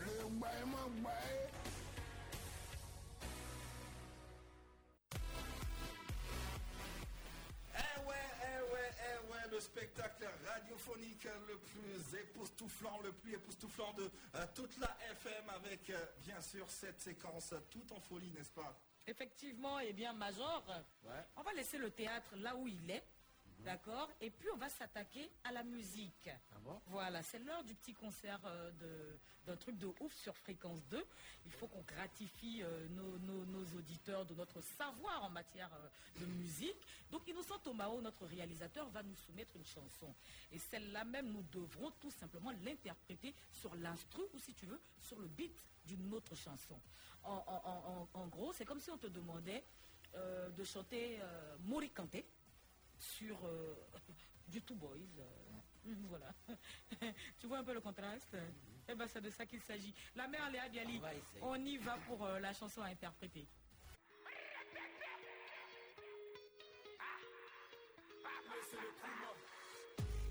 Le le spectacle radiophonique le plus époustouflant, le plus époustouflant de euh, toute la FM avec euh, bien sûr cette séquence tout en folie, n'est-ce pas? Effectivement, eh bien, Major, on va laisser le théâtre là où il est. D'accord Et puis on va s'attaquer à la musique. Voilà, c'est l'heure du petit concert euh, de- d'un truc de ouf sur Fréquence 2. Il faut qu'on gratifie euh, nos, nos- nos auditeurs de notre savoir en matière euh, de musique. Donc Innocent Tomao, notre réalisateur, va nous soumettre une chanson. Et celle-là même, nous devrons tout simplement l'interpréter sur l'instru ou si tu veux, sur le beat d'une autre chanson. En, en- en- en- en gros, c'est comme si on te demandait de chanter Mori Kanté sur euh, du Two Boys. euh, mhm, voilà. tu vois un peu le contraste? Eh ben, c'est de ça qu'il s'agit. La mère Léa Bialy, On y va pour euh, la chanson à interpréter.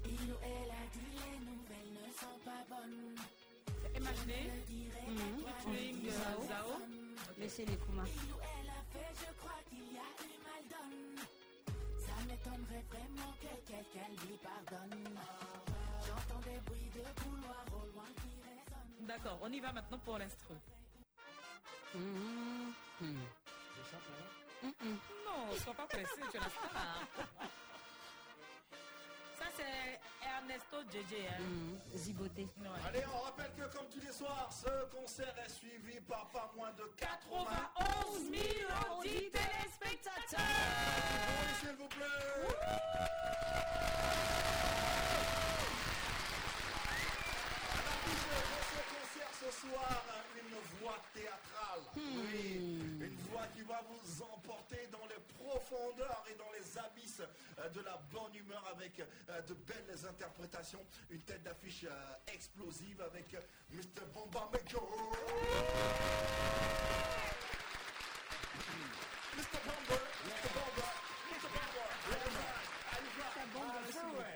Il ou elle a dit les nouvelles ne sont pas bonnes. Featuring euh, Zao. Laissez les Kuma. M'étonnerait vraiment que quelqu'un lui pardonne. J'entends des bruits de couloir au loin qui résonnent. D'accord, on y va maintenant pour l'instru. Mhm. Mhm. Je chante, hein Non, sois pas pressé, tu la star. Ça, c'est Ernesto JJ. Hein. Mm, Ziboté. Allez, on rappelle que comme tous les soirs, ce concert est suivi par pas moins de 91 millions de téléspectateurs. S'il vous plaît. À l'affiche de ce concert ce soir, une voix théâtrale. Oui, une voix qui va vous emporter dans les profondeurs et dans les abysses euh, de la bonne humeur avec euh, de belles interprétations. Une tête d'affiche euh, explosive avec Mr. Bomba Maker. Mr. Bomber, Mr. Bomber, Mr. Bomber.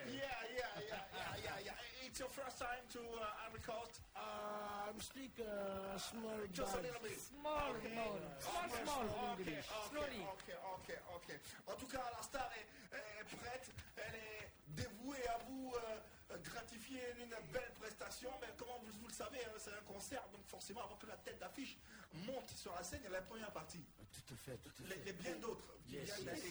Yeah, yeah, yeah, yeah, yeah, yeah. It's your first time to uh, Ivory Coast. Uh, I'm speak uh, small Just a little bit. Small, Okay. small. Small, Okay, small. okay, English. okay, Slowly. Ok, ok, ok. En tout cas, la star est, est prête. Elle est dévouée à vous euh, gratifier une belle prestation. Mais comme vous, vous le savez, hein, c'est un concert. Donc forcément, avant que la tête d'affiche monte sur la scène, il y a la première partie. Tout à fait, tout à Les, fait. les bien d'autres qui Yes, viennent yes.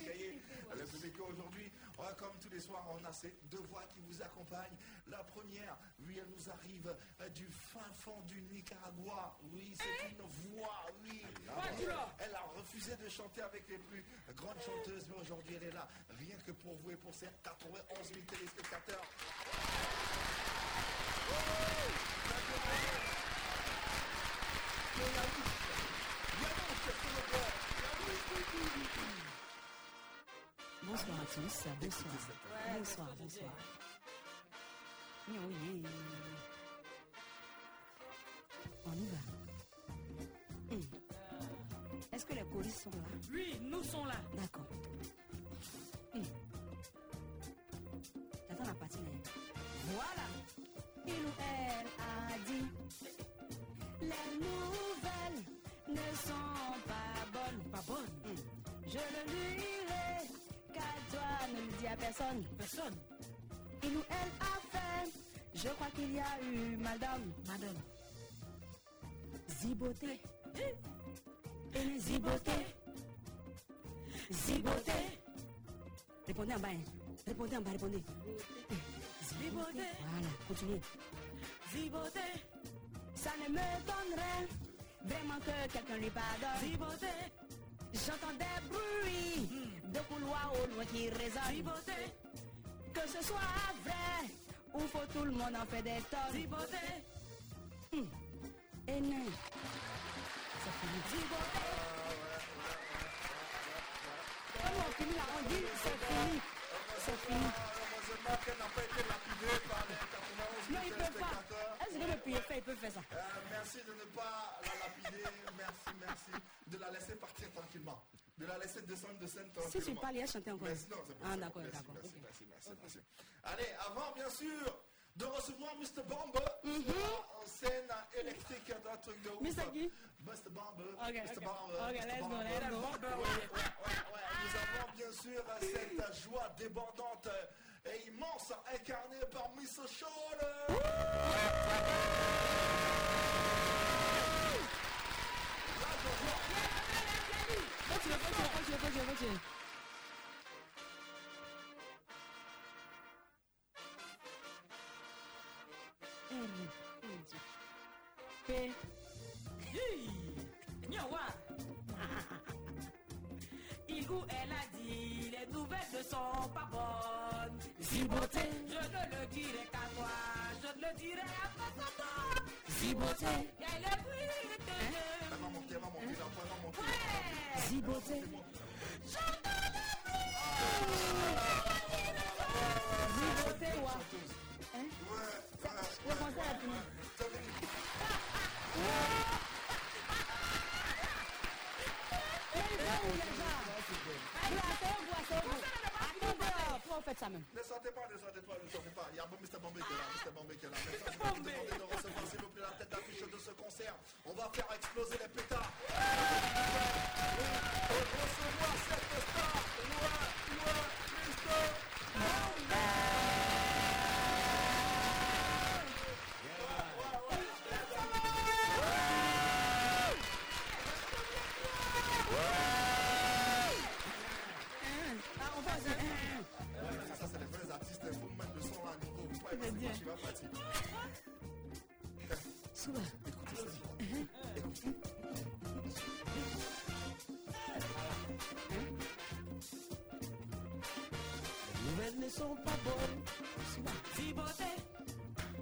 le public aujourd'hui. Comme tous les soirs, on a ces deux voix qui vous accompagnent. La première, oui, elle nous arrive euh, du fin fond du Nicaragua. Oui, c'est une voix, oui. Elle a refusé de chanter avec les plus grandes chanteuses, mais aujourd'hui, elle est là, rien que pour vous et pour ces 91 000 téléspectateurs. Bonsoir à tous. Bonsoir. Bonsoir, bonsoir. Oui. On y va. Est-ce que les choristes sont là? Oui, nous sommes là. D'accord. Hum. J'attends la partie. là. Voilà. Il ou elle a dit Les nouvelles ne sont pas bonnes. Pas bonne. Je le dirai, car toi ne le dis à personne. Personne. Il ou elle a fait, je crois qu'il y a eu madame. Madame. Ziboté. Et les ziboté. Ziboté. Répondez en bas. hein. Répondez en bas, répondez. Ziboté. Voilà, continuez. Ziboté. Ça ne me donnerait vraiment que quelqu'un lui pardonne. J'entends des bruits de couloirs au loin qui résonnent. Que ce soit vrai ou faut tout le monde en fait des tonnes. Ziboté. Hum. Et non. Ça finit. Ziboté. Comme on finit là, on dit c'est fini. C'est fini. Heureusement qu'elle n'a pas été lapidée par les 91 Non, 000 il peut pas. téléspectateurs. Est-ce que le pays fait, il peut faire ça Euh, merci de ne pas la lapider, merci, merci. De la laisser partir tranquillement. De la laisser descendre de scène Si tranquillement. tu parles, il a chanté encore. Merci, non, c'est pas Ah, d'accord, Merci, d'accord. Merci, merci, merci, merci. Allez, avant, bien sûr, de recevoir Mr. Bomber sera en scène électrique d'un truc de ouf. Mr. qui Mr. Bomber. Ok, Mr. ok. Bomber. Ok, Mr. let's go, Bomber. let's go. Ouais, ouais, ouais, ouais. Nous avons bien sûr cette joie débordante et immense incarnée par Miss Sean. Continue, continue, continue, continue, P. Il ou elle a dit les nouvelles sont pas bonnes. Ziboté. Je ne le dirai qu'à toi. Je ne le dirai à personne. Ziboté. Elle est bruit de la voix va monter. Ziboté. J'entends le bruit. Ziboté, ouais. Hein? Ouais, est fini. Les gars ou les gars Allez, asseyez-vous, asseyez-vous. Attendez, Ne sortez pas, ne sortez pas, ne sortez pas. Il y a bon Mr. Bombay qui est là, Mr. Bombay qui est là. Vais vous demander de recevoir, s'il vous plaît, la tête d'affiche de ce concert. On va faire exploser les pétards. Recevoir cette star. Ouais, ouais, Mr. Souba. Ne sont pas bonnes. Ziboté,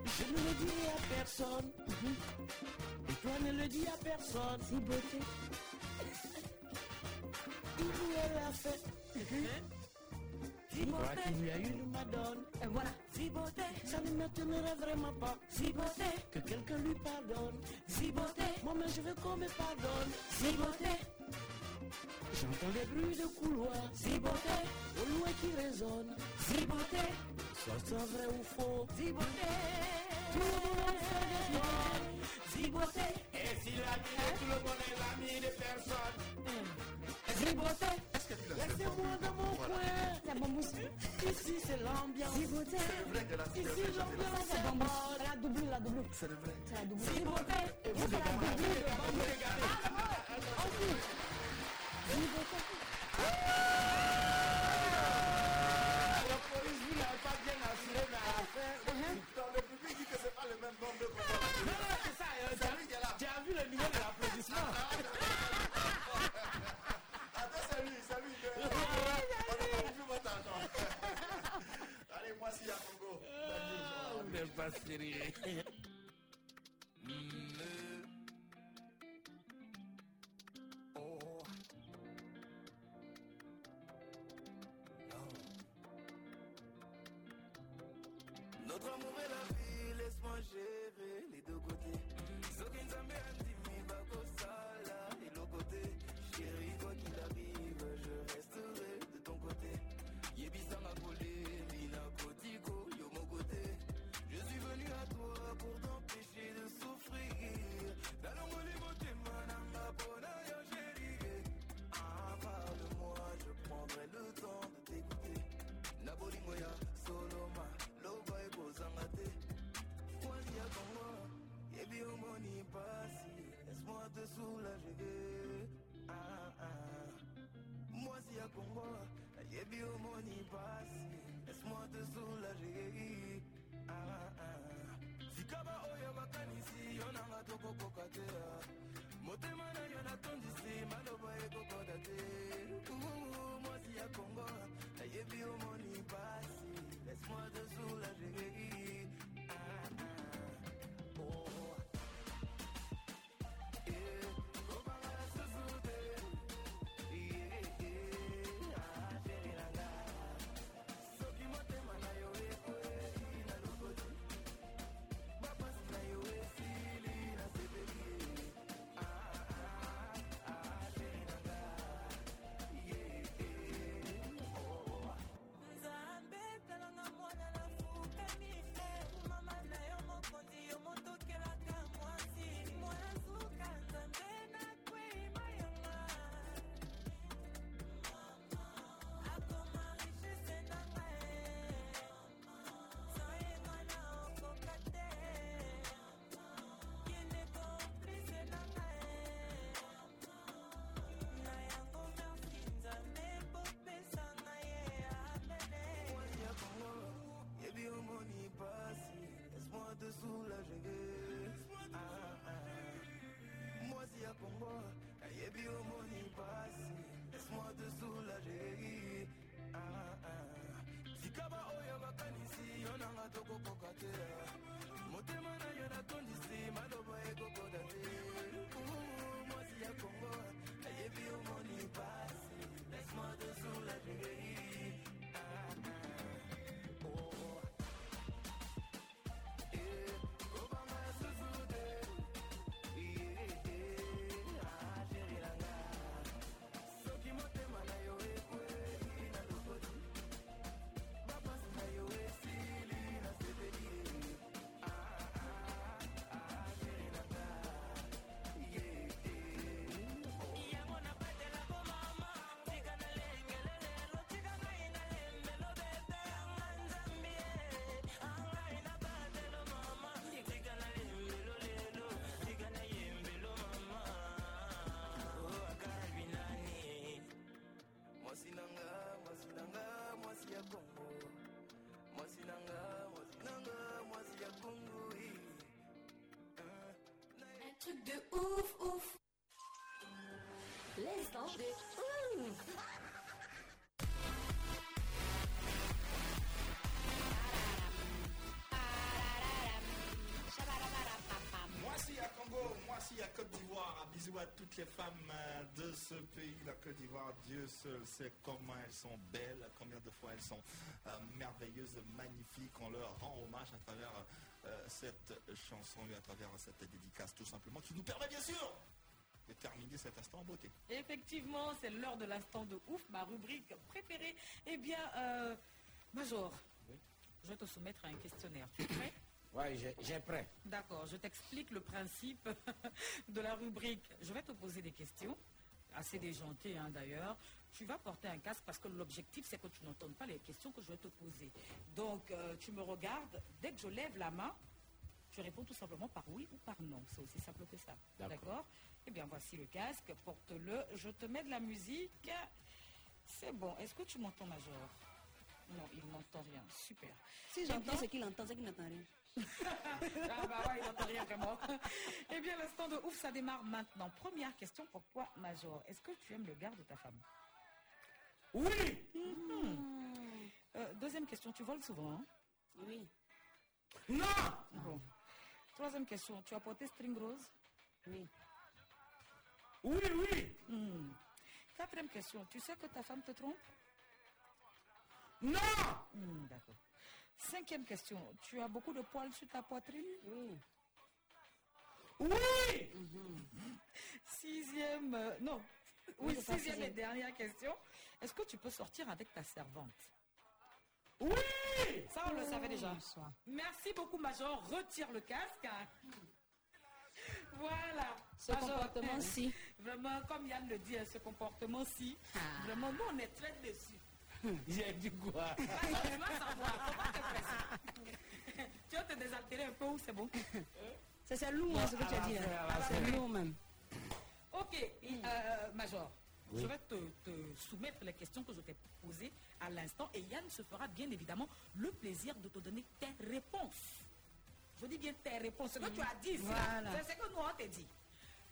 je ne le dis à personne. Et toi ne le dis à personne. Ziboté. Il lui a la fête. Qui lui a eu le madone. Et voilà. Ziboté, ça ne m'étonnerait vraiment pas. Ziboté, que quelqu'un lui pardonne. Ziboté, moi mais je veux qu'on me pardonne. Ziboté, j'entends des bruits de couloir. Ziboté, au loin qui résonne. Ziboté, soit ça vrai ou faux. Ziboté, tout le monde fait des. Ziboté, et si l'ami de tout le monde est l'ami de personne. Ziboté, laissez-moi dans mon coin. Ici c'est l'ambiance. Ziboté. Ici l'ambiance C'est bonne. La double, la double. C'est le vrai. C'est la double. Ziboté, et vous C'est la double vous regardez. La police, vous n'avez pas bien assuré, mais à la fin. Le public dit que c'est pas le même nombre de Non, non, c'est ça. Tu as vu le niveau de l'applaudissement Attends, c'est lui, c'est lui. On n'a pas vu votre argent. Allez, moi, y a Congo. Vous n'êtes pas sérieux. Demander. Hum. Moi si à Congo, moi si à Côte d'Ivoire, bisous à toutes les femmes euh, de ce pays, la Côte d'Ivoire. Dieu seul sait comment elles sont belles, combien de fois elles sont euh, merveilleuses, magnifiques. On leur rend hommage à travers euh, cette chanson et à travers cette dédicace tout simplement qui nous permet bien sûr de terminer cet instant en beauté. Effectivement, c'est l'heure de l'instant de ouf, ma rubrique préférée. Eh bien, euh, Major, je vais te soumettre à un questionnaire. Tu es prêt? Ouais, j'ai- j'ai prêt. D'accord, je t'explique le principe de la rubrique. Je vais te poser des questions, assez déjantées hein, d'ailleurs. Tu vas porter un casque parce que l'objectif, c'est que tu n'entendes pas les questions que je vais te poser. Donc, euh, tu me regardes, dès que je lève la main, tu réponds tout simplement par oui ou par non. C'est aussi simple que ça. D'accord? Eh bien, voici le casque, porte-le. Je te mets de la musique. C'est bon. Est-ce que tu m'entends, Major? Non, il n'entend rien. Super. Si j'entends ce qu'il entend, c'est qu'il n'entend rien. ah bah ouais, il n'entend rien vraiment. eh bien, l'instant de ouf, ça démarre maintenant. Première question pour toi, Major? Est-ce que tu aimes le garde de ta femme? Oui Euh, Deuxième question, tu voles souvent hein? Oui. Non Bon. Troisième question, tu as porté string rose? Oui. Oui, oui Hmm. Quatrième question, tu sais que ta femme te trompe? Non Hmm, D'accord. Cinquième question, tu as beaucoup de poils sur ta poitrine? Oui. Oui Sixième, euh, non. Oui, sixième et dernière question. Est-ce que tu peux sortir avec ta servante? Oui Ça, on le savait déjà. Bonsoir. Merci beaucoup, Major. Retire le casque. Voilà. Ce comportement-ci. Vraiment, comme Yann le dit, hein, ce comportement-ci. Ah. Vraiment, nous, on est très déçus. J'ai dit quoi? Ah, tu vas savoir. Te presser. Tu vas te désaltérer un peu ou c'est bon? Ça, c'est lourd, hein, ce que tu as dit. à la C'est lourd même. Ok, euh, Major. Oui. Je vais te, te soumettre les questions que je t'ai posées à l'instant et Yann se fera bien évidemment le plaisir de te donner tes réponses. Je dis bien tes réponses. Ce que tu as dit, c'est Voilà. c'est ce que nous on t'a dit.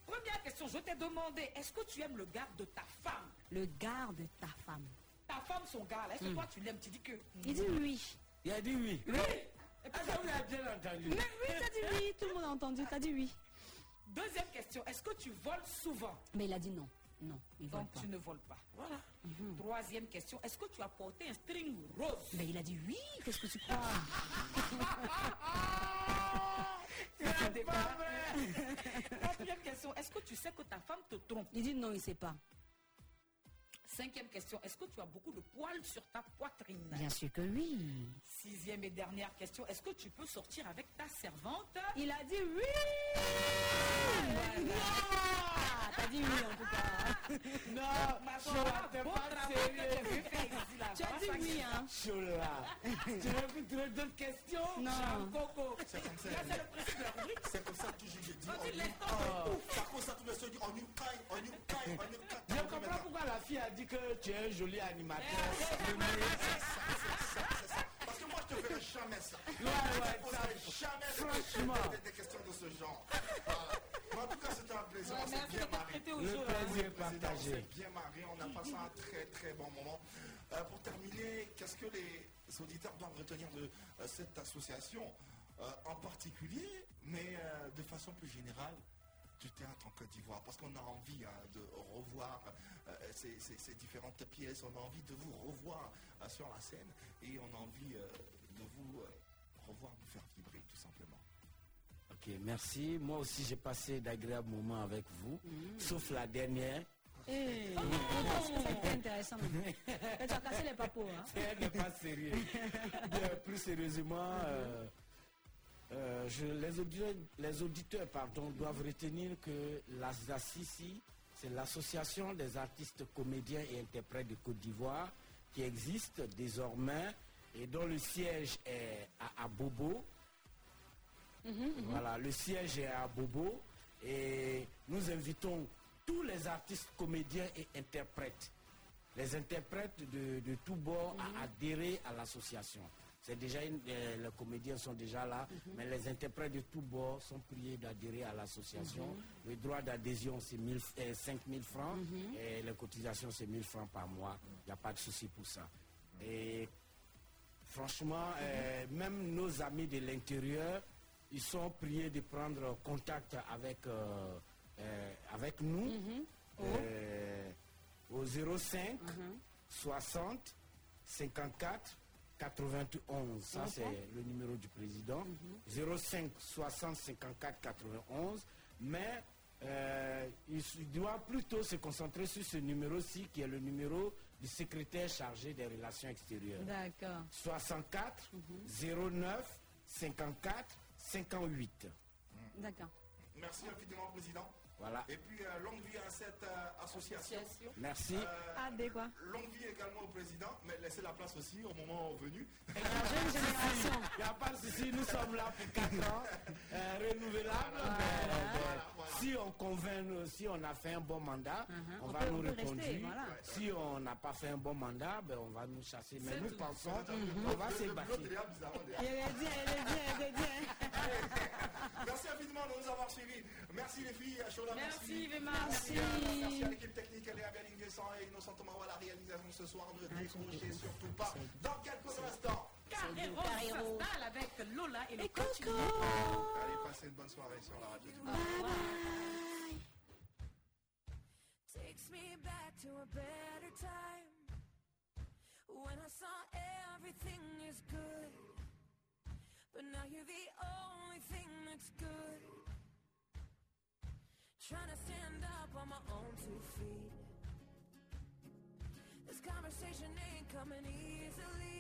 Première question, je t'ai demandé, est-ce que tu aimes le garde de ta femme? Le garde de ta femme. Ta femme, son gars, là, est-ce que Mm. toi tu l'aimes? Tu dis que... Il dit oui. Il a dit oui. Oui Ah, ça, vous avez bien entendu. Mais oui, t'as dit oui. Tout le monde a entendu. T'as dit oui. Deuxième question, est-ce que tu voles souvent? Mais il a dit non. Non, Donc pas. tu ne voles pas. Voilà. Troisième question, est-ce que tu as porté un string rose? Mais il a dit oui. Qu'est-ce que tu crois? C'est pas vrai. Quatrième question, est-ce que tu sais que ta femme te trompe? Il dit non, il sait pas. Cinquième question, est-ce que tu as beaucoup de poils sur ta poitrine Bien sûr que oui. Sixième et dernière question, est-ce que tu peux sortir avec ta servante Il a dit oui. Voilà. T'as dit oui en tout cas. Non, Major, t'es bon pas tu. Tu as dit oui, hein Chola. tu veux plus trouver d'autres questions? Non. Coco. C'est comme ça. Là, c'est le principe de la rubrique. C'est comme ça que je dis. Vas-y, on y laisse caille. Ça tout le monde dit on y caille, on y caille, on y caille. Je comprends pourquoi la fille a dit que tu es un joli animateur. Parce que moi je te ferai jamais ça. Ouais, je te jamais franchement. des, questions de ce genre. En tout cas c'était un plaisir. On s'est bien marré. Le plaisir On partagé. s'est bien marré, on a passé un très très bon moment. Euh, pour terminer, qu'est-ce que les auditeurs doivent retenir de euh, cette association euh, en particulier, mais de façon plus générale du théâtre en Côte d'Ivoire Parce qu'on a envie hein, de revoir euh, ces, ces- ces différentes pièces, on a envie de vous revoir euh, sur la scène et on a envie euh, de vous euh, revoir nous faire vibrer tout simplement. Ok, merci. Moi aussi, j'ai passé d'agréables moments avec vous, sauf la dernière. Eh, C'était intéressant. même. Et tu as cassé les papos. Hein? N'est pas sérieux. Bien, plus sérieusement, euh, euh, je- les auditeurs, les auditeurs pardon, doivent retenir que l'ASACICI, c'est l'association des artistes comédiens et interprètes de Côte d'Ivoire qui existe désormais et dont le siège est à, à Bobo. Voilà, le siège est à Bobo et nous invitons tous les artistes comédiens et interprètes, les interprètes de, de tous bords à adhérer à l'association. C'est déjà une- euh, les comédiens sont déjà là, mais les interprètes de tous bords sont priés d'adhérer à l'association. Mhm. Le droit d'adhésion, c'est 1000 euh, 5 000 francs et les cotisations, c'est 1000 francs par mois. Il n'y a pas de souci pour ça. Et franchement, euh, même nos amis de l'intérieur, ils sont priés de prendre contact avec, euh, euh, avec nous euh, au 05 60 54 91. Ça, c'est le numéro du président. 05 60 54 91. Mais euh, il doit plutôt se concentrer sur ce numéro-ci, qui est le numéro du secrétaire chargé des relations extérieures. D'accord. 64 09 54 58. D'accord. Merci infiniment, Président. Voilà. Et puis, euh, longue vie à cette euh, association. Merci. Quoi Longue vie également au Président, mais laissez la place aussi au moment venu. Il n'y a pas de souci, nous sommes là pour 4 ans, euh, renouvelables. mais, euh, Si on convainc, si on a fait un bon mandat, on, Uh-huh. On va peut- nous reconduire. voilà. Si on n'a pas fait un bon mandat, ben, on va nous chasser. Mais nous tout. pensons qu'on va se battre. Il est bien, il est bien, il est bien. Merci infiniment de nous avoir suivis. Merci les filles, Shola, Merci, Vema, Merci, merci. merci à l'équipe technique, Léa Bellinguessan et Innocent Thomas à la réalisation ce soir. Ne décrochez surtout pas. Dans quelques instants. Carrero s'installe avec Lola et le coach. Allez, passez une bonne soirée sur la radio. Takes me back to a better time when I saw everything is good. But now you're the only thing that's good. Trying to stand up on my own two feet. This conversation ain't coming easily.